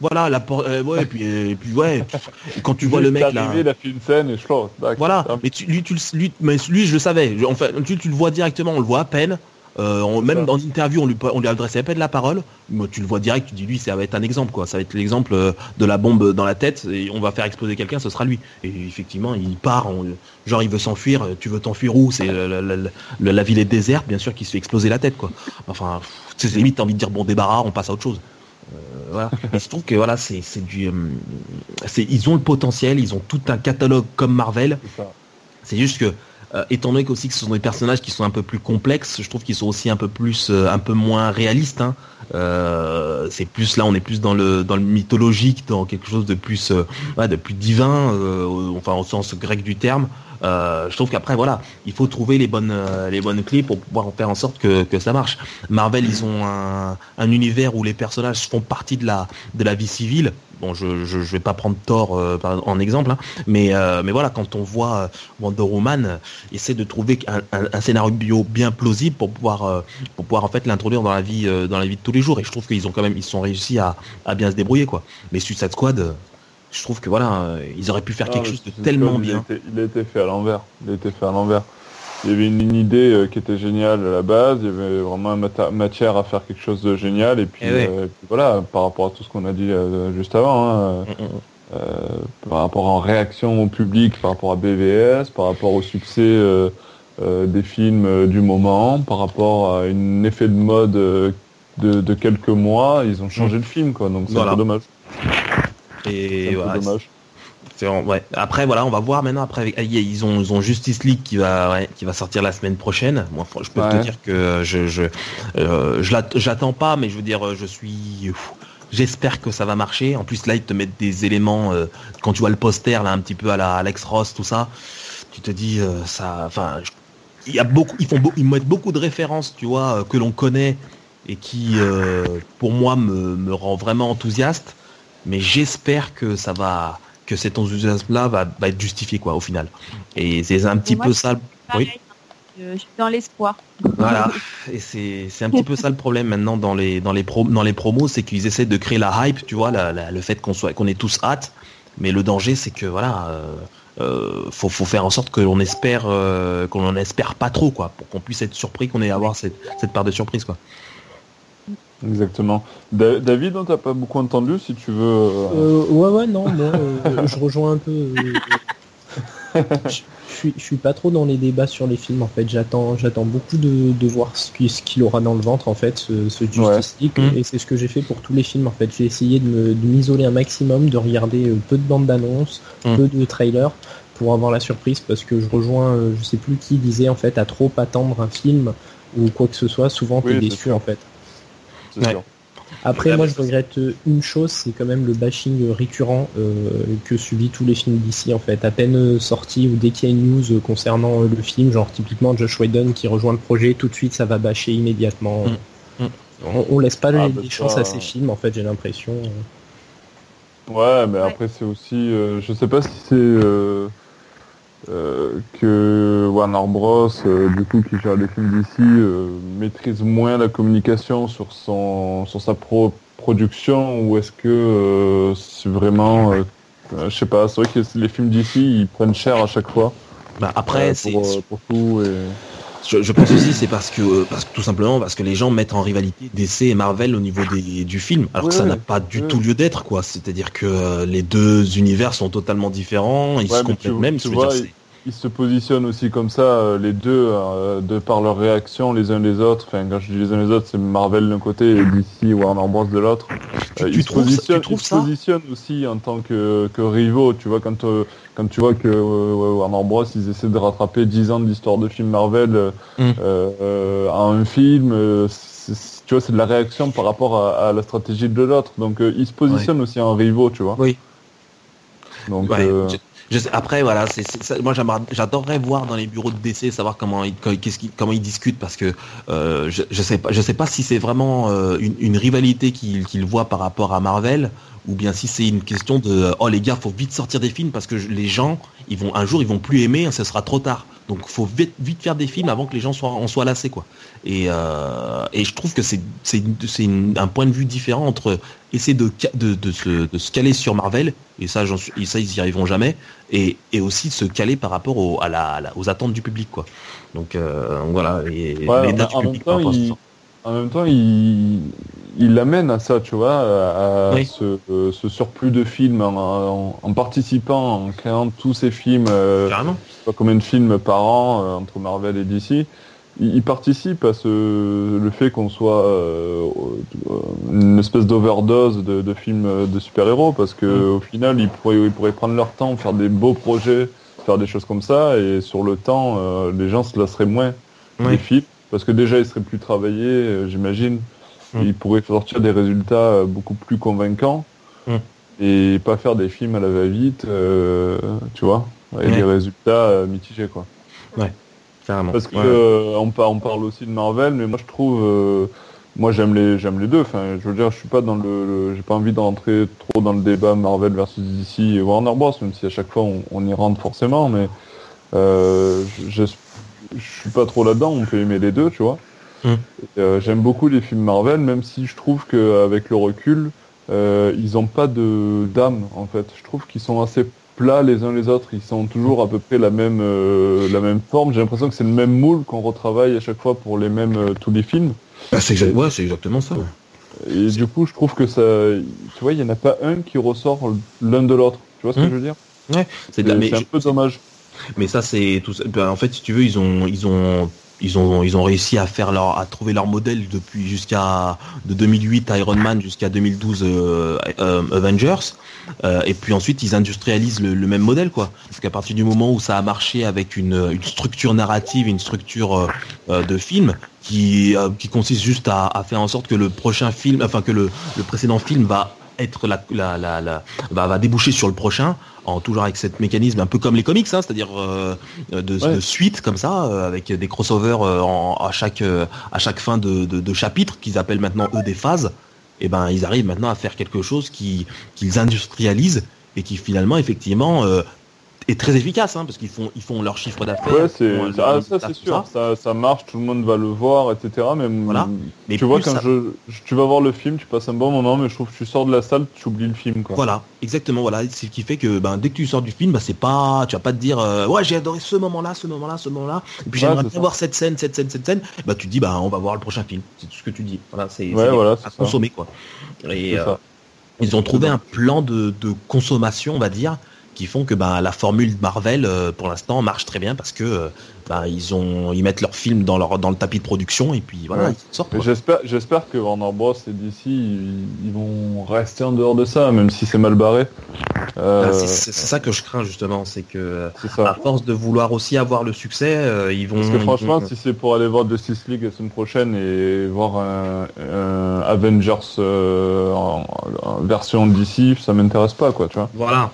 Voilà, la euh, ouais, et puis, et puis ouais, (laughs) quand tu vois le mec là. il a fait une scène et je Voilà, mais tu, lui, tu, lui, mais lui, je le savais. Enfin, tu, tu le vois directement, on le voit à peine. Euh, même dans l'interview, on lui, on lui adressait à peine la parole. Mais tu le vois direct, tu dis lui, ça va être un exemple, quoi. Ça va être l'exemple euh, de la bombe dans la tête et on va faire exploser quelqu'un, ce sera lui. Et effectivement, il part, genre il veut s'enfuir. Tu veux t'enfuir où? C'est la, la, ville est déserte, bien sûr, qui se fait exploser la tête, quoi. Enfin, c'est limite, t'as envie de dire bon débarras, on passe à autre chose. Euh, (laughs) je trouve que voilà, c'est du, euh, ils ont le potentiel, ils ont tout un catalogue comme Marvel. C'est juste que euh, étant donné que ce sont des personnages qui sont un peu plus complexes, je trouve qu'ils sont aussi un peu plus, un peu moins réalistes. Hein. c'est plus là, on est plus dans le dans le mythologique, dans quelque chose de plus, de plus divin, enfin au sens grec du terme. Euh, je trouve qu'après voilà, il faut trouver les bonnes euh, les bonnes clés pour pouvoir faire en sorte que, que ça marche. Marvel, ils ont un, un, univers où les personnages font partie de la de la vie civile. Bon, je je, vais pas prendre Thor euh, en exemple, hein, mais mais voilà, quand on voit Wonder Woman, essaie de trouver un, un, scénario bien plausible pour pouvoir pour pouvoir en fait l'introduire dans la vie dans la vie de tous les jours. Et je trouve qu'ils ont quand même ils sont réussi à, à bien se débrouiller quoi. Mais Suicide Squad je trouve que voilà, euh, ils auraient pu faire quelque chose de tellement bien. Il a, été, fait à l'envers. Il a été fait à l'envers. Il y avait une, idée euh, qui était géniale à la base. Il y avait vraiment matière à faire quelque chose de génial. Et puis, eh euh, voilà, par rapport à tout ce qu'on a dit juste avant, hein, mm, mm, mm. par rapport en réaction au public, par rapport à BVS, par rapport au succès des films du moment, par rapport à un effet de mode de, quelques mois, ils ont changé le film, quoi. Donc c'est un peu dommage. Et voilà, dommage. Ouais. Après voilà, on va voir maintenant. Après, ils ont, ils ont Justice League qui va, qui va sortir la semaine prochaine. Moi, je peux te dire que je, je, euh, j'attends pas, mais je veux dire, je suis. J'espère que ça va marcher. En plus, là, ils te mettent des éléments. Euh, quand tu vois le poster là, un petit peu à la Alex Ross, tout ça, tu te dis euh, ça. Enfin, il y a beaucoup. Ils font, ils mettent beaucoup de références, tu vois, que l'on connaît et qui, pour moi, me, me rend vraiment enthousiaste mais j'espère que ça va, que cet enthousiasme-là va, être justifié quoi au final. Et c'est un petit peu ça. Oui. Je suis dans l'espoir. Voilà, (laughs) et c'est un petit peu ça le problème maintenant dans les dans les dans les promos, c'est qu'ils essaient de créer la hype, tu vois, le fait qu'on soit qu'on ait tous hâte. Mais le danger, c'est que voilà, euh, euh, faut, faut faire en sorte que l'on espère euh, qu'on n'en espère pas trop quoi, pour qu'on puisse être surpris, qu'on ait avoir cette, cette part de surprise quoi. Exactement. David, on t'a pas beaucoup entendu, si tu veux. Euh, euh, ouais, ouais, non, moi, euh, je rejoins un peu. je, suis, je suis pas trop dans les débats sur les films, en fait. J'attends, j'attends beaucoup de, de voir ce qu'il aura dans le ventre, en fait, ce, ce Justice League, mmh. et c'est ce que j'ai fait pour tous les films, en fait. J'ai essayé de m'isoler un maximum, de regarder peu de bandes d'annonces, mmh. peu de trailers, pour avoir la surprise, parce que je rejoins, je sais plus qui disait, en fait, à trop attendre un film ou quoi que ce soit, souvent t'es déçu, en fait. Après, moi, je regrette une chose, c'est quand même le bashing récurrent euh, que subit tous les films d'ici, en fait. À peine sorti ou dès qu'il y a une news concernant le film, genre typiquement Josh Whedon qui rejoint le projet, tout de suite, ça va bâcher immédiatement. Mm. Mm. On, laisse pas ah, les, bah, chances à ces films, en fait, j'ai l'impression. Ouais, mais après, c'est aussi... Euh, je sais pas si c'est... Euh, euh, que Warner Bros, euh, du coup, qui gère les films d'ici, euh, maîtrise moins la communication sur son sur sa pro production ou est-ce que euh, c'est vraiment, euh, je sais pas, c'est vrai que les films d'ici ils prennent cher à chaque fois Bah, après, c'est- pour, pour tout et je, je pense aussi c'est parce que parce que tout simplement parce que les gens mettent en rivalité DC et Marvel au niveau des, du film, alors que ça n'a pas du Ouais. tout lieu d'être quoi. C'est-à-dire que les deux univers sont totalement différents, ils Ouais, se complètent tu- même. tu vois, dire, ils se positionnent aussi comme ça, euh, les deux, euh, de par leur réaction les uns les autres. Enfin, quand je dis les uns les autres, c'est Marvel d'un côté et DC Warner Bros de l'autre. Tu- Euh, ils se ça- positionnent, trouves ils se ça positionnent aussi en tant que, que rivaux. Tu vois, quand, euh, quand tu vois que Warner Bros, ils essaient de rattraper 10 ans d'histoire de film Marvel Mm. à un film, tu vois, c'est de la réaction par rapport à, à la stratégie de l'autre. Donc, ils se positionnent aussi en rivaux, tu vois. Oui. Donc, Ouais, après voilà, moi j'adorerais voir dans les bureaux de DC savoir comment ils comment ils discutent parce que euh, je, je sais pas je sais pas si c'est vraiment euh, une, rivalité qu'ils voient par rapport à Marvel ou bien si c'est une question de oh les gars faut vite sortir des films parce que les gens ils vont un jour ils vont plus aimer ce sera trop tard donc faut vite, vite faire des films avant que les gens soient en soient lassés quoi et euh, et je trouve que c'est un point de vue différent entre essayer de de, de se, de se caler sur Marvel et ça et ils y arriveront jamais et, et aussi de se caler par rapport au, à la, aux attentes du public quoi donc euh, voilà et Ouais, les dates du public par rapport à il-. En même temps, il, il l'amène à ça, tu vois, à, à Oui. ce, euh, ce surplus de films en, en- en participant, en créant tous ces films, euh, je sais pas combien de films par an euh, entre Marvel et DC. Il, il participe à ce, le fait qu'on soit euh, une espèce d'overdose de, de films de super-héros, parce que Mm. au final, ils pourraient, ils pourraient prendre leur temps, faire des beaux projets, faire des choses comme ça, et sur le temps, les gens se lasseraient moins Ouais. des films parce que déjà ils seraient plus travaillés euh, j'imagine Mm. ils pourraient sortir des résultats euh, beaucoup plus convaincants Mm. et pas faire des films à la va-vite euh, tu vois et Ouais. des résultats euh, mitigés quoi carrément parce que Ouais. on, par- on parle aussi de Marvel mais moi je trouve euh, moi j'aime les j'aime les deux enfin je veux dire je suis pas dans le, le- j'ai pas envie de rentrer trop dans le débat Marvel versus DC et Warner Bros même si à chaque fois on, on y rentre forcément mais euh, je, je suis pas trop là-dedans on peut aimer les deux tu vois. Mm. Et, euh, j'aime beaucoup les films Marvel même si je trouve qu'avec le recul euh, ils ont pas de d'âme en fait. Je trouve qu'ils sont assez plats les uns les autres. Ils sont toujours à peu près la même euh, la même forme. J'ai l'impression que c'est le même moule qu'on retravaille à chaque fois pour les mêmes euh, tous les films. Bah, c'est exact- ouais, c'est exactement ça ouais. et du coup je trouve que ça tu vois il y en a pas un qui ressort l'un de l'autre. Tu vois ce que Mm. je veux dire? C'est c'est de la- mais c'est un peu dommage Mais ça, c'est tout. ben, en fait, si tu veux, ils ont, ils ont, ils ont, ils ont réussi à faire leur, à trouver leur modèle depuis jusqu'à de 2008 Iron Man jusqu'à 2012 euh, euh, Avengers. Euh, et puis ensuite, ils industrialisent le, même modèle, quoi. Parce qu'à partir du moment où ça a marché avec une, structure narrative, une structure de film qui, qui consiste juste à, faire en sorte que le prochain film, enfin que le, le précédent film va être la, la, la- va, va déboucher sur le prochain en toujours avec cette mécanisme un peu comme les comics hein, c'est-à-dire euh, de, Ouais. de suite comme ça euh, avec des crossovers euh, en- à chaque à chaque fin de, de, de chapitre qu'ils appellent maintenant eux des phases et ben ils arrivent maintenant à faire quelque chose qui qu'ils industrialisent et qui finalement effectivement euh, est très efficace hein, parce qu'ils font ils font leur chiffre d'affaires ouais c'est ah, leur- ça tout c'est sûr ça. Ça, marche tout le monde va le voir etc mais Voilà. mais tu vois quand ça- je, tu vas voir le film tu passes un bon moment mais je trouve que tu sors de la salle tu oublies le film quoi Voilà, exactement. Voilà, c'est ce qui fait que ben, dès que tu sors du film, bah, c'est pas, tu vas pas te dire euh, ouais j'ai adoré ce moment-là, ce moment-là, ce moment-là. Et puis j'aimerais c'est bien ça. voir cette scène, cette scène, cette scène. Bah tu te dis bah on va voir le prochain film. C'est tout ce que tu dis. Voilà, c'est Ouais, c'est voilà, à c'est ça. consommer quoi. Et C'est euh, ça. ils ont trouvé un plan de, de consommation, on va dire, qui font que ben la formule Marvel euh, pour l'instant marche très bien parce que ben, ils ont ils mettent leurs films dans leur dans le tapis de production et puis voilà Ouais. ils sortent. J'espère j'espère que Warner Bros et DC ils, ils vont rester en dehors de ça même si c'est mal barré Euh, Ah, c'est ça que je crains justement, c'est que à force de vouloir aussi avoir le succès, euh, ils vont. parce que franchement vont- si c'est pour aller voir Justice League la semaine prochaine et voir un, un Avengers euh, en, en version DC ça m'intéresse pas quoi tu vois Voilà.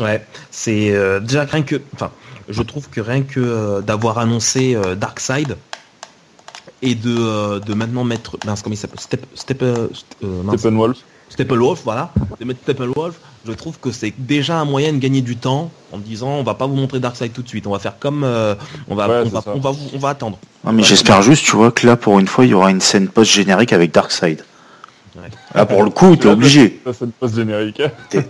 Ouais. C'est euh, déjà rien que. Enfin, je trouve que rien que euh, d'avoir annoncé euh, Darkseid et de, euh, de maintenant mettre. Mince, comment il s'appelle Step, Step. Steppenwolf Steppenwolf, voilà, de mettre Steppenwolf, je trouve que c'est déjà un moyen de gagner du temps en disant on va pas vous montrer Darkseid tout de suite, on va faire comme euh, on va Ouais, on va, on va vous- on va attendre. Non, mais j'espère juste, tu vois, que là, pour une fois, il y aura une scène post-générique avec Darkseid. Ouais. Là, pour le coup, t'es obligé. Ça, générique.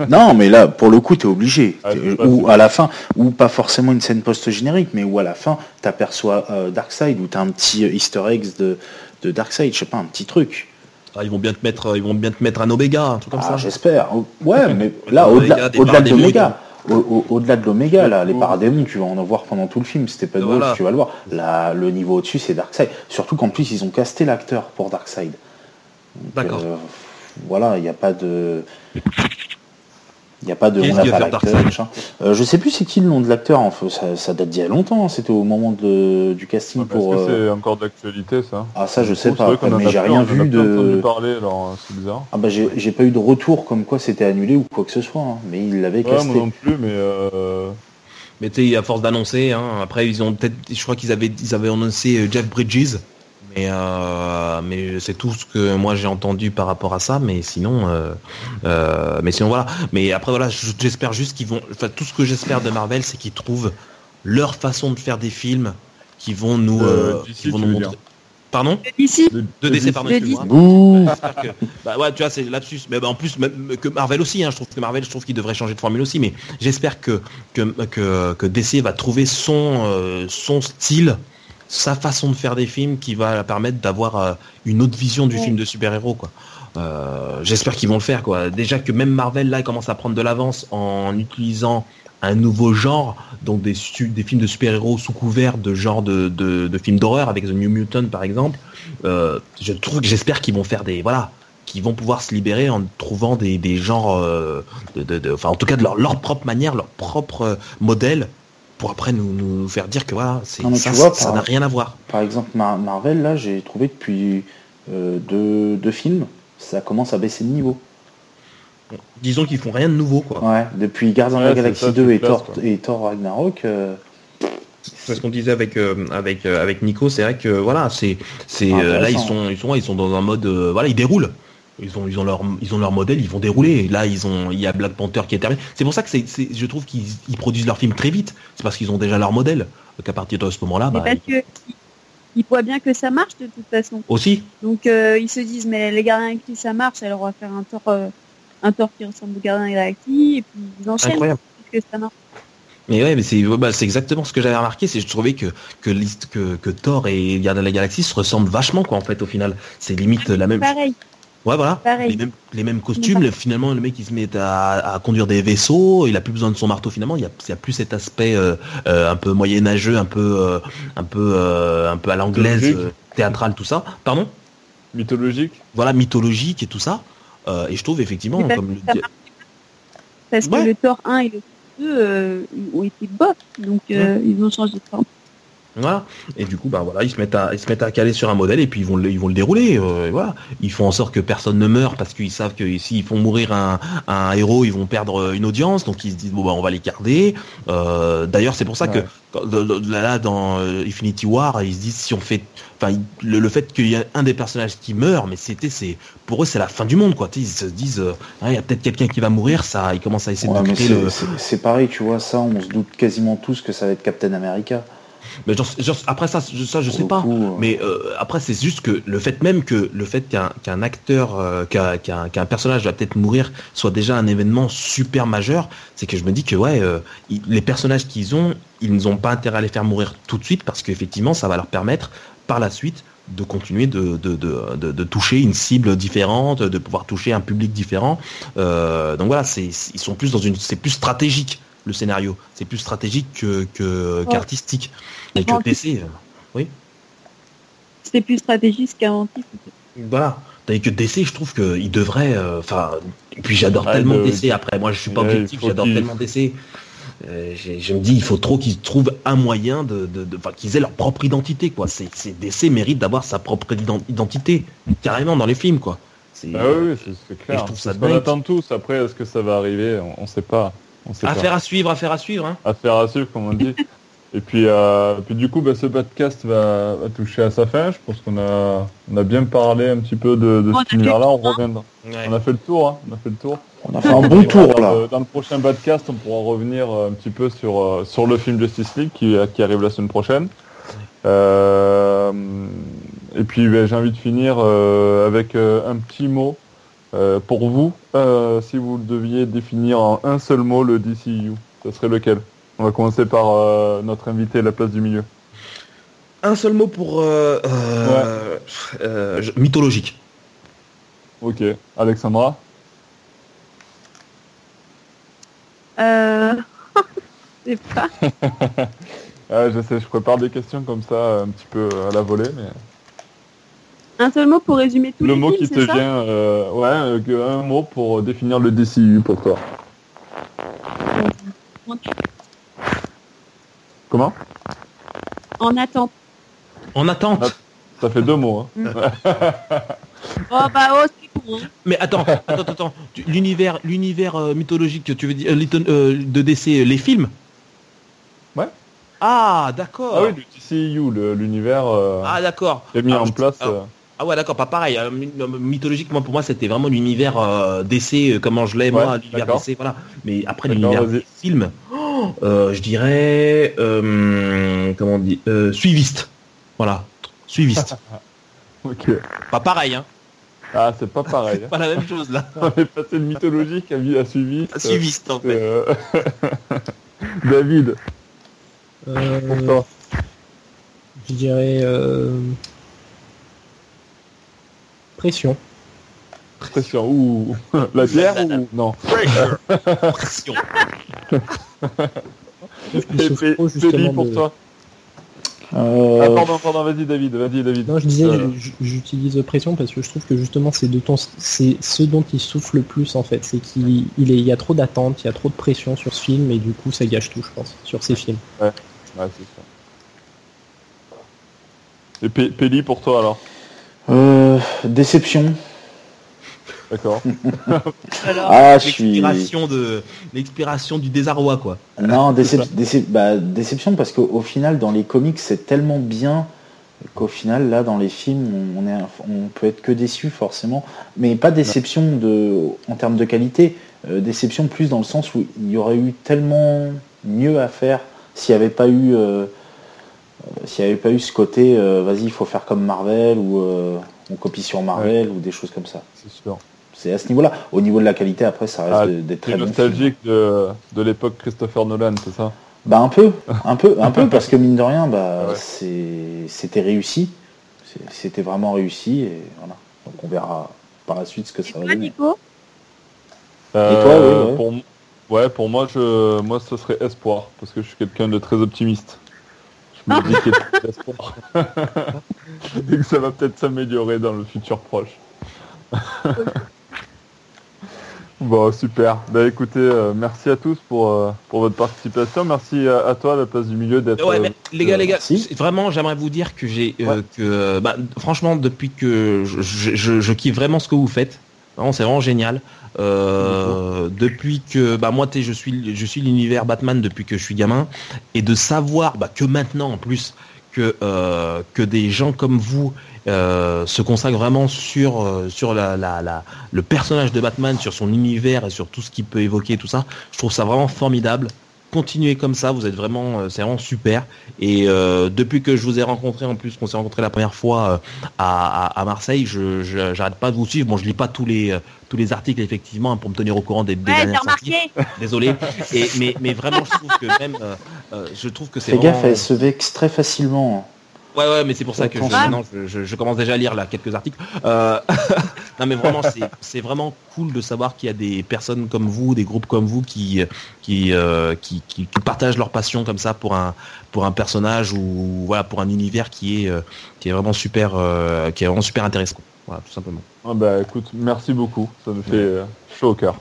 Non, mais là, pour le coup, t'es obligé. Ah, ou à la fin, ou pas forcément une scène post-générique, mais où à la fin, t'aperçois euh, Darkseid, ou t'as un petit euh, easter eggs de, de Darkseid, je sais pas, un petit truc. Ah, ils vont bien te mettre ils vont bien te mettre un Omega, un truc comme Ah, ça. j'espère. Ouais, (laughs) mais là, au-delà de l'Oméga, au- au- au-delà de l'Oméga, là, les paradémons, tu vas en avoir pendant tout le film. C'était pas de Voilà. tu vas le voir. Là, le niveau au-dessus, c'est Darkseid. Surtout qu'en plus, ils ont casté l'acteur pour Darkseid. D'accord. euh, voilà, il n'y a pas de. Il n'y a pas de on pas l'acteur, machin. Euh, je sais plus c'est qui le nom de l'acteur, en fait, ça, ça date d'il y a longtemps, c'était au moment de, du casting pour. que euh, c'est encore d'actualité ça Ah ça je sais pas, mais a j'ai rien a vu de. parler alors c'est bizarre. Ah bah j'ai pas eu de retour comme quoi c'était annulé ou quoi que ce soit, hein, mais il l'avait Ouais, casté. moi non plus, mais euh... Mais tu sais, à force d'annoncer, hein, après ils ont peut-être, je crois qu'ils avaient, ils avaient annoncé Jeff Bridges, mais euh, mais c'est tout ce que moi j'ai entendu par rapport à ça, mais sinon, euh, euh, mais sinon voilà. Mais après voilà, j'espère juste qu'ils vont, enfin tout ce que j'espère de Marvel, c'est qu'ils trouvent leur façon de faire des films qui vont nous, euh, qui vont nous montrer. dire. Pardon? Ici, de- De DC, pardon, que- bah ouais, tu vois, c'est lapsus. Mais bah, en plus, même que Marvel aussi, hein, je trouve que Marvel, je trouve qu'il devrait changer de formule aussi. Mais j'espère que, que, que, que DC va trouver son, euh, son style, sa façon de faire des films qui va permettre d'avoir euh, une autre vision du Ouais. film de super-héros, quoi. Euh, j'espère qu'ils vont le faire, quoi. Déjà que même Marvel, là, commence à prendre de l'avance en utilisant un nouveau genre, donc des, films de super-héros sous couvert de genre de, de, de films d'horreur avec The New Mutant par exemple. Euh, je trouve que j'espère qu'ils vont faire des voilà, qu'ils vont pouvoir se libérer en trouvant des, des genres, euh, de, de- enfin en tout cas de leur, leur propre manière, leur propre modèle, pour après nous, nous faire dire que voilà, c'est Non, ça, tu vois, ça par- n'a rien à voir. Par exemple, Mar- Marvel, là, j'ai trouvé depuis euh, deux, deux films, ça commence à baisser de niveau. Disons qu'ils font rien de nouveau quoi. Ouais, depuis Gardiens de la Galaxie ça, 2 tu et Thor, et Thor Ragnarok, euh, C'est ce qu'on disait avec euh, avec euh, avec Nico, c'est vrai que voilà, c'est c'est Ah, euh, là ils sont ils sont ils sont dans un mode euh, voilà, ils déroulent. Ils ont ils ont leur ils ont leur modèle, ils vont dérouler. Et là ils ont il y a Black Panther qui est terminé. C'est pour ça que c'est je trouve qu'ils ils produisent leurs films très vite. C'est parce qu'ils ont déjà leur modèle. Donc à partir de ce moment-là, bah, parce que ils voient bien que ça marche de toute façon. aussi Donc euh, ils se disent mais les gardiens qui ça marche, alors on va faire un tort, euh, un tort qui ressemble aux gardiens et puis ils enchaînent incroyable. parce que ça marche. Mais ouais, mais c'est bah, c'est exactement ce que j'avais remarqué, c'est que je trouvais que que que Thor et Gardiens de la Galaxie se ressemblent vachement quoi en fait au final. C'est limite la même Pareil, Ouais, voilà. Pareil. Les mêmes, les mêmes costumes. le- finalement, le mec, il se met à, à conduire des vaisseaux. Il a plus besoin de son marteau. Finalement, il y a, il y a plus cet aspect euh, euh, un peu moyenâgeux, un peu, euh, un peu, euh, un peu à l'anglaise, euh, théâtrale, tout ça. Pardon? Mythologique Voilà, mythologique et tout ça. Euh, et je trouve effectivement, parce comme que le ça dit- marche parce que le tort 1 et le tort 2 euh, ont été bof, donc euh, ils ont changé de forme. Voilà. Et du coup, bah voilà, ils se mettent à, ils se mettent à caler sur un modèle et puis ils vont le, ils vont le dérouler. euh, voilà. Ils font en sorte que personne ne meurt parce qu'ils savent que s'ils font mourir un, un héros, ils vont perdre une audience. Donc ils se disent bon bah on va les garder. Euh, D'ailleurs, c'est pour ça Ouais. que là dans euh, Infinity War, ils se disent si on fait, enfin le, le fait qu'il y ait un des personnages qui meurt, mais c'était c'est pour eux c'est la fin du monde quoi. Ils se disent euh, Ah, il y a peut-être quelqu'un qui va mourir. Ça, ils commencent à essayer ouais, de créer le. c'est pareil, tu vois, ça, on se doute quasiment tous que ça va être Captain America. Mais genre, genre, après ça, je- ça je sais pas. euh, Mais euh, après, c'est juste que le fait même que le fait qu'un acteur, euh, qu'un personnage va peut-être mourir soit déjà un événement super majeur, c'est que je me dis que ouais, euh, ils- les personnages qu'ils ont, ils n'ont pas intérêt à les faire mourir tout de suite parce qu'effectivement, ça va leur permettre par la suite de continuer de, de, de, de, de toucher une cible différente, de pouvoir toucher un public différent. Euh, donc voilà, c'est ils sont plus dans une, c'est plus stratégique le scénario, c'est plus stratégique que que- qu'artistique. Et que En plus- DC. euh, C'était plus stratégique qu'inventif. Voilà. Tandis que DC, je trouve qu'il devrait. euh, Enfin, puis j'adore Ouais, tellement de- DC. Après, moi, je suis pas Ouais, objectif. J'adore qu'il- tellement DC. Euh, j'ai- je me dis, il faut trop qu'ils trouvent un moyen de, de, de- enfin, qu'ils aient leur propre identité, quoi. C'est, c'est DC mérite d'avoir sa propre ident- identité, carrément dans les films, quoi. C'est Ah oui, oui, c'est- c'est Et je clair. trouve C'est ça ce qu'on attend tous. Après, est-ce que ça va arriver? On, on sait pas. On sait pas. affaire à suivre, affaire à suivre. Hein. Affaire à suivre, comme on dit. (laughs) Et puis, euh, puis du coup, bah, ce podcast va, va toucher à sa fin. Je pense qu'on a, on a bien parlé un petit peu de, de On le univers-là. On reviendra. Ouais. On a fait le tour. Hein. On a fait le tour. On a fait un bon tour Dans là. le, dans le prochain podcast, on pourra revenir euh, un petit peu sur, euh, sur le film Justice League qui, qui arrive la semaine prochaine. Euh, et puis ben, j'ai envie de finir euh, avec euh, un petit mot euh, pour vous. Euh, si vous deviez définir en un seul mot le DCU, ce serait lequel? On va commencer par euh, notre invité, la place du milieu. Un seul mot pour euh, euh, euh, mythologique. Ok, Alexandra? Euh... (laughs) je sais pas. (laughs) Ah, Je sais, je prépare des questions comme ça un petit peu à la volée, mais Un seul mot pour résumer tout le les mot films, qui te vient, euh, ouais, euh, que- un mot pour définir le DCU pour toi. Comment? En attente. En attente. Ça fait deux mots. Hein. (laughs) Oh bah oh, c'est. Hein. Mais attends, attends, attends, L'univers, l'univers euh, mythologique que tu veux dire, euh, de DC, les films? Ouais. Ah, d'accord. Ah oui, le DCU, l'univers euh, Ah, d'accord. est mis Alors, en place. alors, euh, Ah ouais, d'accord, pas pareil. Euh, my- euh, mythologique, moi, pour moi, c'était vraiment l'univers euh, DC, euh, comment je l'ai, moi, Ouais, l'univers. DC, voilà. Mais après, l'univers des films, oh, euh, je dirais, euh, comment on dit, euh, suiviste. Voilà, suiviste. (laughs) Ok. pas pareil, hein. Ah, c'est pas pareil. hein. (laughs) Pas la même chose, là. (laughs) On est passé de mythologique à, vi- à suivi. Suiviste, en fait. Euh, David, Euh, pour toi. je dirais euh, pression. Pression. Ouh. La bière ou non Pression. Justement pour de- toi. Euh, Ah pardon, pardon, vas-y David, vas-y David. Non, je disais, Euh, j'utilise pression parce que je trouve que justement c'est de ton, c'est ce dont il souffle le plus en fait, c'est qu'il il est, il y a trop d'attentes, il y a trop de pression sur ce film et du coup ça gâche tout, je pense, sur ces films. Ouais, c'est ça. Et P- Péli pour toi alors euh, déception. D'accord. (laughs) Ah, je suis. L'expiration de, l'expiration du désarroi, quoi. Non, (laughs) décep- C'est décep- bah, déception parce qu'au au final, dans les comics, c'est tellement bien qu'au final, là, dans les films, on, est, on peut être que déçu forcément. Mais pas déception de, en termes de qualité, euh, déception plus dans le sens où il y aurait eu tellement mieux à faire s'il n'y avait pas eu, euh, s'il n'y avait pas eu ce côté, euh, vas-y, il faut faire comme Marvel ou euh, on copie sur Marvel ou des choses comme ça. C'est sûr. C'est à ce niveau-là. Au niveau de la qualité, après, ça reste Ah, de- des Très films. nostalgique de, de l'époque Christopher Nolan, c'est ça? Bah un peu, un peu, un peu parce que mine de rien, bah Ouais. c'est- c'était réussi, c'était vraiment réussi et voilà. Donc on verra par la suite ce que et ça va donner. Nico? Euh, toi, oui, ouais. Pour, ouais, pour moi, je, moi, ce serait espoir, parce que je suis quelqu'un de très optimiste. (laughs) et que ça va peut-être s'améliorer dans le futur proche. (laughs) bon, super. Bah écoutez, euh, merci à tous pour, euh, pour votre participation. Merci à, à toi, à la place du milieu, d'être... Ouais, euh, les gars, les gars, vraiment, j'aimerais vous dire que j'ai, euh, Ouais. que, bah, franchement, depuis que je, je, je- je kiffe vraiment ce que vous faites. C'est vraiment génial. Euh, depuis que, bah, moi, je suis, je suis l'univers Batman depuis que je suis gamin, et de savoir, bah, que maintenant, en plus, que euh, que des gens comme vous euh, se consacrent vraiment sur sur la, la, le personnage de Batman, sur son univers et sur tout ce qu'il peut évoquer, tout ça. Je trouve ça vraiment formidable. Continuez comme ça, vous êtes vraiment, c'est vraiment super. Et depuis que je vous ai rencontré, en plus qu'on s'est rencontré la première fois à, à, à Marseille, je j'arrête pas de vous suivre. Bon, je lis pas tous les tous les articles effectivement pour me tenir au courant des, des Ouais, dernières t'as sorties. remarqué Désolé. Et mais mais vraiment, je trouve que même, euh, euh, je trouve que c'est Fais vraiment. gaffe, elle se vexe très facilement. Ouais, ouais, mais c'est pour ça que je, maintenant, je, je- je commence déjà à lire là quelques articles. Euh, (laughs) non, mais vraiment, c'est- vraiment cool de savoir qu'il y a des personnes comme vous, des groupes comme vous qui qui, euh, qui, qui, qui partagent leur passion comme ça pour un pour un personnage ou voilà pour un univers qui est qui est vraiment super euh, qui est vraiment super intéressant. Voilà, tout simplement. Ah bah écoute, merci beaucoup, ça me fait euh, chaud au cœur.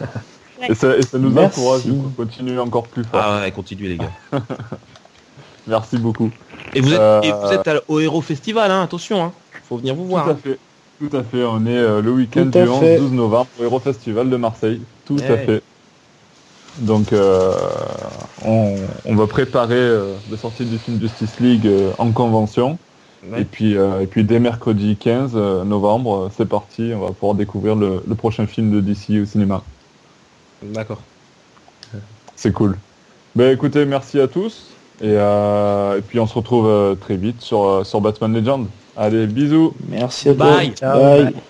(laughs) Et ça, et ça nous Merci. encourage du coup, continuer encore plus fort. Ah ouais, continuez les gars. (laughs) Merci beaucoup. Et vous êtes Euh, et vous êtes à- au Hero Festival, hein, attention, hein. Faut venir vous voir. Tout à hein. fait. Tout à fait. On est euh, le week-end du fait. 11-12 novembre au Hero Festival de Marseille. Tout Eh à ouais. fait. Donc, euh, on, on va préparer euh, la sortie du film Justice League euh, en convention. Ouais. Et puis, euh, et puis dès mercredi 15 euh, novembre, euh, c'est parti, on va pouvoir découvrir le, le prochain film de DC au cinéma. D'accord. C'est cool. Ben écoutez, merci à tous. Et, euh, et puis on se retrouve très vite sur, sur Batman Legend. Allez, bisous Merci à toi. Bye. Ciao, Bye. bye.